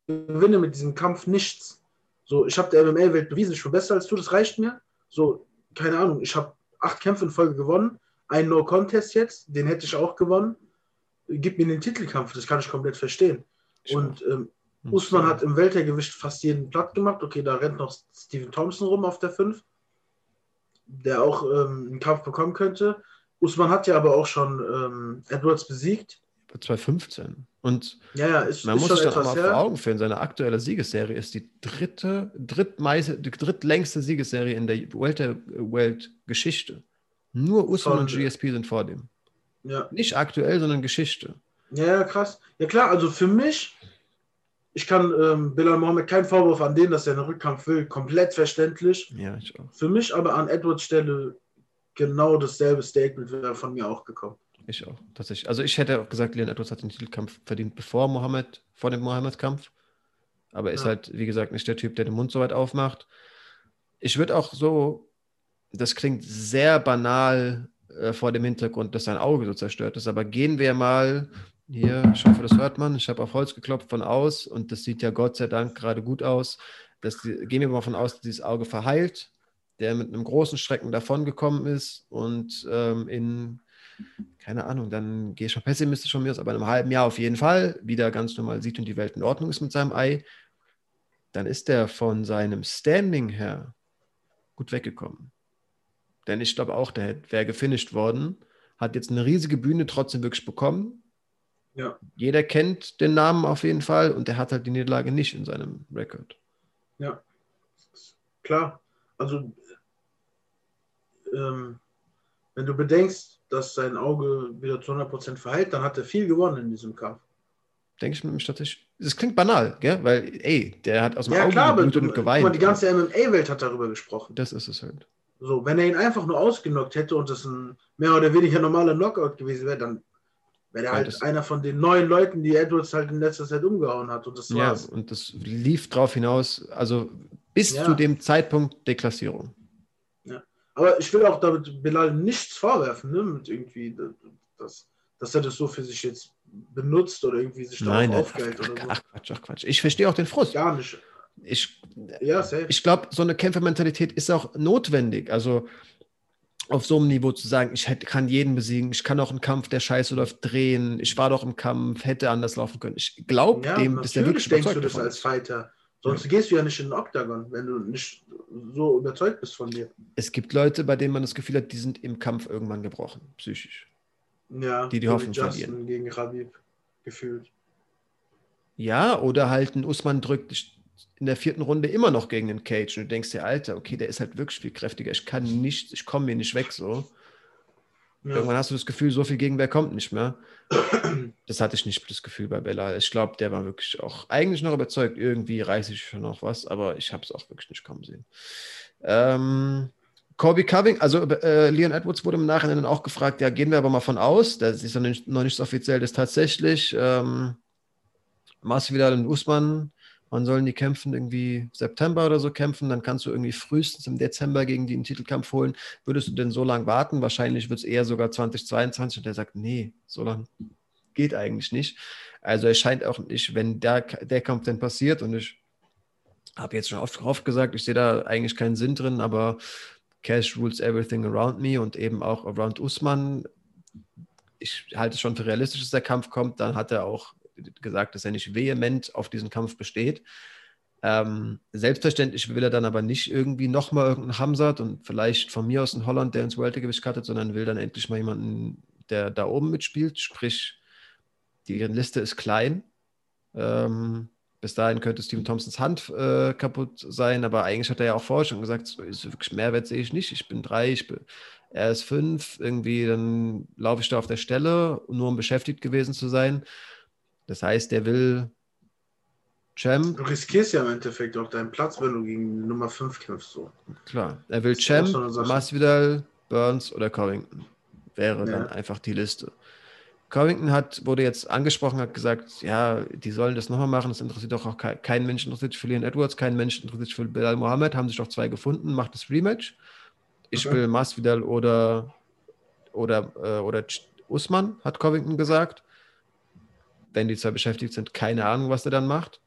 gewinne mit diesem Kampf nichts. So, ich habe der MMA-Welt bewiesen, ich bin besser als du, das reicht mir. So, keine Ahnung, ich habe acht Kämpfe in Folge gewonnen, ein No-Contest jetzt, den hätte ich auch gewonnen. Gib mir den Titelkampf, das kann ich komplett verstehen. Und ähm, Usman hat im Weltergewicht fast jeden platt gemacht. Okay, da rennt noch Steven Thompson rum auf der 5, der auch ähm, einen Kampf bekommen könnte. Usman hat ja aber auch schon ähm, Edwards besiegt. 2015. Und ja, ja, ist, man ist muss sich etwas mal vor Augen führen, seine aktuelle Siegesserie ist die dritte, drittmeiste, die drittlängste Siegesserie in der Welterweight-Geschichte. Nur Usman und GSP sind vor dem. Ja. Nicht aktuell, sondern Geschichte. ja, ja, krass. Ja klar, also für mich, ich kann ähm, Bilal Mohammed keinen Vorwurf an den, dass er einen Rückkampf will, komplett verständlich. Ja, ich auch. Für mich aber an Edwards Stelle genau dasselbe Statement wäre von mir auch gekommen. Ich auch. Tatsächlich. Also ich hätte auch gesagt, Leon Edwards hat den Titelkampf verdient, bevor Mohammed, vor dem Mohammed-Kampf. Aber er ist Ja. halt, wie gesagt, nicht der Typ, der den Mund so weit aufmacht. Ich würde auch so, das klingt sehr banal äh, vor dem Hintergrund, dass sein Auge so zerstört ist, aber gehen wir mal hier, ich hoffe, das hört man, ich habe auf Holz geklopft von aus und das sieht ja Gott sei Dank gerade gut aus. Die, gehen wir mal von aus, dass dieses Auge verheilt, der mit einem großen Strecken davongekommen ist und ähm, in keine Ahnung, dann gehe ich schon pessimistisch von mir aus, aber in einem halben Jahr auf jeden Fall wieder ganz normal sieht und die Welt in Ordnung ist mit seinem Ei, dann ist er von seinem Standing her gut weggekommen. Denn ich glaube auch, der wäre gefinisht worden, hat jetzt eine riesige Bühne trotzdem wirklich bekommen. Ja. Jeder kennt den Namen auf jeden Fall und der hat halt die Niederlage nicht in seinem Rekord. Ja, klar. Also, ähm, wenn du bedenkst, dass sein Auge wieder zu 100% verheilt, dann hat er viel gewonnen in diesem Kampf. Denke ich mir statistisch. Das klingt banal, gell? Weil, ey, der hat aus dem Ja, Auge klar, geblutet und guck mal, geweint. die ganze MMA-Welt hat darüber gesprochen. das ist es halt. So, wenn er ihn einfach nur ausgenockt hätte und es ein mehr oder weniger normaler Knockout gewesen wäre, dann wäre er Ja, halt das- einer von den neuen Leuten, die Edwards halt in letzter Zeit umgehauen hat. Und das Ja, war's. und das lief drauf hinaus, also bis Ja. zu dem Zeitpunkt Deklassierung. Aber ich will auch damit Bilal nichts vorwerfen, ne? Mit irgendwie, dass, dass er das so für sich jetzt benutzt oder irgendwie sich darauf nein, aufgehält ach, oder so. ach Quatsch, ach Quatsch. Ich verstehe auch den Frust. Gar nicht. Ich, Ja, safe. ich glaube, so eine Kämpfermentalität ist auch notwendig. Also auf so einem Niveau zu sagen, ich hätte, kann jeden besiegen, ich kann auch einen Kampf, der scheiße läuft, drehen, ich war doch im Kampf, hätte anders laufen können. Ich glaube ja, dem, dass der wirklich denkst du überzeugt das davon als. Fighter. Sonst gehst du ja nicht in den Oktagon, wenn du nicht so überzeugt bist von dir. Es gibt Leute, bei denen man das Gefühl hat, die sind im Kampf irgendwann gebrochen, psychisch. Ja, Die die Hoffnung Justin verlieren. gegen Rabib gefühlt. Ja, oder halt ein Usman drückt dich in der vierten Runde immer noch gegen den Cage und du denkst dir, Alter, okay, der ist halt wirklich viel kräftiger. Ich kann nicht, ich komme mir nicht weg so. Ja. Irgendwann hast du das Gefühl, so viel Gegenwehr kommt nicht mehr. Das hatte ich nicht das Gefühl bei Bella. Ich glaube, der war wirklich auch eigentlich noch überzeugt, irgendwie reiße ich schon noch was, aber ich habe es auch wirklich nicht kommen sehen. Ähm, Colby Coving, also äh, Leon Edwards wurde im Nachhinein dann auch gefragt, ja, gehen wir aber mal von aus, das ist noch nicht, noch nicht offiziell, das tatsächlich ähm, Masvidal und Usman, wann sollen die kämpfen? Irgendwie September oder so kämpfen, dann kannst du irgendwie frühestens im Dezember gegen die einen Titelkampf holen. Würdest du denn so lange warten? Wahrscheinlich wird es eher sogar 2022 und der sagt, nee, so lange geht eigentlich nicht. Also es scheint auch nicht, wenn der, der Kampf denn passiert und ich habe jetzt schon oft, oft gesagt, ich sehe da eigentlich keinen Sinn drin, aber Cash rules everything around me und eben auch around Usman. Ich halte es schon für realistisch, dass der Kampf kommt. Dann hat er auch gesagt, dass er nicht vehement auf diesen Kampf besteht. Ähm, selbstverständlich will er dann aber nicht irgendwie nochmal irgendeinen Hamzat und vielleicht von mir aus in Holland, der ins Weltergewicht cuttet, sondern will dann endlich mal jemanden, der da oben mitspielt. Sprich, die Liste ist klein. Ähm, bis dahin könnte Steven Thompsons Hand äh, kaputt sein, aber eigentlich hat er ja auch vorher schon gesagt, so ist wirklich Mehrwert sehe ich nicht. Ich bin drei, ich bin, er ist fünf, irgendwie dann laufe ich da auf der Stelle, nur um beschäftigt gewesen zu sein. Das heißt, der will Champ. Du riskierst ja im Endeffekt auch deinen Platz, wenn du gegen Nummer 5 kämpfst. So. Klar, er will Champ, so. Masvidal, Burns oder Covington. Wäre Ja. dann einfach die Liste. Covington hat, wurde jetzt angesprochen, hat gesagt, ja, die sollen das nochmal machen. Das interessiert doch auch kein, kein Mensch interessiert sich für Leon Edwards, kein Mensch interessiert sich für Bilal Mohammed, haben sich doch zwei gefunden, macht das Rematch. Ich Okay. will Masvidal oder, oder, äh, oder Usman, hat Covington gesagt. Wenn die zwei beschäftigt sind, keine Ahnung, was der dann macht.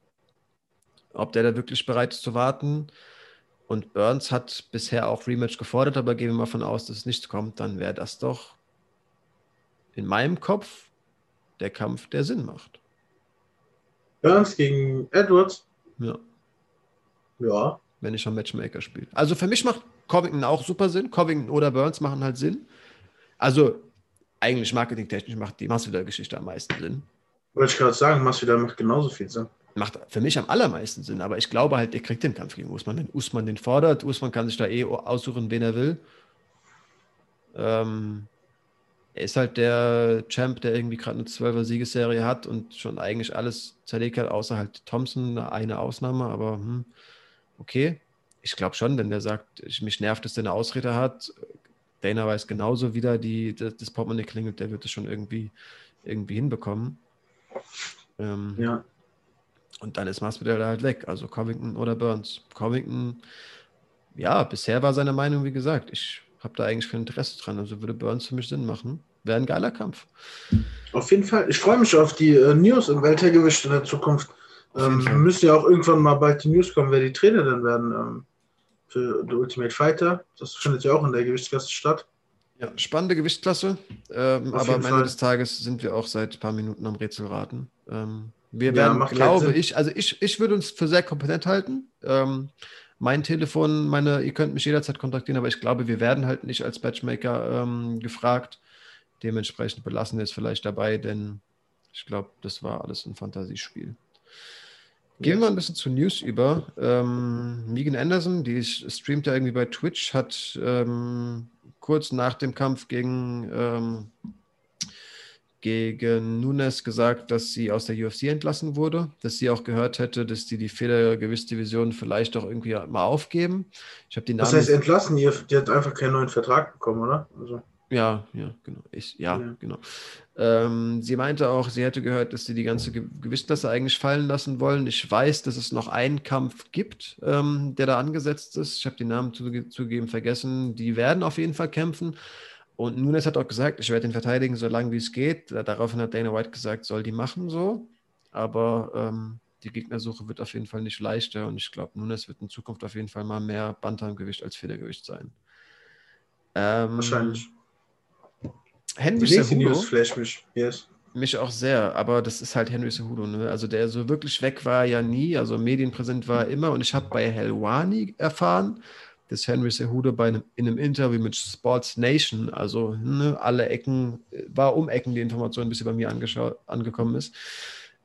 Ob der da wirklich bereit ist zu warten. Und Burns hat bisher auch Rematch gefordert, aber gehen wir mal von aus, dass es nichts kommt, dann wäre das doch in meinem Kopf der Kampf, der Sinn macht. Burns gegen Edwards, Ja, ja. wenn ich schon Matchmaker spiele. Also für mich macht Covington auch super Sinn. Covington oder Burns machen halt Sinn. Also eigentlich marketingtechnisch macht die Masvidal-Geschichte am meisten Sinn. Wollte ich gerade sagen, Masvidal macht genauso viel Sinn. Macht für mich am allermeisten Sinn, aber ich glaube halt, er kriegt den Kampf gegen Usman. Wenn Usman den fordert, Usman kann sich da eh aussuchen, wen er will. Ähm, er ist halt der Champ, der irgendwie gerade eine 12er Siegesserie hat und schon eigentlich alles zerlegt hat, außer halt Thompson, eine Ausnahme, aber hm, okay. Ich glaube schon, wenn der sagt, ich, mich nervt, dass der eine Ausrede hat. Dana weiß genauso, wie da die, das, das Portemonnaie klingelt, der wird es schon irgendwie, irgendwie hinbekommen. Ähm, ja. Und dann ist Masvidal halt weg, also Covington oder Burns. Covington, ja, bisher war seine Meinung, wie gesagt, ich habe da eigentlich kein Interesse dran. Also würde Burns für mich Sinn machen. Wäre ein geiler Kampf. Auf jeden Fall. Ich freue mich auf die äh, News im Weltergewicht in der Zukunft. Ähm, müssen ja auch irgendwann mal bald die News kommen, wer die Trainer dann werden ähm, für The Ultimate Fighter. Das findet ja auch in der Gewichtsklasse statt. Ja, spannende Gewichtsklasse. Ähm, aber am Ende Fall. des Tages sind wir auch seit ein paar Minuten am Rätselraten. Ähm, wir werden, ja, glaube ich, also ich, ich würde uns für sehr kompetent halten. Ähm, mein Telefon, meine, ihr könnt mich jederzeit kontaktieren, aber ich glaube, wir werden halt nicht als Batchmaker ähm, gefragt. Dementsprechend belassen wir es vielleicht dabei, denn ich glaube, das war alles ein Fantasiespiel. Gehen wir ein bisschen zu News über. Ähm, Megan Anderson, die streamt ja irgendwie bei Twitch, hat ähm, kurz nach dem Kampf gegen ähm, gegen Nunes gesagt, dass sie aus der UFC entlassen wurde, dass sie auch gehört hätte, dass die die Federgewichtsdivision vielleicht auch irgendwie mal aufgeben. Ich habe die Namen. Das heißt entlassen, die, die hat einfach keinen neuen Vertrag bekommen, oder? Also. Ja, ja, genau. Ich, ja, ja. genau. Ähm, sie meinte auch, sie hätte gehört, dass sie die ganze Ge eigentlich fallen lassen wollen. Ich weiß, dass es noch einen Kampf gibt, ähm, der da angesetzt ist. Ich habe die Namen zugegeben vergessen. Die werden auf jeden Fall kämpfen. Und Nunes hat auch gesagt, ich werde ihn verteidigen, so lange wie es geht. Daraufhin hat Dana White gesagt, soll die machen so. Aber ähm, die Gegnersuche wird auf jeden Fall nicht leichter. Und ich glaube, Nunes wird in Zukunft auf jeden Fall mal mehr Bantamgewicht als Federgewicht sein. Ähm, Wahrscheinlich. Henry Cejudo. mich. Yes. Mich auch sehr, aber das ist halt Henry Cejudo. Ne? Also der so wirklich weg war ja nie, also medienpräsent war er immer. Und ich habe bei Helwani erfahren, dass Henry Cejudo bei einem, in einem Interview mit Sports Nation, also ne, alle Ecken, war um Ecken die Information, bis sie bei mir angekommen ist,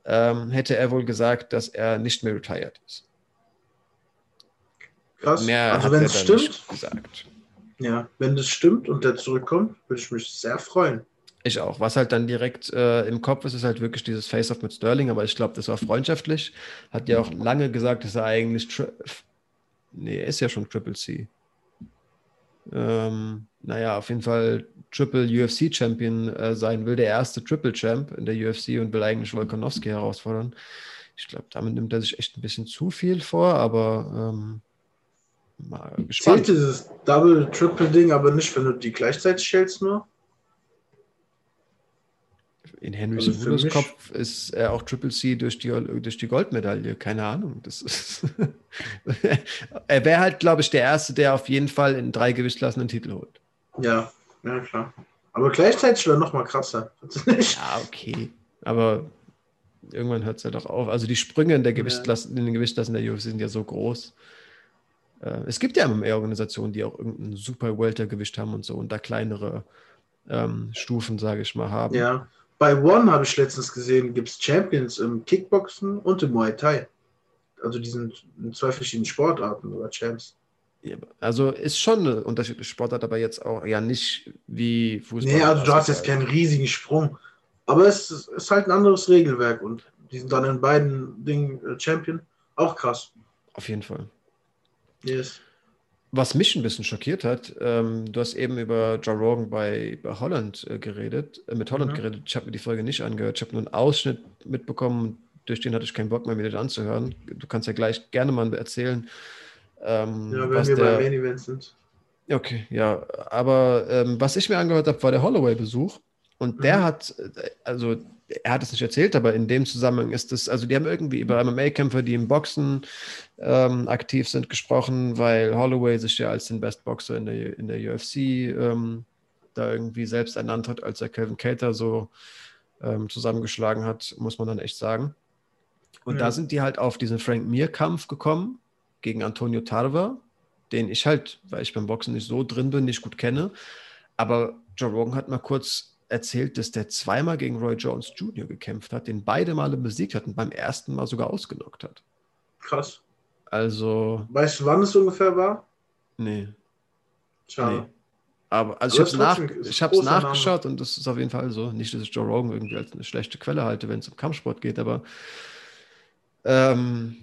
ähm, hätte er wohl gesagt, dass er nicht mehr retired ist. Krass. Mehr also wenn es stimmt, gesagt. Ja, wenn das stimmt und der zurückkommt, würde ich mich sehr freuen. Ich auch. Was halt dann direkt äh, im Kopf ist, ist halt wirklich dieses Face-Off mit Sterling, aber ich glaube, das war freundschaftlich. Hat ja auch lange gesagt, dass er eigentlich Nee, er ist ja schon Triple C. Ähm, naja, auf jeden Fall Triple UFC Champion äh, sein will, der erste Triple Champ in der UFC und will eigentlich Volkanovski herausfordern. Ich glaube, damit nimmt er sich echt ein bisschen zu viel vor, aber ähm, mal gespannt. Zählt dieses Double-Triple-Ding aber nicht, wenn du die gleichzeitig stellst nur? In Henry also Kopf ist er auch Triple C durch die, durch die Goldmedaille. Keine Ahnung. Das ist er wäre halt, glaube ich, der Erste, der auf jeden Fall in drei Gewichtsklassen einen Titel holt. Ja, ja, klar. Aber gleichzeitig wäre noch mal krasser. ja, okay. Aber irgendwann hört es ja doch auf. Also die Sprünge in, der Gewichtsklassen, in den Gewichtsklassen der UFC sind ja so groß. Äh, es gibt ja MMA-Organisationen, die auch irgendein super Weltergewicht haben und so und da kleinere ähm, Stufen, sage ich mal, haben. Ja, bei One habe ich letztens gesehen, gibt es Champions im Kickboxen und im Muay Thai. Also die sind in zwei verschiedenen Sportarten oder Champs. Ja, also ist schon eine unterschiedliche Sportart, aber jetzt auch ja nicht wie Fußball. Nee, also du hast jetzt keinen riesigen Sprung. Aber es ist halt ein anderes Regelwerk und die sind dann in beiden Dingen äh, Champion. Auch krass. Auf jeden Fall. Yes. Was mich ein bisschen schockiert hat, ähm, du hast eben über Joe Rogan bei, bei Holland äh, geredet, äh, mit Holland mhm. geredet. Ich habe mir die Folge nicht angehört. Ich habe nur einen Ausschnitt mitbekommen, durch den hatte ich keinen Bock mehr, mir das anzuhören. Du kannst ja gleich gerne mal erzählen. Ähm, ja, wenn wir der, beim Main Event sind. Okay, ja. Aber ähm, was ich mir angehört habe, war der Holloway-Besuch. Und mhm. der hat, äh, also er hat es nicht erzählt, aber in dem Zusammenhang ist es, also die haben irgendwie über MMA-Kämpfer, die im Boxen ähm, aktiv sind, gesprochen, weil Holloway sich ja als den Best Boxer in der, in der UFC ähm, da irgendwie selbst ernannt hat, als er Kevin Cater so ähm, zusammengeschlagen hat, muss man dann echt sagen. Und ja. da sind die halt auf diesen Frank Mir-Kampf gekommen gegen Antonio Tarver, den ich halt, weil ich beim Boxen nicht so drin bin, nicht gut kenne. Aber Joe Rogan hat mal kurz erzählt, dass der zweimal gegen Roy Jones Jr. gekämpft hat, den beide Male besiegt hat und beim ersten Mal sogar ausgenockt hat. Krass. Also. Weißt du, wann es ungefähr war? Nee. Schade. Nee. Aber also ich habe es nach, nachgeschaut Name. und das ist auf jeden Fall so. Nicht, dass ich Joe Rogan irgendwie als eine schlechte Quelle halte, wenn es um Kampfsport geht, aber ähm,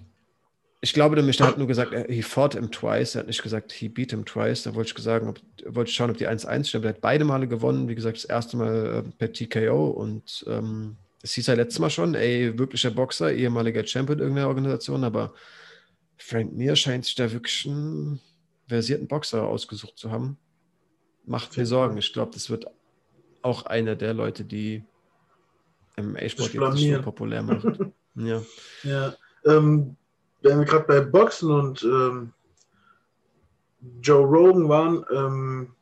ich glaube nämlich, der hat nur gesagt, he fought him twice. Er hat nicht gesagt, he beat him twice. Da wollte ich sagen, ob, wollte ich schauen, ob die 1-1 stimmt. Er hat beide Male gewonnen. Wie gesagt, das erste Mal äh, per TKO und ähm, es hieß ja letztes Mal schon, ey, wirklicher Boxer, ehemaliger Champion irgendeiner Organisation, aber Frank Mir scheint sich da wirklich einen versierten Boxer ausgesucht zu haben macht mir Sorgen. Ich glaube, das wird auch einer der Leute, die MMA-Sport jetzt so populär macht. ja. ja. Ähm, wenn wir gerade bei Boxen und ähm, Joe Rogan waren, ähm,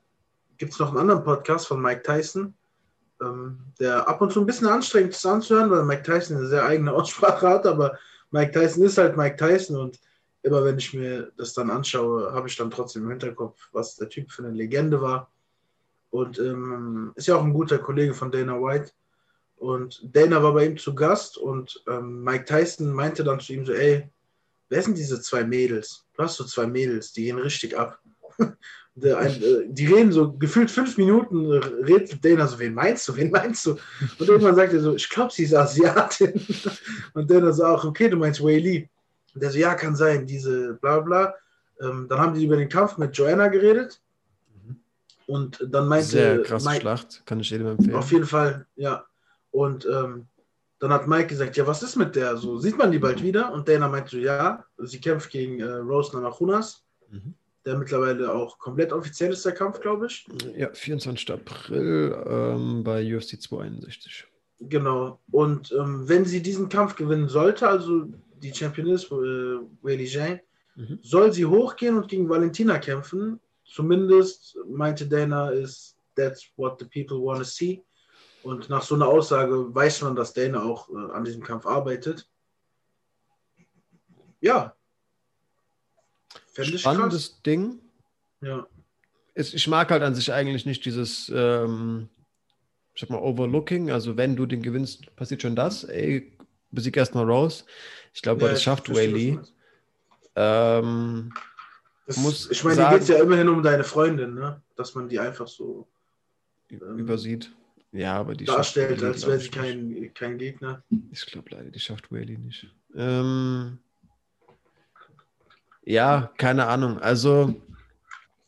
gibt es noch einen anderen Podcast von Mike Tyson, ähm, der ab und zu ein bisschen anstrengend ist anzuhören, weil Mike Tyson eine sehr eigene Aussprache hat, aber Mike Tyson ist halt Mike Tyson und immer wenn ich mir das dann anschaue, habe ich dann trotzdem im Hinterkopf, was der Typ für eine Legende war. Und ähm, ist ja auch ein guter Kollege von Dana White. Und Dana war bei ihm zu Gast und ähm, Mike Tyson meinte dann zu ihm so, ey, wer sind diese zwei Mädels? Du hast so zwei Mädels, die gehen richtig ab. ein, äh, die reden so gefühlt fünf Minuten, redet Dana so, wen meinst du, wen meinst du? Und irgendwann sagt er so, ich glaube, sie ist Asiatin. Und Dana so, auch, okay, du meinst Wei Li. Und der so, ja, kann sein, diese bla bla. Ähm, dann haben die über den Kampf mit Joanna geredet. Und dann meinte. Sehr krasse Mike, Schlacht, kann ich jedem empfehlen. Auf jeden Fall, ja. Und ähm, dann hat Mike gesagt: Ja, was ist mit der? So, sieht man die bald wieder? Und Dana meinte so: Ja, sie kämpft gegen äh, Rose Namajunas, mhm. der mittlerweile auch komplett offiziell ist, der Kampf, glaube ich. Ja, 24. April ähm, bei UFC 261. Genau. Und ähm, wenn sie diesen Kampf gewinnen sollte, also die Championess, äh, Weili Zhang, mhm. soll sie hochgehen und gegen Valentina kämpfen zumindest meinte Dana, ist that's what the people want to see. Und nach so einer Aussage weiß man, dass Dana auch äh, an diesem Kampf arbeitet. Ja. Spannendes krass. Ding. Ja. Ich mag halt an sich eigentlich nicht dieses, ähm, ich sag mal, Overlooking. Also, wenn du den gewinnst, passiert schon das. Ey, besieg erstmal Rose. Ich glaube, ja, das schafft Whaley. Ähm, das, muss ich meine, dir geht es ja immerhin um deine Freundin, ne? dass man die einfach so ähm, übersieht. Ja, aber die darstellt, als wäre sie kein, kein Gegner. Ich glaube leider, die schafft Whaley nicht. Ähm, ja, keine Ahnung. Also,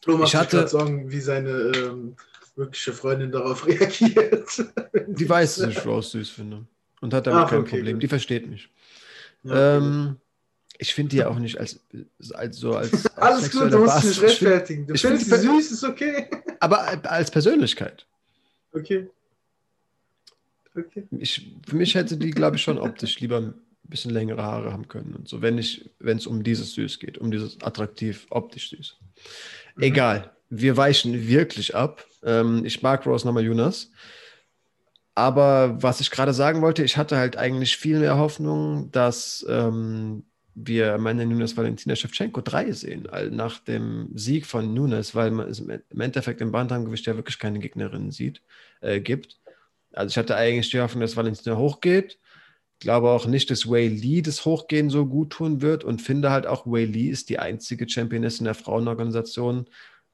Flo ich hatte sagen, wie seine ähm, wirkliche Freundin darauf reagiert. die weiß, dass ich Rose süß finde. Und hat damit Ach, kein okay, Problem. Gut. Die versteht mich. Ja, ähm, ich finde die ja auch nicht als, als so als. als Alles gut, du musst dich rechtfertigen. Du findest sie süß, ist okay. Aber als Persönlichkeit. Okay. Okay. Ich, für mich hätte die, glaube ich, schon optisch lieber ein bisschen längere Haare haben können und so, wenn es um dieses Süß geht, um dieses attraktiv, optisch süß. Mhm. Egal, wir weichen wirklich ab. Ähm, ich mag Rose Namajunas. Aber was ich gerade sagen wollte, ich hatte halt eigentlich viel mehr Hoffnung, dass ähm, wir Amanda Nunes Valentina Shevchenko 3 sehen, nach dem Sieg von Nunes, weil man es im Endeffekt im Bantamgewicht ja wirklich keine Gegnerin sieht, äh, gibt. Also ich hatte eigentlich die Hoffnung, dass Valentina hochgeht. Ich glaube auch nicht, dass Wei Lee das Hochgehen so gut tun wird und finde halt auch, Wei Lee ist die einzige Championess in der Frauenorganisation,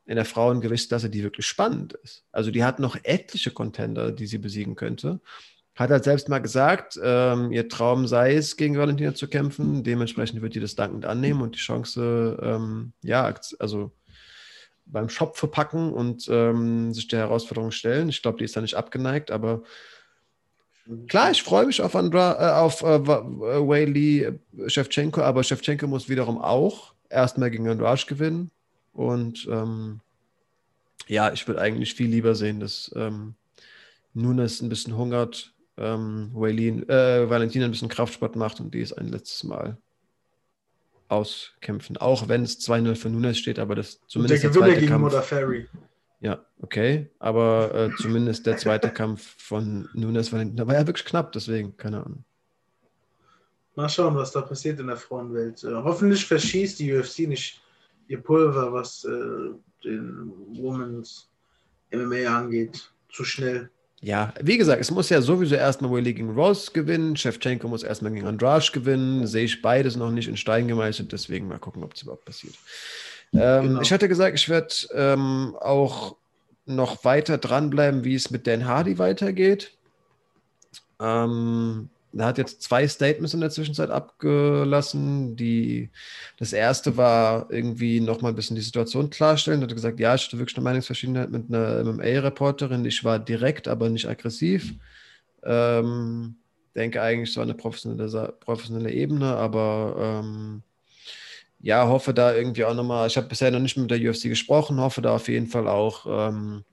in der Frauengewichtsklasse, die wirklich spannend ist. Also die hat noch etliche Contender, die sie besiegen könnte hat halt selbst mal gesagt, ähm, ihr Traum sei es, gegen Valentina zu kämpfen. Dementsprechend wird die das dankend annehmen und die Chance, ähm, ja, also beim Shop verpacken und ähm, sich der Herausforderung stellen. Ich glaube, die ist da nicht abgeneigt, aber klar, ich freue mich auf, Andra, äh, auf äh, Whaley äh, Shevchenko, aber Shevchenko muss wiederum auch erstmal gegen Andrade gewinnen und ähm, ja, ich würde eigentlich viel lieber sehen, dass ähm, Nunes ein bisschen hungert, ähm, Waylin, äh, Valentina ein bisschen Kraftsport macht und die ist ein letztes Mal auskämpfen. Auch wenn es 2-0 für Nunes steht, aber das zumindest der, der Gewinner gegen Kampf, Ferry. Ja, okay. Aber äh, zumindest der zweite Kampf von Nunes Valentina war ja wirklich knapp, deswegen, keine Ahnung. Mal schauen, was da passiert in der Frauenwelt. Äh, hoffentlich verschießt die UFC nicht ihr Pulver, was äh, den Women's MMA angeht. Zu schnell. Ja, wie gesagt, es muss ja sowieso erstmal Willy gegen Rose gewinnen. Shevchenko muss erstmal gegen Andrasch gewinnen. Sehe ich beides noch nicht in Stein gemeißelt. Deswegen mal gucken, ob es überhaupt passiert. Ähm, genau. Ich hatte gesagt, ich werde ähm, auch noch weiter dranbleiben, wie es mit Dan Hardy weitergeht. Ähm, er hat jetzt zwei Statements in der Zwischenzeit abgelassen. Die, das erste war irgendwie nochmal ein bisschen die Situation klarstellen. Er hat gesagt, ja, ich hatte wirklich eine Meinungsverschiedenheit mit einer MMA-Reporterin. Ich war direkt, aber nicht aggressiv. Ähm, denke eigentlich so eine professionelle, professionelle Ebene, aber ähm, ja, hoffe da irgendwie auch nochmal, ich habe bisher noch nicht mit der UFC gesprochen, hoffe da auf jeden Fall auch ähm,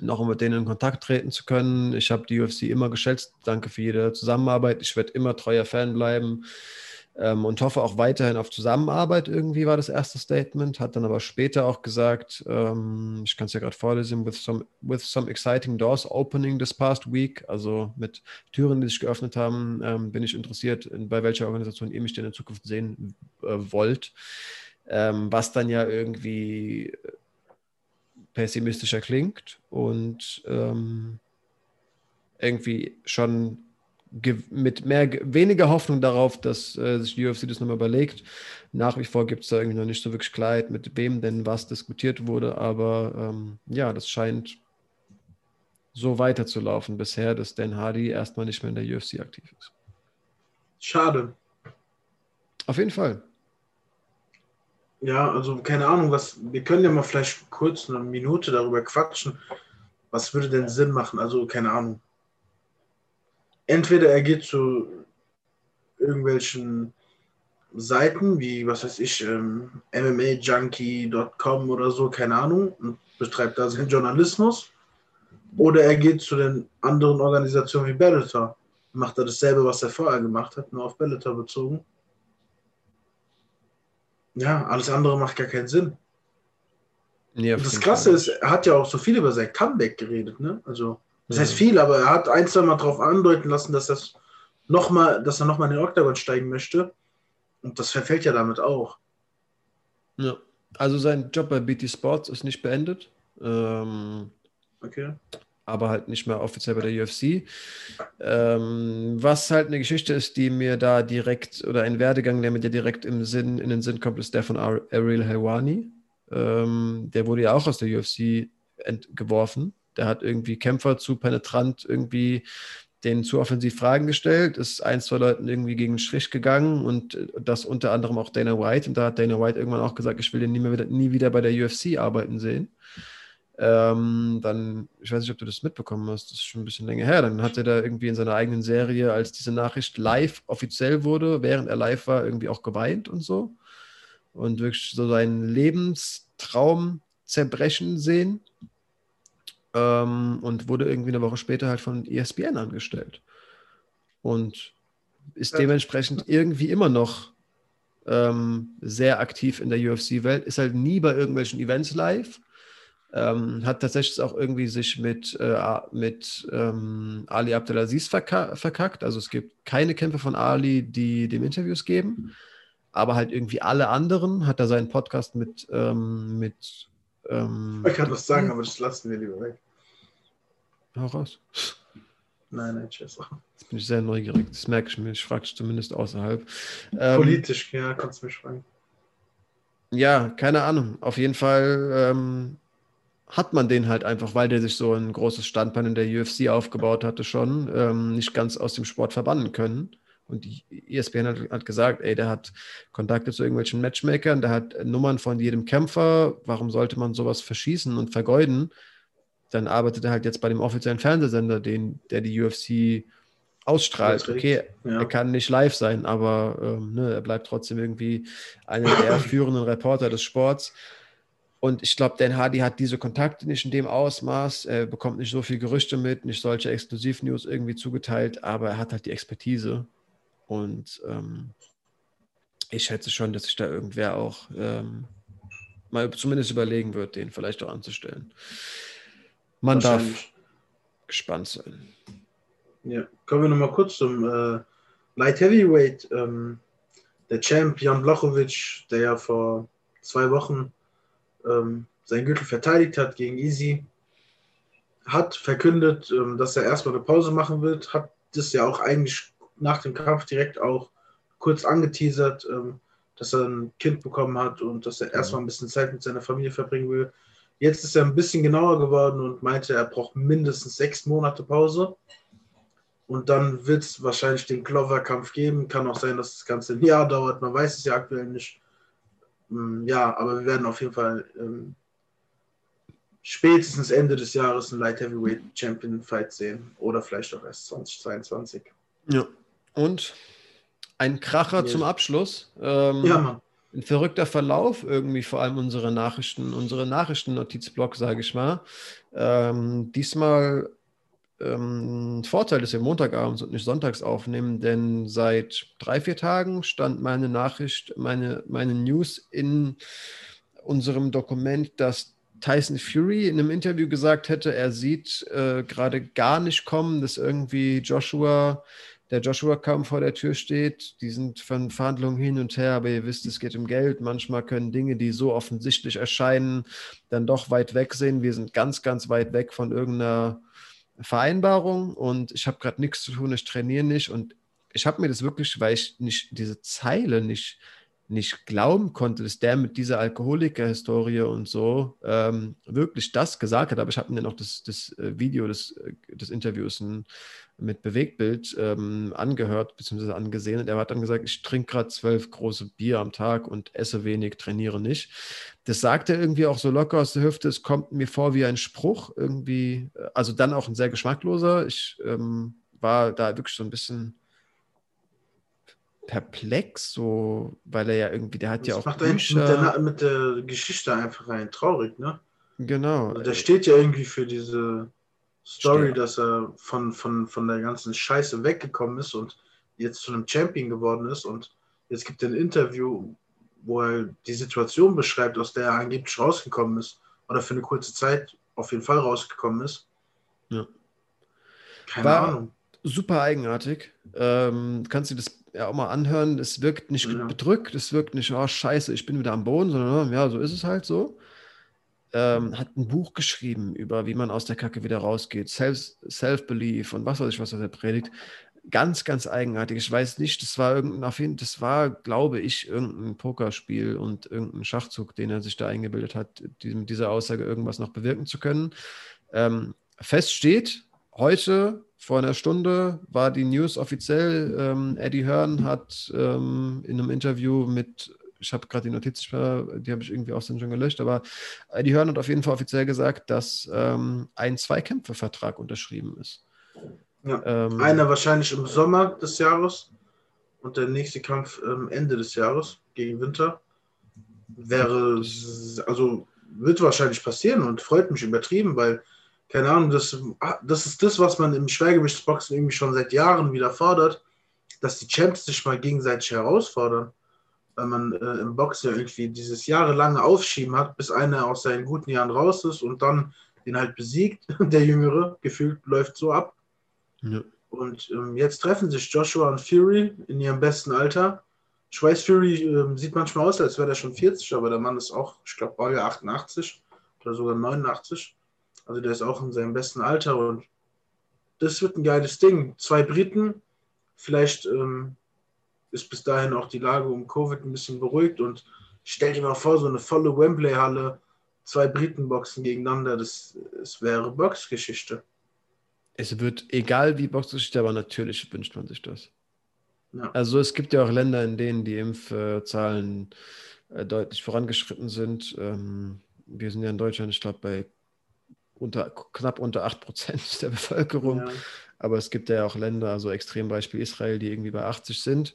noch mit denen in Kontakt treten zu können. Ich habe die UFC immer geschätzt. Danke für jede Zusammenarbeit. Ich werde immer treuer Fan bleiben ähm, und hoffe auch weiterhin auf Zusammenarbeit. Irgendwie war das erste Statement. Hat dann aber später auch gesagt, ähm, ich kann es ja gerade vorlesen, with some, with some exciting doors opening this past week. Also mit Türen, die sich geöffnet haben, ähm, bin ich interessiert, in, bei welcher Organisation ihr mich denn in Zukunft sehen äh, wollt. Ähm, was dann ja irgendwie pessimistischer klingt und ähm, irgendwie schon mit mehr, weniger Hoffnung darauf, dass äh, sich die UFC das nochmal überlegt. Nach wie vor gibt es da irgendwie noch nicht so wirklich Klarheit, mit wem denn was diskutiert wurde, aber ähm, ja, das scheint so weiterzulaufen bisher, dass Dan Hardy erstmal nicht mehr in der UFC aktiv ist. Schade. Auf jeden Fall. Ja, also keine Ahnung, was, wir können ja mal vielleicht kurz eine Minute darüber quatschen. Was würde denn Sinn machen? Also keine Ahnung. Entweder er geht zu irgendwelchen Seiten wie, was weiß ich, ähm, MMAJunkie.com oder so, keine Ahnung, und betreibt da seinen Journalismus. Oder er geht zu den anderen Organisationen wie Bellator. Macht er dasselbe, was er vorher gemacht hat, nur auf Bellator bezogen. Ja, alles andere macht gar keinen Sinn. Nee, das Krasse ist, er hat ja auch so viel über sein Comeback geredet, ne? Also, das ja. heißt viel, aber er hat ein, zwei Mal darauf andeuten lassen, dass, das noch mal, dass er nochmal in den Octagon steigen möchte. Und das verfällt ja damit auch. Ja, also sein Job bei BT Sports ist nicht beendet. Ähm, okay aber halt nicht mehr offiziell bei der UFC. Ähm, was halt eine Geschichte ist, die mir da direkt, oder ein Werdegang, der mir direkt im Sinn, in den Sinn kommt, ist der von Ariel Helwani. Ähm, der wurde ja auch aus der UFC geworfen. Der hat irgendwie Kämpfer zu penetrant irgendwie denen zu offensiv Fragen gestellt, ist ein, zwei Leuten irgendwie gegen den Strich gegangen und das unter anderem auch Dana White. Und da hat Dana White irgendwann auch gesagt, ich will den nie, mehr wieder, nie wieder bei der UFC arbeiten sehen. Ähm, dann, ich weiß nicht, ob du das mitbekommen hast, das ist schon ein bisschen länger her. Dann hat er da irgendwie in seiner eigenen Serie, als diese Nachricht live offiziell wurde, während er live war, irgendwie auch geweint und so. Und wirklich so seinen Lebenstraum zerbrechen sehen. Ähm, und wurde irgendwie eine Woche später halt von ESPN angestellt. Und ist dementsprechend irgendwie immer noch ähm, sehr aktiv in der UFC-Welt, ist halt nie bei irgendwelchen Events live ähm, hat tatsächlich auch irgendwie sich mit, äh, mit ähm, Ali Abdelaziz verka verkackt. Also es gibt keine Kämpfe von Ali, die dem Interviews geben, aber halt irgendwie alle anderen hat er seinen Podcast mit. Ähm, mit ähm, ich kann was sagen, aber das lassen wir lieber weg. Hau raus. Nein, nein, tschüss. Jetzt bin ich sehr neugierig. Das merke ich mir. Ich frage dich zumindest außerhalb. Ähm, Politisch, ja, kannst du mich fragen. Ja, keine Ahnung. Auf jeden Fall ähm, hat man den halt einfach, weil der sich so ein großes Standbein in der UFC aufgebaut hatte, schon ähm, nicht ganz aus dem Sport verbannen können. Und die ESPN hat, hat, gesagt, ey, der hat Kontakte zu irgendwelchen Matchmakern, der hat Nummern von jedem Kämpfer. Warum sollte man sowas verschießen und vergeuden? Dann arbeitet er halt jetzt bei dem offiziellen Fernsehsender, den, der die UFC ausstrahlt. Okay, ja. er kann nicht live sein, aber ähm, ne, er bleibt trotzdem irgendwie einer der führenden Reporter des Sports. Und ich glaube, Dan Hardy hat diese Kontakte nicht in dem Ausmaß, er bekommt nicht so viel Gerüchte mit, nicht solche Exklusivnews irgendwie zugeteilt, aber er hat halt die Expertise. Und ähm, ich schätze schon, dass sich da irgendwer auch ähm, mal zumindest überlegen wird, den vielleicht auch anzustellen. Man darf gespannt sein. Ja, kommen wir nochmal kurz zum äh, Light Heavyweight. Ähm, der Champ Jan Blachowicz, der ja vor zwei Wochen ähm, seinen Gürtel verteidigt hat gegen Easy, hat verkündet, ähm, dass er erstmal eine Pause machen wird, hat das ja auch eigentlich nach dem Kampf direkt auch kurz angeteasert, ähm, dass er ein Kind bekommen hat und dass er erstmal ein bisschen Zeit mit seiner Familie verbringen will. Jetzt ist er ein bisschen genauer geworden und meinte, er braucht mindestens sechs Monate Pause. Und dann wird es wahrscheinlich den Clover-Kampf geben. Kann auch sein, dass das Ganze ein Jahr dauert. Man weiß es ja aktuell nicht. Mm, ja, aber wir werden auf jeden Fall ähm, spätestens Ende des Jahres einen Light Heavyweight Champion Fight sehen. Oder vielleicht auch erst 2022. Ja. Und ein Kracher ja. zum Abschluss. Ähm, ja, Mann. Ein verrückter Verlauf irgendwie, vor allem unsere Nachrichten, unsere Nachrichtennotizblock, sage ich mal. Ähm, diesmal ähm, Vorteil, dass wir Montagabends und nicht sonntags aufnehmen, denn seit drei, vier Tagen stand meine Nachricht, meine, meine News in unserem Dokument, dass Tyson Fury in einem Interview gesagt hätte, er sieht äh, gerade gar nicht kommen, dass irgendwie Joshua, der Joshua-Kampf vor der Tür steht. Die sind von Verhandlungen hin und her, aber ihr wisst, es geht um Geld. Manchmal können Dinge, die so offensichtlich erscheinen, dann doch weit weg sehen. Wir sind ganz, ganz weit weg von irgendeiner Vereinbarung und ich habe gerade nichts zu tun, ich trainiere nicht. Und ich habe mir das wirklich, weil ich nicht diese Zeile nicht, nicht glauben konnte, dass der mit dieser Alkoholiker-Historie und so ähm, wirklich das gesagt hat. Aber ich habe mir auch das, das äh, Video des, äh, des Interviews mit Bewegtbild ähm, angehört bzw. angesehen und er hat dann gesagt, ich trinke gerade zwölf große Bier am Tag und esse wenig, trainiere nicht. Das sagt er irgendwie auch so locker aus der Hüfte. Es kommt mir vor wie ein Spruch irgendwie, äh, also dann auch ein sehr geschmackloser. Ich ähm, war da wirklich so ein bisschen perplex, so, weil er ja irgendwie, der hat das ja auch macht Bücher. Mit der, mit der Geschichte einfach rein traurig, ne? Genau. Also der steht ja irgendwie für diese Story, Steht. dass er von, von, von der ganzen Scheiße weggekommen ist und jetzt zu einem Champion geworden ist. Und jetzt gibt er ein Interview, wo er die Situation beschreibt, aus der er angeblich rausgekommen ist. Oder für eine kurze Zeit auf jeden Fall rausgekommen ist. Ja. Keine War Ahnung. Super eigenartig. Ähm, kannst du das ja auch mal anhören. Es wirkt nicht ja. bedrückt, es wirkt nicht, oh scheiße, ich bin wieder am Boden, sondern ja, so ist es halt so ähm, hat ein Buch geschrieben über, wie man aus der Kacke wieder rausgeht, Self-Belief und was weiß ich, was er predigt. Ganz, ganz eigenartig. Ich weiß nicht, das war irgendein, auf jeden, das war, glaube ich, irgendein Pokerspiel und irgendein Schachzug, den er sich da eingebildet hat, die, mit dieser Aussage irgendwas noch bewirken zu können. Ähm, fest steht, heute vor einer Stunde war die News offiziell. Ähm, Eddie Hearn hat ähm, in einem Interview mit ich habe gerade die Notiz, die habe ich irgendwie aus den schon gelöscht, aber die Hören hat auf jeden Fall offiziell gesagt, dass ähm, ein Zweikämpfe-Vertrag unterschrieben ist. Ja, ähm, einer wahrscheinlich im Sommer des Jahres und der nächste Kampf ähm, Ende des Jahres gegen Winter. Wäre, also wird wahrscheinlich passieren und freut mich übertrieben, weil, keine Ahnung, das, ah, das ist das, was man im Schwergewichtsboxen irgendwie schon seit Jahren wieder fordert, dass die Champs sich mal gegenseitig herausfordern weil man äh, im Boxen ja irgendwie dieses jahrelange Aufschieben hat, bis einer aus seinen guten Jahren raus ist und dann den halt besiegt, der Jüngere, gefühlt läuft so ab. Ja. Und ähm, jetzt treffen sich Joshua und Fury in ihrem besten Alter. Ich weiß, Fury äh, sieht manchmal aus, als wäre er schon 40, aber der Mann ist auch, ich glaube, Baujahr 88 oder sogar 89. Also der ist auch in seinem besten Alter und das wird ein geiles Ding. Zwei Briten, vielleicht ähm, ist bis dahin auch die Lage um Covid ein bisschen beruhigt und stell dir mal vor, so eine volle Wembley-Halle, zwei Briten boxen gegeneinander, das, das wäre Boxgeschichte. Es wird egal wie Boxgeschichte, aber natürlich wünscht man sich das. Ja. Also es gibt ja auch Länder, in denen die Impfzahlen äh, deutlich vorangeschritten sind. Ähm, wir sind ja in Deutschland, ich glaube, bei unter, knapp unter 8 Prozent der Bevölkerung. Ja. Aber es gibt ja auch Länder, also Extrembeispiel Israel, die irgendwie bei 80 sind.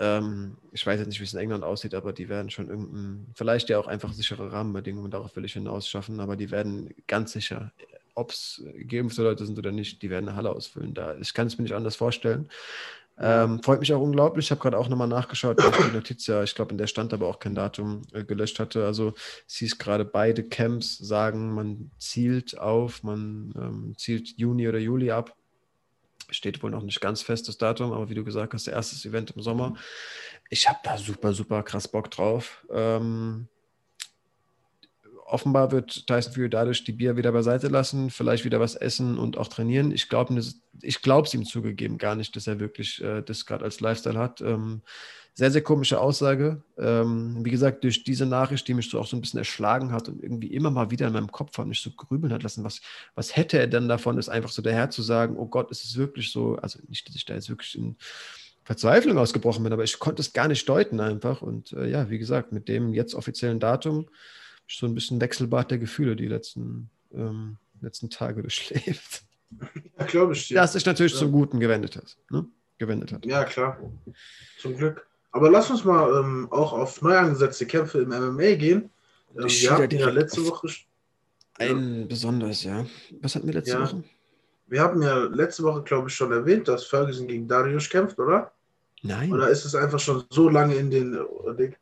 Ähm, ich weiß jetzt nicht, wie es in England aussieht, aber die werden schon irgendein, vielleicht ja auch einfach sichere Rahmenbedingungen, darauf will ich hinaus schaffen, aber die werden ganz sicher, ob es geimpfte Leute sind oder nicht, die werden eine Halle ausfüllen. Da, ich kann es mir nicht anders vorstellen. Ähm, freut mich auch unglaublich. Ich habe gerade auch nochmal nachgeschaut, weil ich die Notiz ja, ich glaube, in der stand aber auch kein Datum äh, gelöscht hatte. Also sie ist gerade beide Camps sagen, man zielt auf, man ähm, zielt Juni oder Juli ab. Steht wohl noch nicht ganz fest, das Datum, aber wie du gesagt hast, erstes Event im Sommer. Ich habe da super, super krass Bock drauf. Ähm, offenbar wird Tyson Fury dadurch die Bier wieder beiseite lassen, vielleicht wieder was essen und auch trainieren. Ich glaube ich es ihm zugegeben gar nicht, dass er wirklich äh, das gerade als Lifestyle hat. Ähm, sehr, sehr komische Aussage. Ähm, wie gesagt, durch diese Nachricht, die mich so auch so ein bisschen erschlagen hat und irgendwie immer mal wieder in meinem Kopf hat mich so grübeln hat lassen, was, was hätte er denn davon, ist einfach so daher zu sagen, oh Gott, ist es wirklich so, also nicht, dass ich da jetzt wirklich in Verzweiflung ausgebrochen bin, aber ich konnte es gar nicht deuten einfach. Und äh, ja, wie gesagt, mit dem jetzt offiziellen Datum so ein bisschen Wechselbad der Gefühle die letzten, ähm, letzten Tage durchlebt. Ja, glaube ich. Dass sich natürlich ja. zum Guten gewendet hat. Ne? Gewendet hat. Ja, klar. Zum Glück. Aber lass uns mal ähm, auch auf neu angesetzte Kämpfe im MMA gehen. Ähm, wir hatten ja letzte Woche. Ein ja. besonderes, ja. Was hatten wir letzte ja. Woche? Wir haben ja letzte Woche, glaube ich, schon erwähnt, dass Ferguson gegen Darius kämpft, oder? Nein. Oder ist es einfach schon so lange in den äh?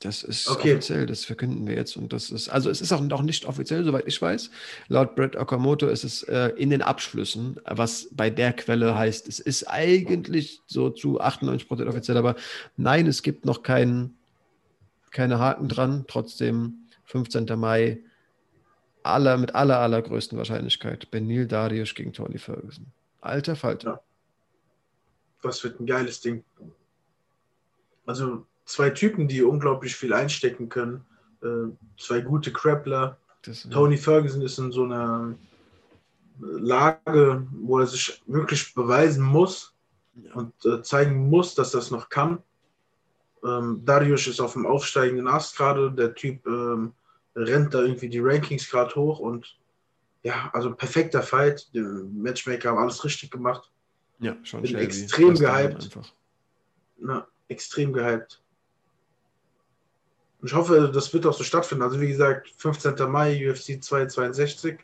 Das ist okay. offiziell, das verkünden wir jetzt. Und das ist, also es ist auch noch nicht offiziell, soweit ich weiß. Laut Brett Okamoto ist es äh, in den Abschlüssen, was bei der Quelle heißt, es ist eigentlich so zu 98 Prozent offiziell, aber nein, es gibt noch kein, keine Haken dran. Trotzdem 15. Mai, aller, mit aller, allergrößten Wahrscheinlichkeit, Benil Darius gegen Tony Ferguson. Alter Falter. Ja. Das wird ein geiles Ding. Also zwei Typen, die unglaublich viel einstecken können. Äh, zwei gute Grappler. Tony Ferguson ist in so einer Lage, wo er sich wirklich beweisen muss ja. und äh, zeigen muss, dass das noch kann. Ähm, Darius ist auf dem aufsteigenden Ast gerade. Der Typ ähm, rennt da irgendwie die Rankings gerade hoch und ja, also perfekter Fight. Die Matchmaker haben alles richtig gemacht. Ja, schon. Bin extrem gehypt. Na, extrem gehypt. Ich hoffe, das wird auch so stattfinden. Also wie gesagt, 15. Mai, UFC 262.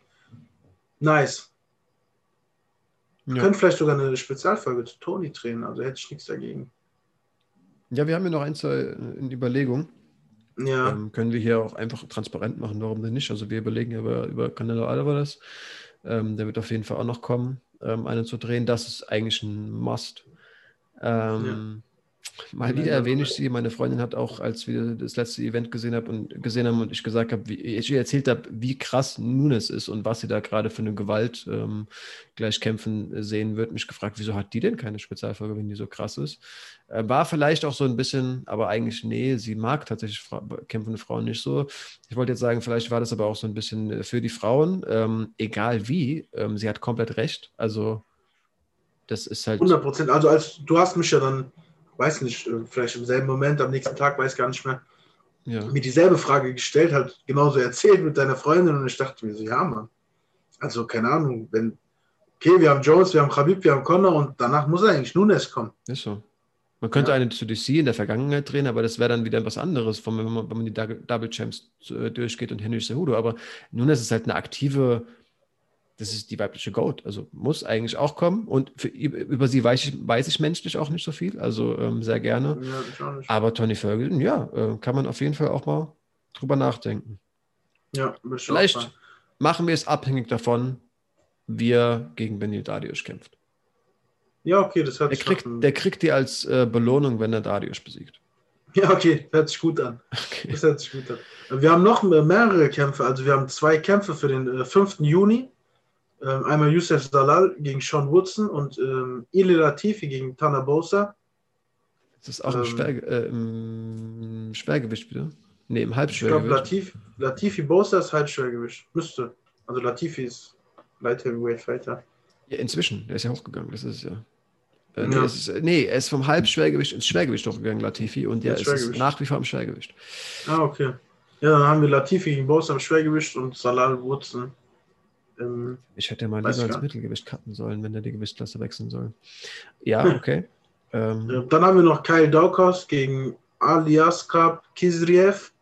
Nice. Wir ja. können vielleicht sogar eine Spezialfolge zu Tony drehen, also hätte ich nichts dagegen. Ja, wir haben ja noch ein, zwei in Überlegung. Ja. Ähm, können wir hier auch einfach transparent machen, warum denn nicht? Also wir überlegen ja über, über Canelo Alvarez. Ähm, der wird auf jeden Fall auch noch kommen, ähm, einen zu drehen. Das ist eigentlich ein Must. Ähm, ja. Mal wieder erwähne ich sie. Meine Freundin hat auch, als wir das letzte Event gesehen, hab und, gesehen haben und ich gesagt habe, wie ich erzählt habe, wie krass Nunes ist und was sie da gerade für eine Gewalt ähm, gleich kämpfen sehen wird, mich gefragt, wieso hat die denn keine Spezialfolge, wenn die so krass ist? Äh, war vielleicht auch so ein bisschen, aber eigentlich, nee, sie mag tatsächlich Fra kämpfende Frauen nicht so. Ich wollte jetzt sagen, vielleicht war das aber auch so ein bisschen äh, für die Frauen, ähm, egal wie, ähm, sie hat komplett recht. Also, das ist halt. 100 Prozent. Also, als du hast mich ja dann weiß nicht, äh, vielleicht im selben Moment, am nächsten Tag, weiß gar nicht mehr, ja. mir dieselbe Frage gestellt hat, genauso erzählt mit deiner Freundin und ich dachte mir so, ja, Mann, also keine Ahnung, wenn, okay, wir haben Jones, wir haben Khabib, wir haben Connor und danach muss eigentlich Nunes kommen. Ist so. Man könnte ja. eine zu DC in der Vergangenheit drehen, aber das wäre dann wieder was anderes, wenn man, wenn man die Double Champs äh, durchgeht und Henry Cejudo. Aber Nunes ist halt eine aktive das ist die weibliche Goat. Also muss eigentlich auch kommen. Und für, über sie weiß ich, weiß ich menschlich auch nicht so viel. Also ähm, sehr gerne. Ja, Aber Tony Ferguson, ja, äh, kann man auf jeden Fall auch mal drüber nachdenken. Ja, Vielleicht machen wir es abhängig davon, wie er gegen Benil Darius kämpft. Ja, okay, das hört der sich kriegt, Der kriegt die als äh, Belohnung, wenn er Darius besiegt. Ja, okay, hört sich gut an. Okay. Das hört sich gut an. Wir haben noch mehrere Kämpfe. Also wir haben zwei Kämpfe für den äh, 5. Juni. Ähm, einmal Youssef Salal gegen Sean Woodson und ähm, Ili Latifi gegen Tana Bosa. Das ist auch ähm, Schwer, äh, im Schwergewicht wieder? Ne, im Halbschwergewicht. Ich glaube, Latifi, Latifi Bosa ist Halbschwergewicht. Müsste. Also Latifi ist Light Heavyweight Fighter. Ja, inzwischen. Der ist ja hochgegangen. Das ist ja. Äh, nee, ja. Ist, nee, er ist vom Halbschwergewicht ins Schwergewicht hochgegangen, Latifi, und der ist nach wie vor im Schwergewicht. Ah, okay. Ja, dann haben wir Latifi gegen Bosa im Schwergewicht und Salal Woodson ähm, ich hätte mal lieber ins Mittelgewicht cutten sollen, wenn er die Gewichtsklasse wechseln soll. Ja, okay. ähm, Dann haben wir noch Kyle Daukos gegen Aliaskap Kizriev.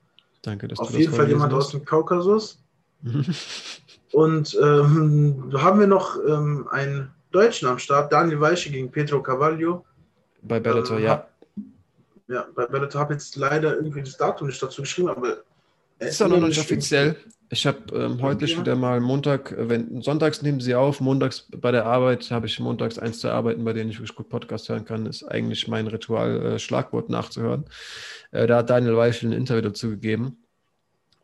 Danke, dass Auf du jeden Fall jemand hast. aus dem Kaukasus. Und ähm, haben wir noch ähm, einen Deutschen am Start, Daniel Weiche gegen Pedro Carvalho. Bei Bellator, ähm, ja. Ja, bei Bellator habe ich jetzt leider irgendwie das Datum nicht dazu geschrieben, aber. Es ist auch noch nicht offiziell. Ich habe ähm, heute ja. wieder mal Montag, äh, wenn sonntags nehmen sie auf, montags bei der Arbeit habe ich montags eins zu arbeiten, bei denen ich wirklich gut Podcast hören kann, ist eigentlich mein Ritual, äh, Schlagwort nachzuhören. Äh, da hat Daniel Weichel ein Interview dazu gegeben.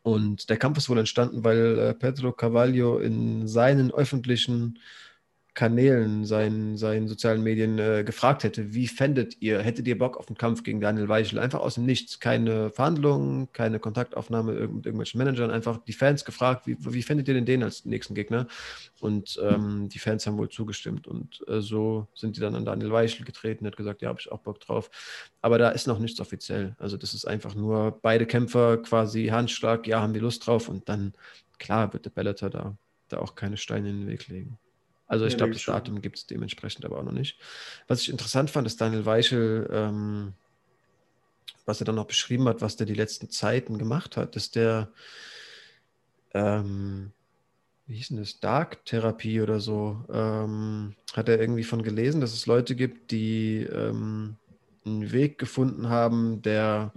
Und der Kampf ist wohl entstanden, weil äh, Pedro Carvalho in seinen öffentlichen Kanälen, seinen, seinen sozialen Medien äh, gefragt hätte, wie fändet ihr, hättet ihr Bock auf einen Kampf gegen Daniel Weichel? Einfach aus dem Nichts, keine Verhandlungen, keine Kontaktaufnahme mit irgendwelchen Managern, einfach die Fans gefragt, wie, wie fändet ihr denn den als nächsten Gegner? Und ähm, die Fans haben wohl zugestimmt und äh, so sind die dann an Daniel Weichel getreten, hat gesagt, ja, habe ich auch Bock drauf. Aber da ist noch nichts offiziell. Also das ist einfach nur beide Kämpfer quasi Handschlag, ja, haben die Lust drauf und dann, klar, wird der Bellator da, da auch keine Steine in den Weg legen. Also ich ja, glaube, das Datum gibt es dementsprechend aber auch noch nicht. Was ich interessant fand, ist Daniel Weichel, ähm, was er dann noch beschrieben hat, was der die letzten Zeiten gemacht hat, dass der, ähm, wie hieß denn das, Dark-Therapie oder so, ähm, hat er irgendwie von gelesen, dass es Leute gibt, die ähm, einen Weg gefunden haben, der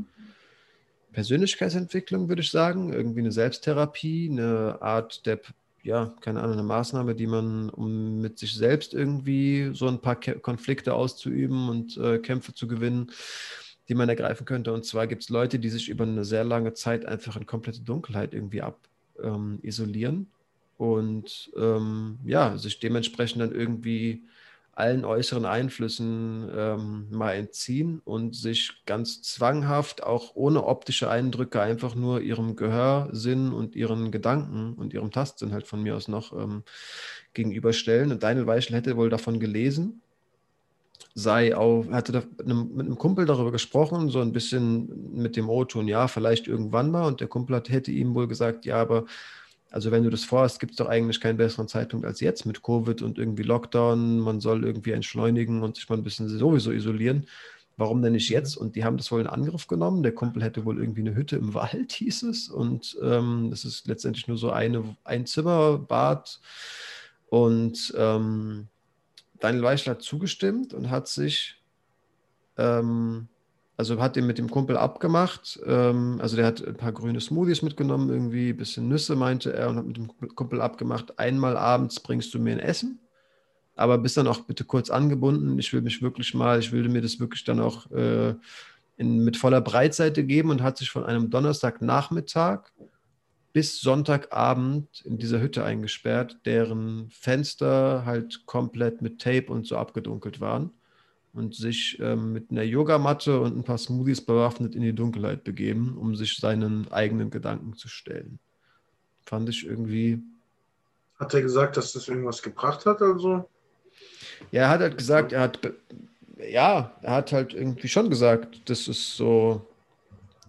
Persönlichkeitsentwicklung, würde ich sagen, irgendwie eine Selbsttherapie, eine Art der ja, keine Ahnung, eine Maßnahme, die man, um mit sich selbst irgendwie so ein paar Konflikte auszuüben und äh, Kämpfe zu gewinnen, die man ergreifen könnte. Und zwar gibt es Leute, die sich über eine sehr lange Zeit einfach in komplette Dunkelheit irgendwie ab ähm, isolieren und ähm, ja, sich dementsprechend dann irgendwie allen äußeren Einflüssen ähm, mal entziehen und sich ganz zwanghaft, auch ohne optische Eindrücke, einfach nur ihrem Gehörsinn und ihren Gedanken und ihrem Tastsinn halt von mir aus noch ähm, gegenüberstellen. Und Daniel Weichel hätte wohl davon gelesen, sei auch, hatte da mit einem, mit einem, Kumpel darüber gesprochen, so ein bisschen mit dem O-Ton, ja, vielleicht irgendwann mal. Und der Kumpel hat, hätte ihm wohl gesagt, ja, aber also wenn du das vorhast, gibt es doch eigentlich keinen besseren Zeitpunkt als jetzt mit Covid und irgendwie Lockdown. Man soll irgendwie entschleunigen und sich mal ein bisschen sowieso isolieren. Warum denn nicht jetzt? Und die haben das wohl in Angriff genommen. Der Kumpel hätte wohl irgendwie eine Hütte im Wald, hieß es. Und ähm, das ist letztendlich nur so eine, ein Zimmer, Bad. Und ähm, Daniel Weichler hat zugestimmt und hat sich ähm, also hat den mit dem Kumpel abgemacht. Ähm, also der hat ein paar grüne Smoothies mitgenommen, irgendwie ein bisschen Nüsse, meinte er, und hat mit dem Kumpel abgemacht, einmal abends bringst du mir ein Essen, aber bist dann auch bitte kurz angebunden. Ich will mich wirklich mal, ich will mir das wirklich dann auch äh, in, mit voller Breitseite geben und hat sich von einem Donnerstagnachmittag bis Sonntagabend in dieser Hütte eingesperrt, deren Fenster halt komplett mit Tape und so abgedunkelt waren und sich ähm, mit einer Yogamatte und ein paar Smoothies bewaffnet in die Dunkelheit begeben, um sich seinen eigenen Gedanken zu stellen. Fand ich irgendwie. Hat er gesagt, dass das irgendwas gebracht hat, also? Ja, er hat halt gesagt, er hat, ja, er hat halt irgendwie schon gesagt, das ist so,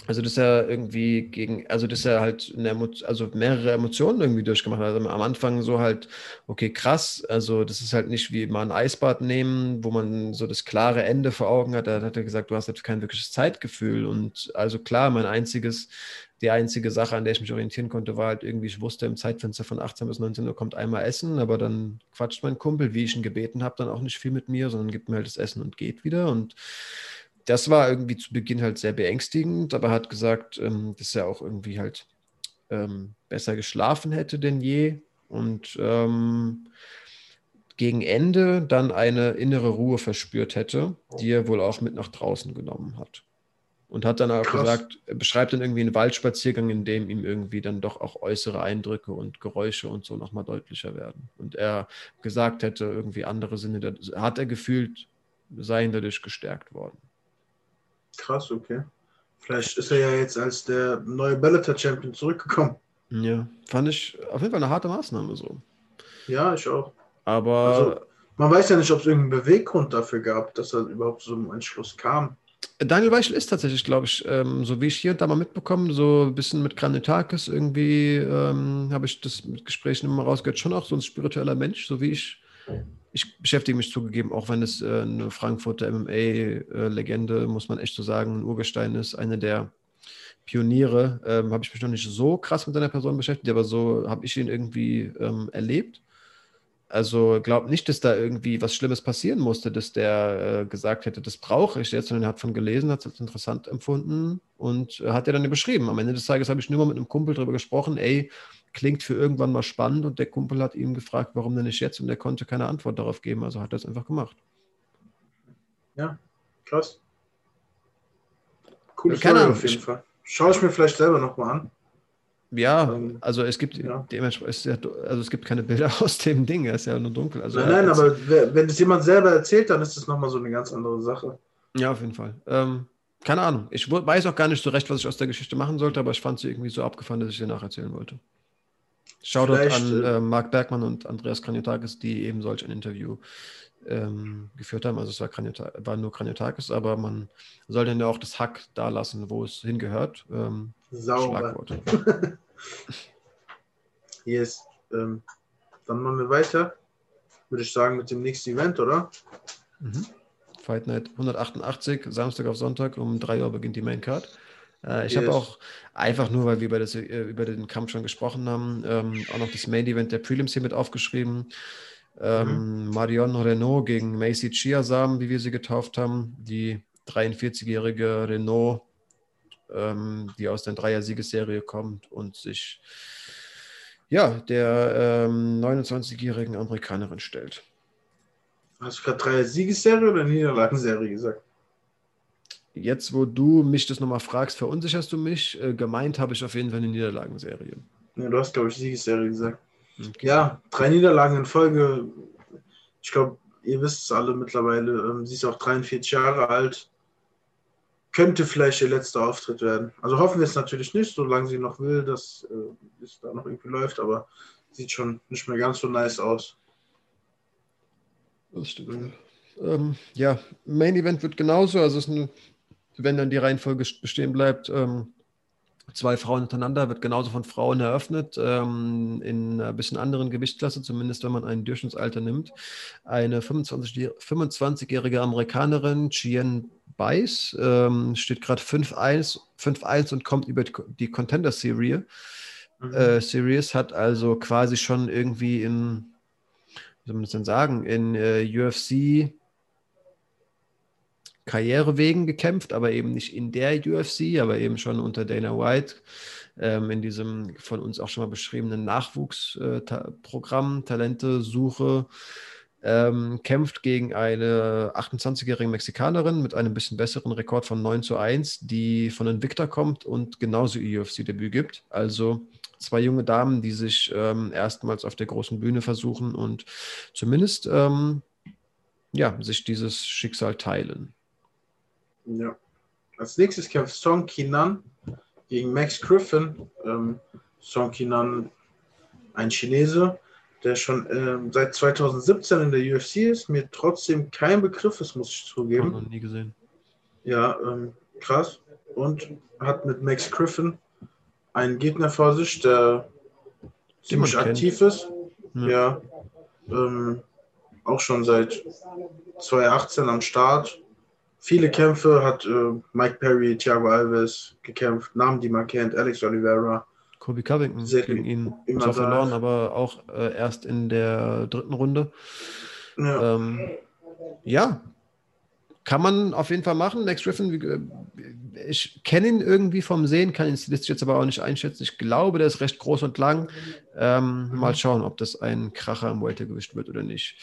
also, dass er irgendwie gegen, also dass er halt eine also mehrere Emotionen irgendwie durchgemacht hat. Also am Anfang so halt, okay, krass, also das ist halt nicht wie mal ein Eisbad nehmen, wo man so das klare Ende vor Augen hat. Da hat er gesagt, du hast jetzt kein wirkliches Zeitgefühl. Und also klar, mein einziges, die einzige Sache, an der ich mich orientieren konnte, war halt irgendwie, ich wusste, im Zeitfenster von 18 bis 19 Uhr kommt einmal Essen, aber dann quatscht mein Kumpel, wie ich ihn gebeten habe, dann auch nicht viel mit mir, sondern gibt mir halt das Essen und geht wieder. Und das war irgendwie zu Beginn halt sehr beängstigend, aber er hat gesagt, ähm, dass er auch irgendwie halt ähm, besser geschlafen hätte denn je und ähm, gegen Ende dann eine innere Ruhe verspürt hätte, die er wohl auch mit nach draußen genommen hat. Und hat dann auch Krass. gesagt, er beschreibt dann irgendwie einen Waldspaziergang, in dem ihm irgendwie dann doch auch äußere Eindrücke und Geräusche und so nochmal deutlicher werden. Und er gesagt hätte, irgendwie andere Sinne, hat er gefühlt, seien dadurch gestärkt worden. Krass, okay. Vielleicht ist er ja jetzt als der neue Bellator-Champion zurückgekommen. Ja, fand ich auf jeden Fall eine harte Maßnahme so. Ja, ich auch. Aber. Also, man weiß ja nicht, ob es irgendeinen Beweggrund dafür gab, dass er überhaupt so einem Entschluss kam. Daniel Weichel ist tatsächlich, glaube ich, ähm, so wie ich hier und da mal mitbekommen, so ein bisschen mit Granitakis irgendwie, ähm, habe ich das mit Gesprächen immer rausgehört, schon auch so ein spiritueller Mensch, so wie ich ich beschäftige mich zugegeben, auch wenn es äh, eine Frankfurter MMA-Legende, muss man echt so sagen, ein Urgestein ist, eine der Pioniere, ähm, habe ich mich noch nicht so krass mit seiner Person beschäftigt, aber so habe ich ihn irgendwie ähm, erlebt. Also glaube nicht, dass da irgendwie was Schlimmes passieren musste, dass der äh, gesagt hätte, das brauche ich jetzt, sondern er hat von gelesen, hat es als interessant empfunden und äh, hat er dann beschrieben. Am Ende des Tages habe ich nur mal mit einem Kumpel darüber gesprochen, ey, klingt für irgendwann mal spannend und der Kumpel hat ihn gefragt, warum denn nicht jetzt und er konnte keine Antwort darauf geben, also hat er es einfach gemacht. Ja, krass. Coole Story auf jeden Fall. Schaue ich mir vielleicht selber nochmal an. Ja, ähm, also es gibt ja. dementsprechend, also es gibt keine Bilder aus dem Ding, er ist ja nur dunkel. Also nein, nein, aber wenn es jemand selber erzählt, dann ist es nochmal so eine ganz andere Sache. Ja, auf jeden Fall. Ähm, keine Ahnung. Ich weiß auch gar nicht so recht, was ich aus der Geschichte machen sollte, aber ich fand sie irgendwie so abgefahren, dass ich sie nacherzählen wollte. Shoutout Vielleicht, an äh, Marc Bergmann und Andreas Kranjotakis, die eben solch ein Interview ähm, geführt haben. Also es war, war nur Kranjotakis, aber man soll dann ja auch das Hack da lassen, wo es hingehört. Ähm, Sauber. yes. Ähm, dann machen wir weiter, würde ich sagen, mit dem nächsten Event, oder? Mhm. Fight Night 188, Samstag auf Sonntag um 3 Uhr beginnt die Main Card. Äh, ich yes. habe auch einfach nur, weil wir über, das, äh, über den Kampf schon gesprochen haben, ähm, auch noch das Main Event der Prelims hier mit aufgeschrieben. Ähm, mhm. Marion Renault gegen Macy Chiasam, wie wir sie getauft haben. Die 43-jährige Renault, ähm, die aus der Dreier-Siegesserie kommt und sich ja, der ähm, 29-jährigen Amerikanerin stellt. Hast du gerade Dreier-Siegesserie oder Niederlagenserie gesagt? Jetzt, wo du mich das nochmal fragst, verunsicherst du mich. Äh, gemeint habe ich auf jeden Fall eine Niederlagenserie. Ja, du hast, glaube ich, Siegesserie gesagt. Okay. Ja, drei Niederlagen in Folge. Ich glaube, ihr wisst es alle mittlerweile. Ähm, sie ist auch 43 Jahre alt. Könnte vielleicht ihr letzter Auftritt werden. Also hoffen wir es natürlich nicht, solange sie noch will, dass äh, es da noch irgendwie läuft, aber sieht schon nicht mehr ganz so nice aus. Das stimmt. Mhm. Ähm, ja, Main Event wird genauso. Also es ist eine wenn dann die Reihenfolge bestehen bleibt, ähm, zwei Frauen hintereinander, wird genauso von Frauen eröffnet, ähm, in einer bisschen anderen Gewichtsklasse, zumindest wenn man ein Durchschnittsalter nimmt. Eine 25-jährige Amerikanerin, Chien Beiß, ähm, steht gerade 5-1 und kommt über die Contender Serie. Mhm. Äh, Series hat also quasi schon irgendwie in, wie soll man das denn sagen, in äh, UFC Karrierewegen gekämpft, aber eben nicht in der UFC, aber eben schon unter Dana White ähm, in diesem von uns auch schon mal beschriebenen Nachwuchsprogramm, äh, Talente-Suche. Ähm, kämpft gegen eine 28-jährige Mexikanerin mit einem bisschen besseren Rekord von 9 zu 1, die von Invicta kommt und genauso ihr UFC-Debüt gibt. Also zwei junge Damen, die sich ähm, erstmals auf der großen Bühne versuchen und zumindest ähm, ja, sich dieses Schicksal teilen. Ja. Als nächstes kämpft Song Kinan gegen Max Griffin. Ähm, Song Kinan, ein Chinese, der schon ähm, seit 2017 in der UFC ist, mir trotzdem kein Begriff ist, muss ich zugeben. Noch nie gesehen. Ja, ähm, krass. Und hat mit Max Griffin einen Gegner vor sich, der ziemlich aktiv kennt. ist. Ja. ja ähm, auch schon seit 2018 am Start viele Kämpfe hat äh, Mike Perry, Thiago Alves gekämpft, Namen, die man kennt, Alex Oliveira. Kobe Covington gegen ihn zwar verloren, aber auch äh, erst in der dritten Runde. Ja. Ähm, ja, kann man auf jeden Fall machen. Max Griffin, ich kenne ihn irgendwie vom Sehen, kann ihn stilistisch jetzt aber auch nicht einschätzen. Ich glaube, der ist recht groß und lang. Ähm, mhm. Mal schauen, ob das ein Kracher im Weltergewicht wird oder nicht.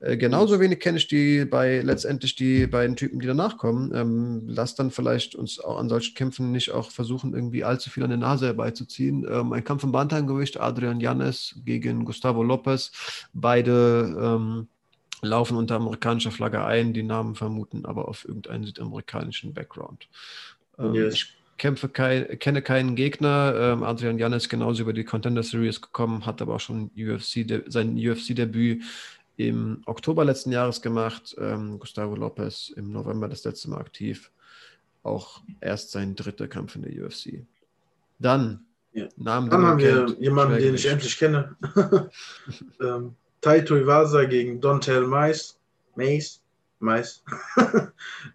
Äh, genauso wenig kenne ich die bei letztendlich die beiden Typen, die danach kommen. Ähm, lass dann vielleicht uns auch an solchen Kämpfen nicht auch versuchen, irgendwie allzu viel an der Nase herbeizuziehen. Ähm, ein Kampf im Bantamgewicht, Adrian Janes gegen Gustavo Lopez. Beide ähm, laufen unter amerikanischer Flagge ein, die Namen vermuten aber auf irgendeinen südamerikanischen Background. Ähm, yes. Ich kämpfe kein, kenne keinen Gegner. Ähm, Adrian Janes genauso über die Contender Series gekommen, hat aber auch schon UFC, sein UFC-Debüt im Oktober letzten Jahres gemacht. Ähm, Gustavo Lopez im November das letzte Mal aktiv. Auch erst sein dritter Kampf in der UFC. Dann, ja. Namen, Dann haben wir kennt, jemanden, den ich endlich kenne. ähm, Taito Iwasa gegen Dontel Mais. Mais. Mais.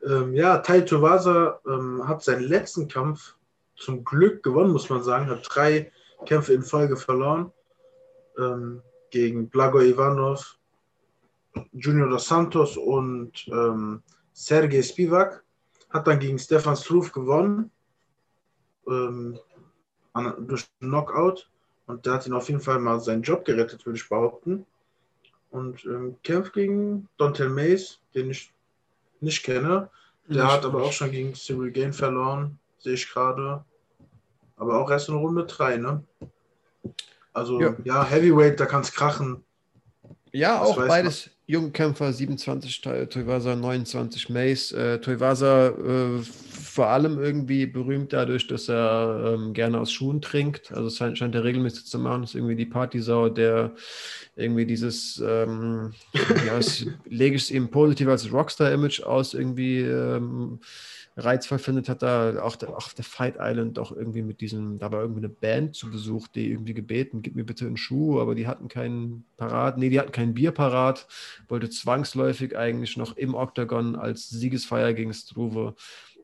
ähm, ja, Taito Iwasa ähm, hat seinen letzten Kampf zum Glück gewonnen, muss man sagen. Hat drei Kämpfe in Folge verloren. Ähm, gegen Blago Ivanov, Junior dos Santos und ähm, Sergej Spivak. Hat dann gegen Stefan Struve gewonnen. Ähm, an, durch Knockout. Und der hat ihn auf jeden Fall mal seinen Job gerettet, würde ich behaupten. Und ähm, kämpft gegen Dontel Mays, den ich nicht kenne. Der nicht hat aber auch schon gegen Cyril Gain verloren, sehe ich gerade. aber auch erst in Runde 3, ne? Also, ja, ja Heavyweight, da kann es krachen. Ja, das auch beides man. junge Kämpfer, 27 Tuivasa, 29 Mace. Äh, Tuivasa äh, vor allem irgendwie berühmt dadurch, dass er ähm, gerne aus Schuhen trinkt. Also scheint, scheint er regelmäßig zu machen. Das ist irgendwie die Partysau, der irgendwie dieses, ähm, ja, lege ich es ihm positiv als Rockstar-Image aus, irgendwie ähm, reizvoll findet, hat da auch auch der Fight Island doch irgendwie mit diesem, da war irgendwie eine Band zu Besuch, die irgendwie gebeten, gib mir bitte einen Schuh, aber die hatten keinen parat, nee, die hatten kein Bier parat, wollte zwangsläufig eigentlich noch im Oktagon als Siegesfeier gegen Struve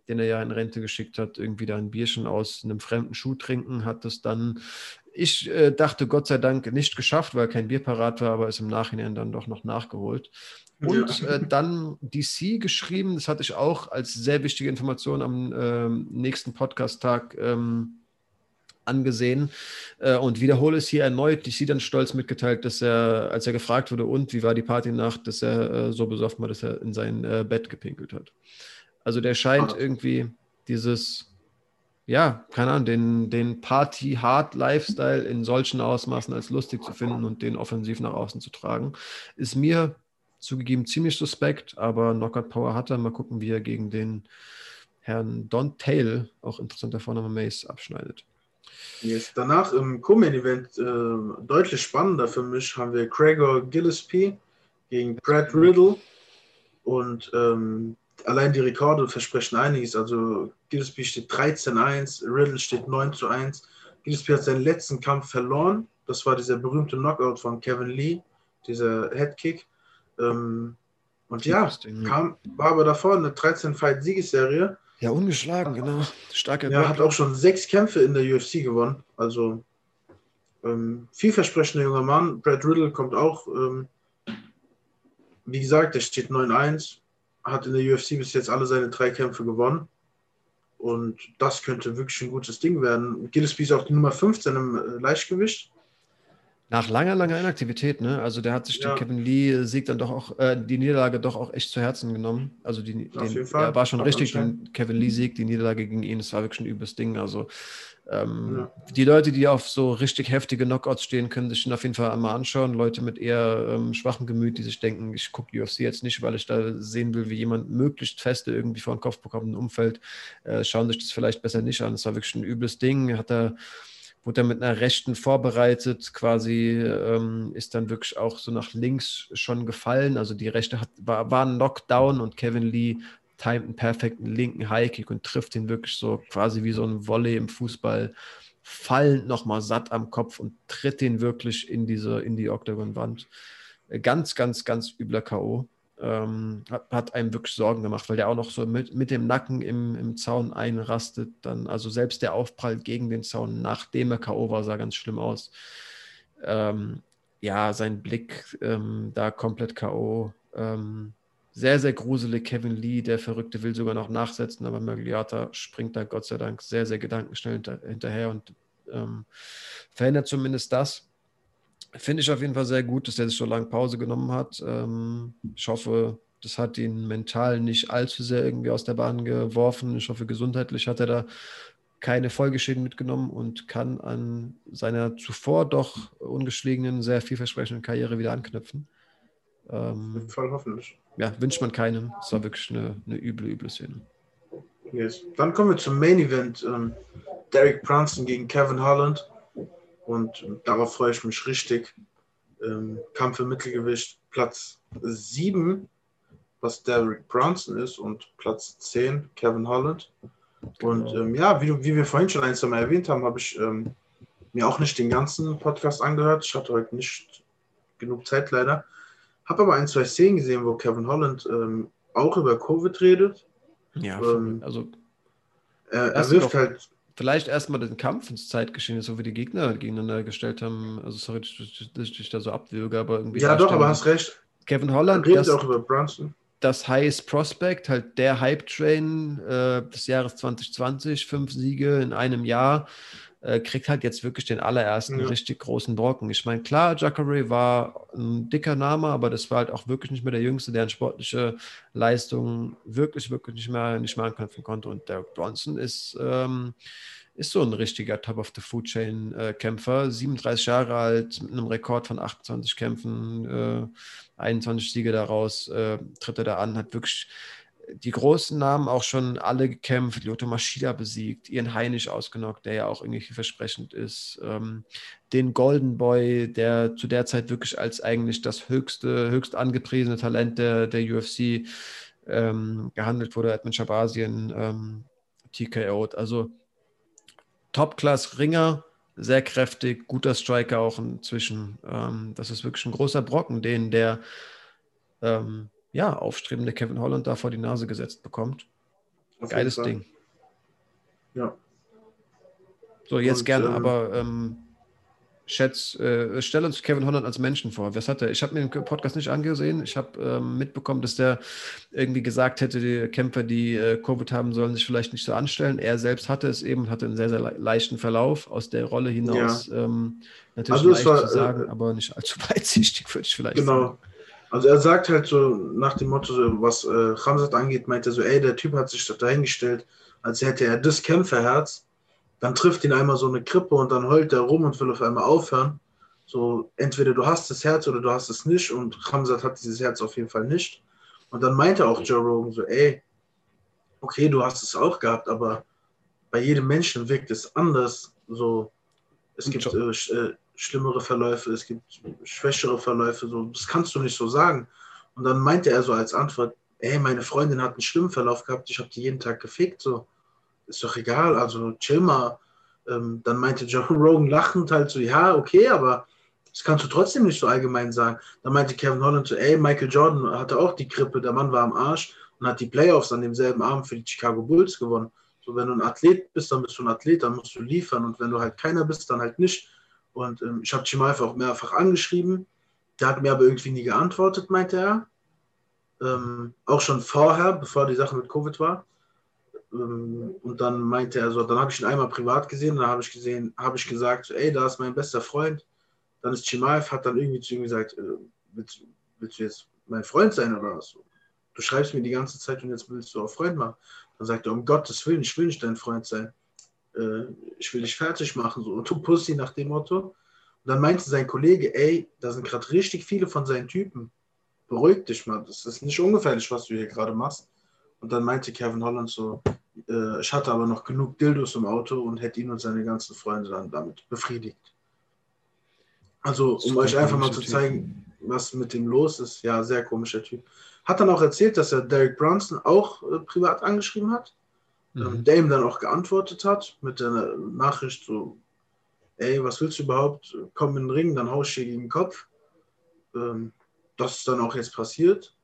den er ja in Rente geschickt hat, irgendwie da ein Bierchen aus einem fremden Schuh trinken, hat es dann, ich äh, dachte Gott sei Dank nicht geschafft, weil kein Bier parat war, aber ist im Nachhinein dann doch noch nachgeholt. Und ja. äh, dann DC geschrieben, das hatte ich auch als sehr wichtige Information am äh, nächsten Podcast-Tag ähm, angesehen äh, und wiederhole es hier erneut. DC dann stolz mitgeteilt, dass er, als er gefragt wurde, und wie war die Partynacht, dass er äh, so besoffen war, dass er in sein äh, Bett gepinkelt hat. Also der scheint ah. irgendwie dieses, ja, keine Ahnung, den, den Party-Hard-Lifestyle in solchen Ausmaßen als lustig zu finden und den offensiv nach außen zu tragen. Ist mir zugegeben ziemlich suspekt, aber Knockout Power hat er. Mal gucken, wie er gegen den Herrn Don Tail, auch interessanter Vorname Mace, abschneidet. Yes. Danach im Co-Main-Event äh, deutlich spannender für mich haben wir Gregor Gillespie gegen Brad Riddle und ähm, allein die Rekorde versprechen einiges. Also Gillespie steht 13-1, Riddle steht 9 zu 1. Gillespie hat seinen letzten Kampf verloren. Das war dieser berühmte Knockout von Kevin Lee, dieser Headkick. Ähm, und ja, kam, war aber davor eine 13-Fight-Siegesserie. Ja, ungeschlagen, genau. Starker Ja, hat auch schon sechs Kämpfe in der UFC gewonnen. Also ähm, vielversprechender junger Mann. Brad Riddle kommt auch. Ähm, wie gesagt, der steht 9-1 hat in der UFC bis jetzt alle seine drei Kämpfe gewonnen. Und das könnte wirklich ein gutes Ding werden. Gillespie ist auch die Nummer 15 im äh, Leichtgewicht. Nach langer, langer Inaktivität, ne? Also der hat sich ja. den Kevin Lee-Sieg dann doch auch, äh, die Niederlage doch auch echt zu Herzen genommen. Also die, den, er war schon richtig, den Kevin Lee-Sieg, die Niederlage gegen ihn, das war wirklich ein übles Ding. Also ähm, ja. Die Leute, die auf so richtig heftige Knockouts stehen, können sich den auf jeden Fall einmal anschauen. Leute mit eher ähm, schwachem Gemüt, die sich denken, ich gucke UFC jetzt nicht, weil ich da sehen will, wie jemand möglichst feste irgendwie vor den Kopf bekommt, ein Umfeld, äh, schauen sich das vielleicht besser nicht an. Das war wirklich ein übles Ding. Hat er wurde er mit einer rechten vorbereitet, quasi ähm, ist dann wirklich auch so nach links schon gefallen. Also die rechte hat, war, war ein Knockdown und Kevin Lee timet einen perfekten linken Highkick und trifft ihn wirklich so quasi wie so ein Volley im Fußball fallend nochmal satt am Kopf und tritt ihn wirklich in diese, in die Octagon-Wand. Äh, ganz, ganz, ganz übler K.O. Ähm, hat, hat, einem wirklich Sorgen gemacht, weil der auch noch so mit, mit dem Nacken im, im Zaun einrastet. Dann, also selbst der Aufprall gegen den Zaun, nachdem er K.O. war, sah ganz schlimm aus. Ähm, ja, sein Blick ähm, da komplett K.O. Ähm, sehr, sehr gruselig. Kevin Lee, der Verrückte, will sogar noch nachsetzen, aber Magliata springt da Gott sei Dank sehr, sehr gedankenschnell hinter, hinterher und ähm, verhindert zumindest das. Finde ich auf jeden Fall sehr gut, dass er sich so lange Pause genommen hat. Ähm, ich hoffe, das hat ihn mental nicht allzu sehr irgendwie aus der Bahn geworfen. Ich hoffe, gesundheitlich hat er da keine Folgeschäden mitgenommen und kann an seiner zuvor doch ungeschlagenen, sehr vielversprechenden Karriere wieder anknüpfen. Ähm, Voll hoffentlich ja, wünscht man keinem. Es war wirklich eine, eine üble, üble Szene. Yes. Dann kommen wir zum Main Event. Ähm, Derek Brunson gegen Kevin Holland. Und darauf freue ich mich richtig. Ähm, Kampf im Mittelgewicht, Platz 7, was Derek Brunson ist, und Platz 10, Kevin Holland. Genau. Und ähm, ja, wie, wie wir vorhin schon ein, zwei Mal erwähnt haben, habe ich ähm, mir auch nicht den ganzen Podcast angehört. Ich hatte heute nicht genug Zeit leider. Habe aber ein, zwei Szenen gesehen, wo Kevin Holland ähm, auch über Covid redet. Ja, ähm, also er, er wirft halt. Vielleicht erstmal den Kampf ins Zeitgeschehen, so wie die Gegner gegeneinander gestellt haben. Also sorry, dass ich dich da so abwürge, aber irgendwie. Ja, doch, aber hast recht. Kevin Holland. Redet das, auch über Brunson. Das Highest Prospect, halt der Hype-Train äh, des Jahres 2020, fünf Siege in einem Jahr äh, kriegt halt jetzt wirklich den allerersten ja. richtig großen Brocken. Ich meine, klar, Jacare war ein dicker Name, aber das war halt auch wirklich nicht mehr der Jüngste, der an sportliche Leistungen wirklich, wirklich nicht mehr, nicht mehr anknüpfen konnte. Und Derek Bronson ist, ähm, ist so ein richtiger Top of the Food Chain äh, Kämpfer. 37 Jahre alt, mit einem Rekord von 28 Kämpfen, äh, 21 Siege daraus, äh, tritt er da an, hat wirklich die großen Namen auch schon alle gekämpft, Lyoto Maschida besiegt, Ian Heinisch ausgenockt, der ja auch irgendwie vielversprechend ist, ähm, den Golden Boy, der zu der Zeit wirklich als eigentlich das höchste, höchst angepriesene Talent der, der UFC ähm, gehandelt wurde, Edmund Shabazien ähm, TKO. Also Top-Class-Ringer, sehr kräftig, guter Striker auch inzwischen. Ähm, das ist wirklich ein großer Brocken, den der ähm, ja, aufstrebende Kevin Holland da vor die Nase gesetzt bekommt. Auf Geiles Ding. Ja. So, jetzt Und, gerne, ähm, aber ähm, Schätz, äh, stell uns Kevin Holland als Menschen vor. Was hat er? Ich habe mir den Podcast nicht angesehen. Ich habe ähm, mitbekommen, dass der irgendwie gesagt hätte, die Kämpfer, die äh, Covid haben, sollen sich vielleicht nicht so anstellen. Er selbst hatte es eben, hatte einen sehr, sehr leichten Verlauf aus der Rolle hinaus. Ja. Ähm, natürlich also leicht war, zu sagen, äh, aber nicht allzu weitsichtig, würde ich vielleicht genau. sagen. Genau. Also er sagt halt so nach dem Motto, was äh, Khamzat angeht, meint er so, ey, der Typ hat sich dahingestellt, als hätte er das Kämpferherz. Dann trifft ihn einmal so eine Krippe und dann heult er rum und will auf einmal aufhören. So, entweder du hast das Herz oder du hast es nicht und Khamzat hat dieses Herz auf jeden Fall nicht. Und dann meinte auch Joe Rogan so, ey, okay, du hast es auch gehabt, aber bei jedem Menschen wirkt es anders. So, es gibt äh, äh schlimmere Verläufe, es gibt schwächere Verläufe, so, das kannst du nicht so sagen. Und dann meinte er so als Antwort, ey, meine Freundin hat einen schlimmen Verlauf gehabt, ich habe die jeden Tag gefickt, so, ist doch egal, also chill mal. Ähm, dann meinte Joe Rogan lachend halt so, ja, okay, aber das kannst du trotzdem nicht so allgemein sagen. Dann meinte Kevin Holland so, ey, Michael Jordan hatte auch die Grippe, der Mann war am Arsch und hat die Playoffs an demselben Abend für die Chicago Bulls gewonnen. So, wenn du ein Athlet bist, dann bist du ein Athlet, dann musst du liefern und wenn du halt keiner bist, dann halt nicht. Und ähm, ich habe Chimaev auch mehrfach angeschrieben. Der hat mir aber irgendwie nie geantwortet, meinte er. Ähm, auch schon vorher, bevor die Sache mit Covid war. Ähm, und dann meinte er so, dann habe ich ihn einmal privat gesehen, dann habe ich gesehen, habe ich gesagt, ey, da ist mein bester Freund. Dann ist Chimaev, hat dann irgendwie zu ihm gesagt, äh, willst, willst, du jetzt mein Freund sein oder was? Du schreibst mir die ganze Zeit und jetzt willst du auch Freund machen. Dann sagt er, um Gottes Willen, ich will nicht dein Freund sein äh, ich will dich fertig machen, so, und du Pussy nach dem Motto. Und dann meinte sein Kollege, ey, da sind gerade richtig viele von seinen Typen. Beruhig dich mal, das ist nicht ungefährlich, was du hier gerade machst. Und dann meinte Kevin Holland so, äh, ich hatte aber noch genug Dildos im Auto und hätte ihn und seine ganzen Freunde dann damit befriedigt. Also, um euch einfach mal zu zeigen, was mit dem los ist. Ja, sehr komischer Typ. Hat dann auch erzählt, dass er Derek Brunson auch äh, privat angeschrieben hat mhm. der ihm dann auch geantwortet hat mit der Nachricht so, ey, was willst du überhaupt? Komm in den Ring, dann haust du gegen den Kopf. Ähm, das ist dann auch jetzt passiert.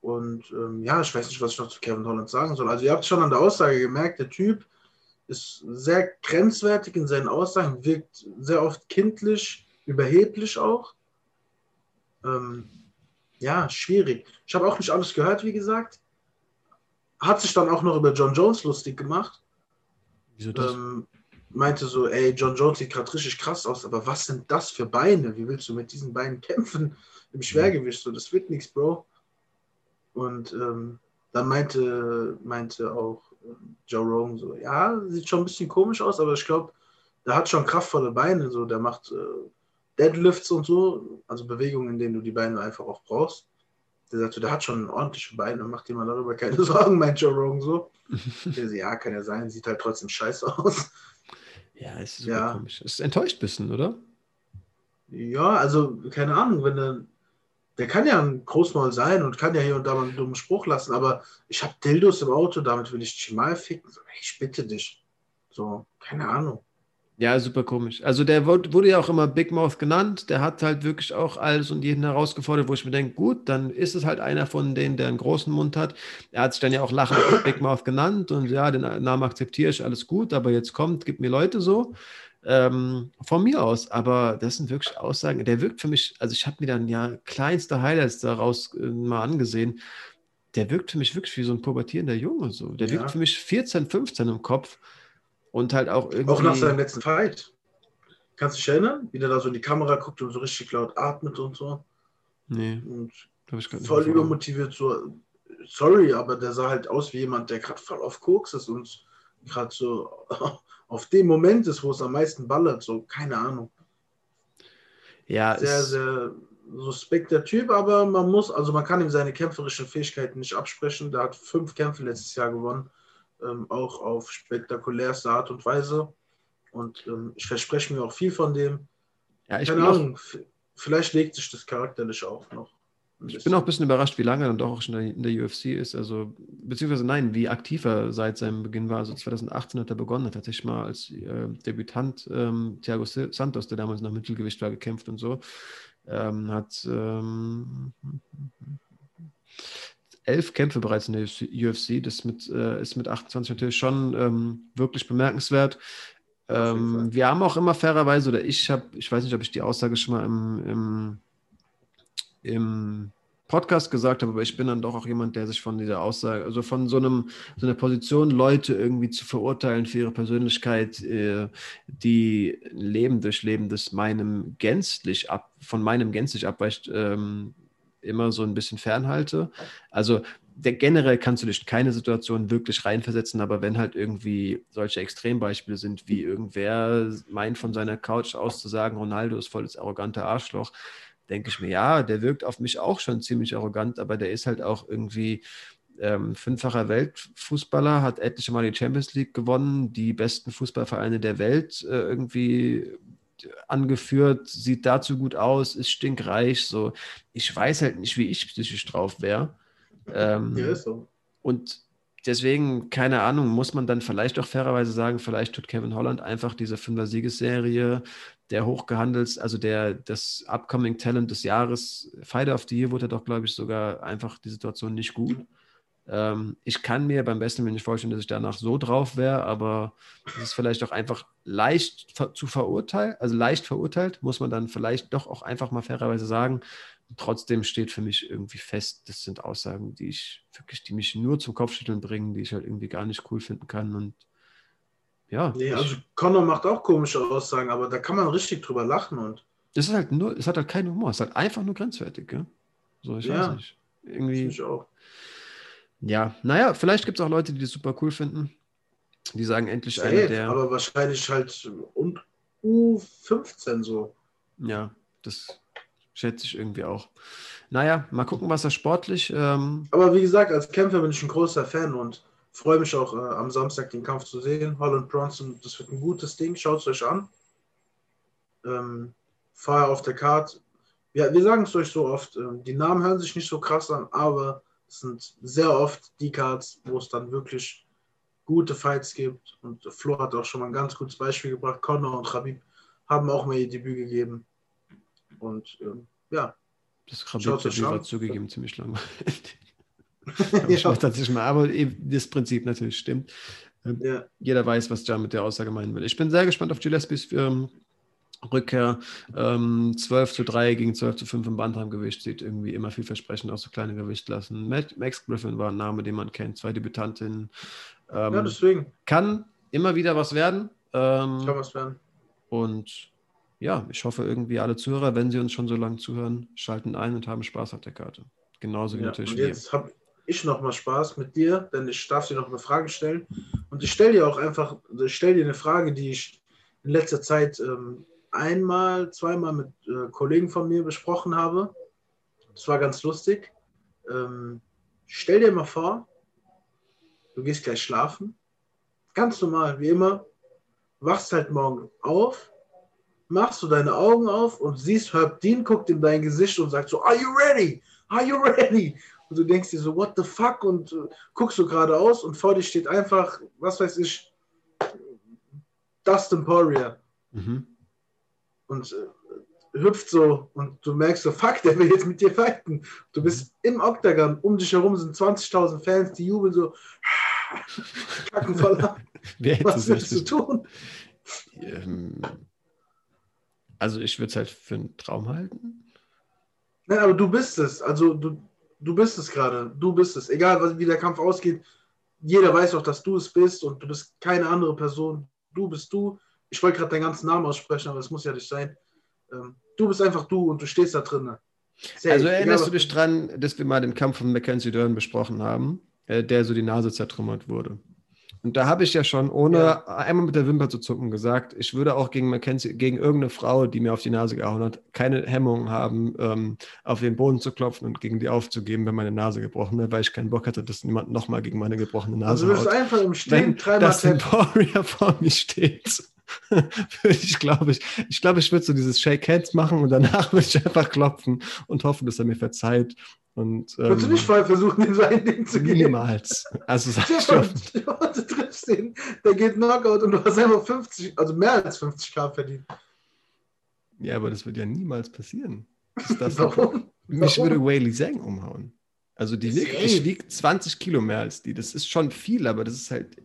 Und ähm, ja, ich weiß nicht, was ich noch zu Kevin Holland sagen soll. Also ihr habt schon an der Aussage gemerkt, der Typ ist sehr grenzwertig in seinen Aussagen, wirkt sehr oft kindlich, überheblich auch. Ähm, ja, schwierig. Ich habe auch nicht alles gehört, wie gesagt hat sich dann auch noch über John Jones lustig gemacht. Wieso das? Ähm, meinte so, ey, John Jones sieht gerade richtig krass aus, aber was sind das für Beine? Wie willst du mit diesen Beinen kämpfen im Schwergewicht? So, das wird nichts, Bro. Und ähm, dann meinte, meinte auch äh, Joe Rogan so, ja, sieht schon ein bisschen komisch aus, aber ich glaube, der hat schon kraftvolle Beine, so, der macht äh, Deadlifts und so, also Bewegungen, in denen du die Beine einfach auch brauchst. Der sagt so, der hat schon ordentliche Beine, mach dir mal darüber keine Sorgen, meint Joe Rogan so. Der so, ja, kann ja sein, sieht halt trotzdem scheiße aus. Ja, ist super ja. komisch. Ist enttäuscht bisschen, oder? Ja, also, keine Ahnung, wenn der, der kann ja ein Großmaul sein und kann ja hier und da mal einen dummen Spruch lassen, aber ich habe Dildos im Auto, damit will ich Chimal ficken. So, ich bitte dich. So, keine Ahnung. Ja, super komisch. Also der wurde ja auch immer Big Mouth genannt. Der hat halt wirklich auch alles und jeden herausgefordert, wo ich mir denke, gut, dann ist es halt einer von denen, der einen großen Mund hat. Er hat sich dann ja auch lachend Big Mouth genannt und ja, den Namen akzeptiere ich, alles gut, aber jetzt kommt, gibt mir Leute so. Ähm, von mir aus, aber das sind wirklich Aussagen, der wirkt für mich, also ich habe mir dann ja kleinste Highlights daraus äh, mal angesehen. Der wirkt für mich wirklich wie so ein pubertierender Junge. So. Der ja. wirkt für mich 14, 15 im Kopf. Und halt auch irgendwie. Auch nach seinem letzten Fight. Kannst du dich erinnern? Wie der da so in die Kamera guckt und so richtig laut atmet und so. Nee. Und voll übermotiviert, so. Sorry, aber der sah halt aus wie jemand, der gerade voll auf Koks ist und gerade so auf dem Moment ist, wo es am meisten ballert. So, keine Ahnung. Ja, sehr, sehr suspekter Typ, aber man muss, also man kann ihm seine kämpferischen Fähigkeiten nicht absprechen. Der hat fünf Kämpfe letztes Jahr gewonnen, ähm, auch auf spektakulärste Art und Weise. Und ähm, ich verspreche mir auch viel von dem. Ja, ich Keine Ahnung, vielleicht legt sich das charakterlich auch noch. Ich bin auch ein bisschen überrascht, wie lange er dann doch auch schon in der UFC ist. Also, beziehungsweise nein, wie aktiv er seit seinem Beginn war. Also 2018 hat er begonnen, hat tatsächlich mal als äh, Debütant ähm, Thiago Santos, der damals noch Mittelgewicht war, gekämpft und so. Ähm, hat ähm, elf Kämpfe bereits in der UFC. Das mit, äh, ist mit 28 natürlich schon ähm, wirklich bemerkenswert. Ähm, wir haben auch immer fairerweise, oder ich habe, ich weiß nicht, ob ich die Aussage schon mal im, im im Podcast gesagt habe, aber ich bin dann doch auch jemand, der sich von dieser Aussage, also von so einem so einer Position, Leute irgendwie zu verurteilen für ihre Persönlichkeit, äh, die Leben durchleben, das meinem gänzlich ab, von meinem gänzlich abweicht, ähm, immer so ein bisschen fernhalte. Also der, generell kannst du dich keine Situation wirklich reinversetzen, aber wenn halt irgendwie solche Extrembeispiele sind, wie irgendwer meint von seiner Couch aus zu sagen, Ronaldo ist voll das arrogante Arschloch, denke ich mir, ja, der wirkt auf mich auch schon ziemlich arrogant, aber der ist halt auch irgendwie ähm, fünffacher Weltfußballer, hat etliche Mal die Champions League gewonnen, die besten Fußballvereine der Welt äh, irgendwie angeführt, sieht dazu gut aus, ist stinkreich. So, ich weiß halt nicht, wie ich psychisch drauf wäre. Ähm, ja, ist so. Und deswegen, keine Ahnung, muss man dann vielleicht auch fairerweise sagen, vielleicht tut Kevin Holland einfach diese Fünfer-Siegesserie der hochgehandelt, also der das Upcoming Talent des Jahres, Fighter of the Year wurde doch, glaube ich, sogar einfach die Situation nicht gut. Ähm, ich kann mir beim besten Willen nicht vorstellen, dass ich danach so drauf wäre, aber es ist vielleicht auch einfach leicht zu verurteilen, also leicht verurteilt, muss man dann vielleicht doch auch einfach mal fairerweise sagen. Trotzdem steht für mich irgendwie fest, das sind Aussagen, die ich wirklich, die mich nur zum Kopfschütteln bringen, die ich halt irgendwie gar nicht cool finden kann und ja. Nee, also Connor macht auch komische Aussagen, aber da kann man richtig drüber lachen und. Das ist halt nur, es hat halt keinen Humor, es ist halt einfach nur grenzwertig, gell? So, ich ja, weiß nicht. Irgendwie. Ich auch. Ja, naja, vielleicht gibt es auch Leute, die das super cool finden. Die sagen endlich Safe, einer der. Aber wahrscheinlich halt und U15 so. Ja, das schätze ich irgendwie auch. Naja, mal gucken, was er sportlich. Ähm aber wie gesagt, als Kämpfer bin ich ein großer Fan und freue mich auch äh, am Samstag den Kampf zu sehen. Holland Bronson, das wird ein gutes Ding. Schaut es euch an. Ähm, Fire auf der Card. Ja, wir sagen es euch so oft. Äh, die Namen hören sich nicht so krass an, aber es sind sehr oft die Cards, wo es dann wirklich gute Fights gibt. Und Flo hat auch schon mal ein ganz gutes Beispiel gebracht. Connor und Khabib haben auch mal ihr Debüt gegeben. Und ähm, ja. Das Khabib-Debüt war zugegeben ziemlich langweilig. ja. tatsächlich mal, aber das Prinzip natürlich stimmt. Ähm, ja. Jeder weiß, was Jan mit der Aussage meinen will. Ich bin sehr gespannt auf Gillespies ähm, Rückkehr. Ähm, 12 zu 3 gegen 12 zu 5 im Bantamgewicht sieht irgendwie immer vielversprechend aus, so kleine Gewichtklassen. Max Griffin war ein Name, den man kennt, zwei Debütantinnen. Ähm, ja, deswegen. Kann immer wieder was werden. Ähm, kann was werden. Und ja, ich hoffe irgendwie alle Zuhörer, wenn sie uns schon so lange zuhören, schalten ein und haben Spaß auf der Karte. Genauso wie ja, natürlich und jetzt wir. Hab, ich noch mal Spaß mit dir, denn ich darf dir noch eine Frage stellen. Und ich stelle dir auch einfach, ich stelle dir eine Frage, die ich in letzter Zeit ähm, einmal, zweimal mit äh, Kollegen von mir besprochen habe. Das war ganz lustig. Ähm, stell dir mal vor, du gehst gleich schlafen, ganz normal, wie immer, wachst halt morgen auf, machst du deine Augen auf und siehst Herb Dean, guckt in dein Gesicht und sagt so, are you ready? Are you ready? und du denkst dir so, what the fuck? Und äh, guckst du geradeaus und vor dir steht einfach, was weiß ich, Dustin Poirier. Mhm. Und äh, hüpft so und du merkst so, fuck, der will jetzt mit dir fighten. Du bist mhm. im Octagon, um dich herum sind 20.000 Fans, die jubeln so, kacken voll ab. was willst du tun? Ähm, also ich würde es halt für einen Traum halten. Nein, aber du bist es. Also du, du bist es gerade, du bist es. Egal, wie der Kampf ausgeht, jeder weiß auch, dass du es bist und du bist keine andere Person. Du bist du. Ich wollte gerade deinen ganzen Namen aussprechen, aber es muss ja nicht sein. Ähm, du bist einfach du und du stehst da drin. Sehr also erinnerst egal, du dich dran, dass wir mal den Kampf von Mackenzie Dern besprochen haben, äh, der so die Nase zertrümmert wurde? Und da habe ich ja schon, ohne ja. einmal mit der Wimper zu zucken, gesagt, ich würde auch gegen Mackenzie, gegen irgendeine Frau, die mir auf die Nase gehauen hat, keine Hemmung haben, ähm, auf den Boden zu klopfen und gegen die aufzugeben, wenn meine Nase gebrochen wäre, weil ich keinen Bock hatte, dass niemand nochmal gegen meine gebrochene Nase Also du wirst einfach im Stehen dreimal dass ein Warrior vor mir steht. würde ich, glaube ich, ich glaube, ich würde so dieses Shake Hands machen und danach würde ich einfach klopfen und hoffen, dass er mir verzeiht. Und, ähm, Würdest du nicht vorher versuchen, in sein Ding zu gehen? Niemals. Also sag ich schon. Du triffst den, der geht Knockout und du hast einfach 50, also mehr als 50k verdient. Ja, aber das wird ja niemals passieren. Das Warum? Mich Warum? würde Whaley Zhang umhauen. Also die wiegt, ich wiege 20 Kilo mehr als die. Das ist schon viel, aber das ist halt,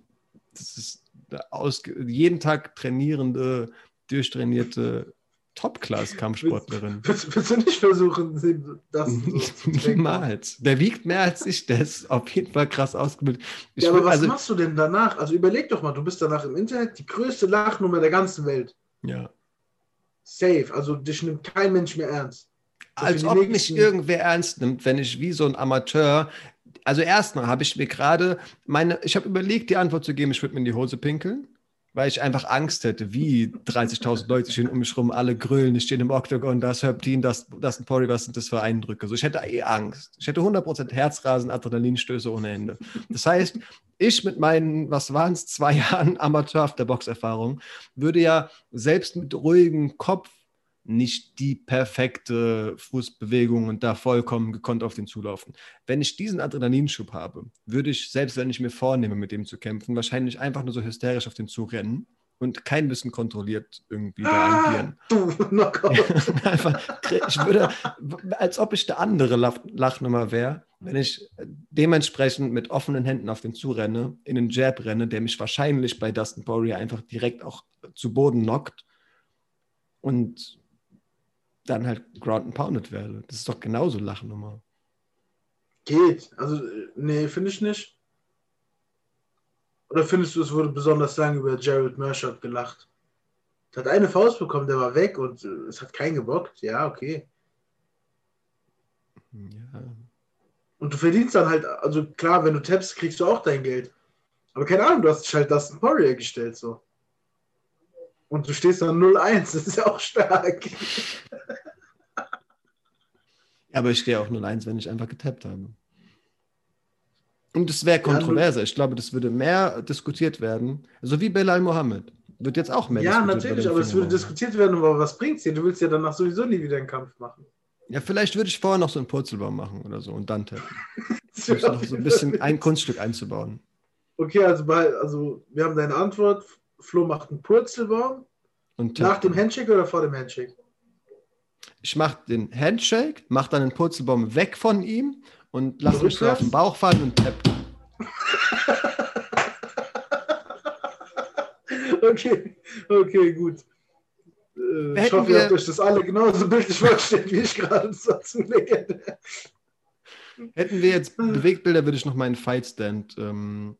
das ist aus, jeden Tag trainierende, durchtrainierte Top-Class-Kampfsportlerin. Willst, willst, du nicht versuchen, das so Niemals. Der wiegt mehr als ich, der ist auf jeden Fall krass ausgebildet. Ich ja, aber will, was also, machst du denn danach? Also überleg doch mal, du bist danach im Internet die größte Lachnummer der ganzen Welt. Ja. Safe, also dich nimmt kein Mensch mehr ernst. Das Als ob mich irgendwer ernst nimmt, wenn ich wie so ein Amateur also erstmal habe ich mir gerade meine, ich habe überlegt, die Antwort zu geben, ich würde mir in die Hose pinkeln, weil ich einfach Angst hätte, wie 30.000 Leute stehen um mich rum, alle grüllen, ich stehe im Oktagon, das Herptin, das, das ein Pori, was sind das für Eindrücke? So, ich hätte eh Angst. Ich hätte 100% Herzrasen, Adrenalinstöße ohne Ende. Das heißt, ich mit meinen, was waren es, zwei Jahren Amateur auf der Boxerfahrung, würde ja selbst mit ruhigem Kopf nicht die perfekte Fußbewegung und da vollkommen gekonnt auf den zulaufen. Wenn ich diesen Adrenalinschub habe, würde ich, selbst wenn ich mir vornehme, mit dem zu kämpfen, wahrscheinlich einfach nur so hysterisch auf den Zug rennen und kein bisschen kontrolliert irgendwie da ah, agieren. einfach, ich würde, als ob ich der andere Lachnummer wäre, wenn ich dementsprechend mit offenen Händen auf den zurenne, in den Jab renne, der mich wahrscheinlich bei Dustin Poirier einfach direkt auch zu Boden knockt und dann halt Ground and Pounded werde. Das ist doch genauso Lachnummer. Geht. Also, nee, finde ich nicht. Oder findest du, es wurde besonders lange über Jared Mershot gelacht? Der hat eine Faust bekommen, der war weg und äh, es hat keinen gebockt. Ja, okay. Ja. Und du verdienst dann halt, also klar, wenn du tappst, kriegst du auch dein Geld. Aber keine Ahnung, du hast dich halt Dustin Poirier gestellt, so. Und du stehst dann 0-1, das ist ja auch stark. Ja, aber ich stehe auch 0-1, wenn ich einfach getappt habe. Und es wäre kontroverser. Ich glaube, das würde mehr diskutiert werden. So wie Belal Mohammed. Wird jetzt auch mehr Ja, natürlich, aber es würde diskutiert werden, aber was bringt es dir? Du willst ja danach sowieso nie wieder einen Kampf machen. Ja, vielleicht würde ich vorher noch so einen Purzelbaum machen oder so und dann tappen. noch so ein bisschen ein Kunststück einzubauen. Okay, also, bei, also wir haben deine Antwort. Flo macht einen Purzelbaum. Und Nach dem Handshake oder vor dem Handshake? Ich mache den Handshake, mache dann den Purzelbaum weg von ihm und lasse mich so auf den Bauch fallen und tapp. okay, okay, gut. Äh, ich hoffe, ihr habt euch das alle genauso bildlich vorgestellt, wie ich gerade dazu lege. Hätten wir jetzt Bewegtbilder, würde ich noch meinen Fightstand ähm,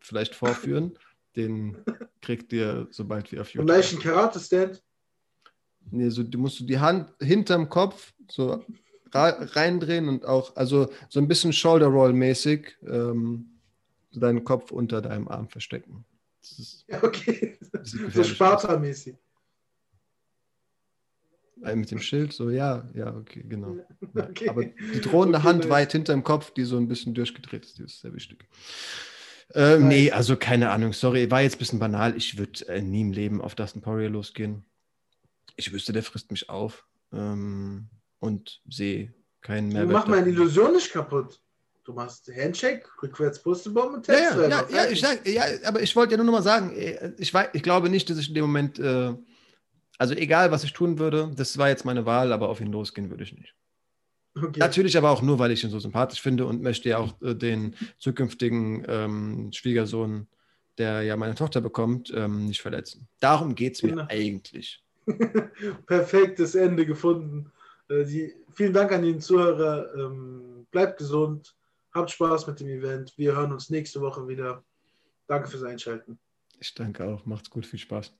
vielleicht vorführen. Den kriegt ihr, sobald wir auf YouTube. Vielleicht ein Karate-Stand? Nee, so, du musst du die Hand hinterm Kopf so reindrehen und auch, also so ein bisschen Shoulder-Roll-mäßig ähm, deinen Kopf unter deinem Arm verstecken. ja, okay. So Sparta-mäßig. Mit dem Schild, so, ja, ja, okay, genau. Ja. Okay. Aber die drohende okay, Hand nice. weit hinterm Kopf, die so ein bisschen durchgedreht ist, die ist sehr wichtig. Äh, nee, also keine Ahnung, sorry, war jetzt ein bisschen banal. Ich würde äh, nie im Leben auf Dustin Poirier losgehen. Ich wüsste, der frisst mich auf ähm, und sehe keinen Mehrwert. Du machst meine Illusion nicht kaputt. Du machst Handshake, rückwärts Pustebomb und ja, ja, ja, ja, ich sag, ja, aber ich wollte ja nur noch mal sagen, äh, ich, weiß, ich glaube nicht, dass ich in dem Moment, äh, also egal, was ich tun würde, das war jetzt meine Wahl, aber auf ihn losgehen würde ich nicht. Okay. Natürlich aber auch nur, weil ich ihn so sympathisch finde und möchte ja auch äh, den zukünftigen ähm, Schwiegersohn, der ja meine Tochter bekommt, ähm, nicht verletzen. Darum geht es mir genau. eigentlich. Perfektes Ende gefunden. Äh, die, vielen Dank an den Zuhörer. Ähm, bleibt gesund. Habt Spaß mit dem Event. Wir hören uns nächste Woche wieder. Danke fürs Einschalten. Ich danke auch. Macht's gut. Viel Spaß.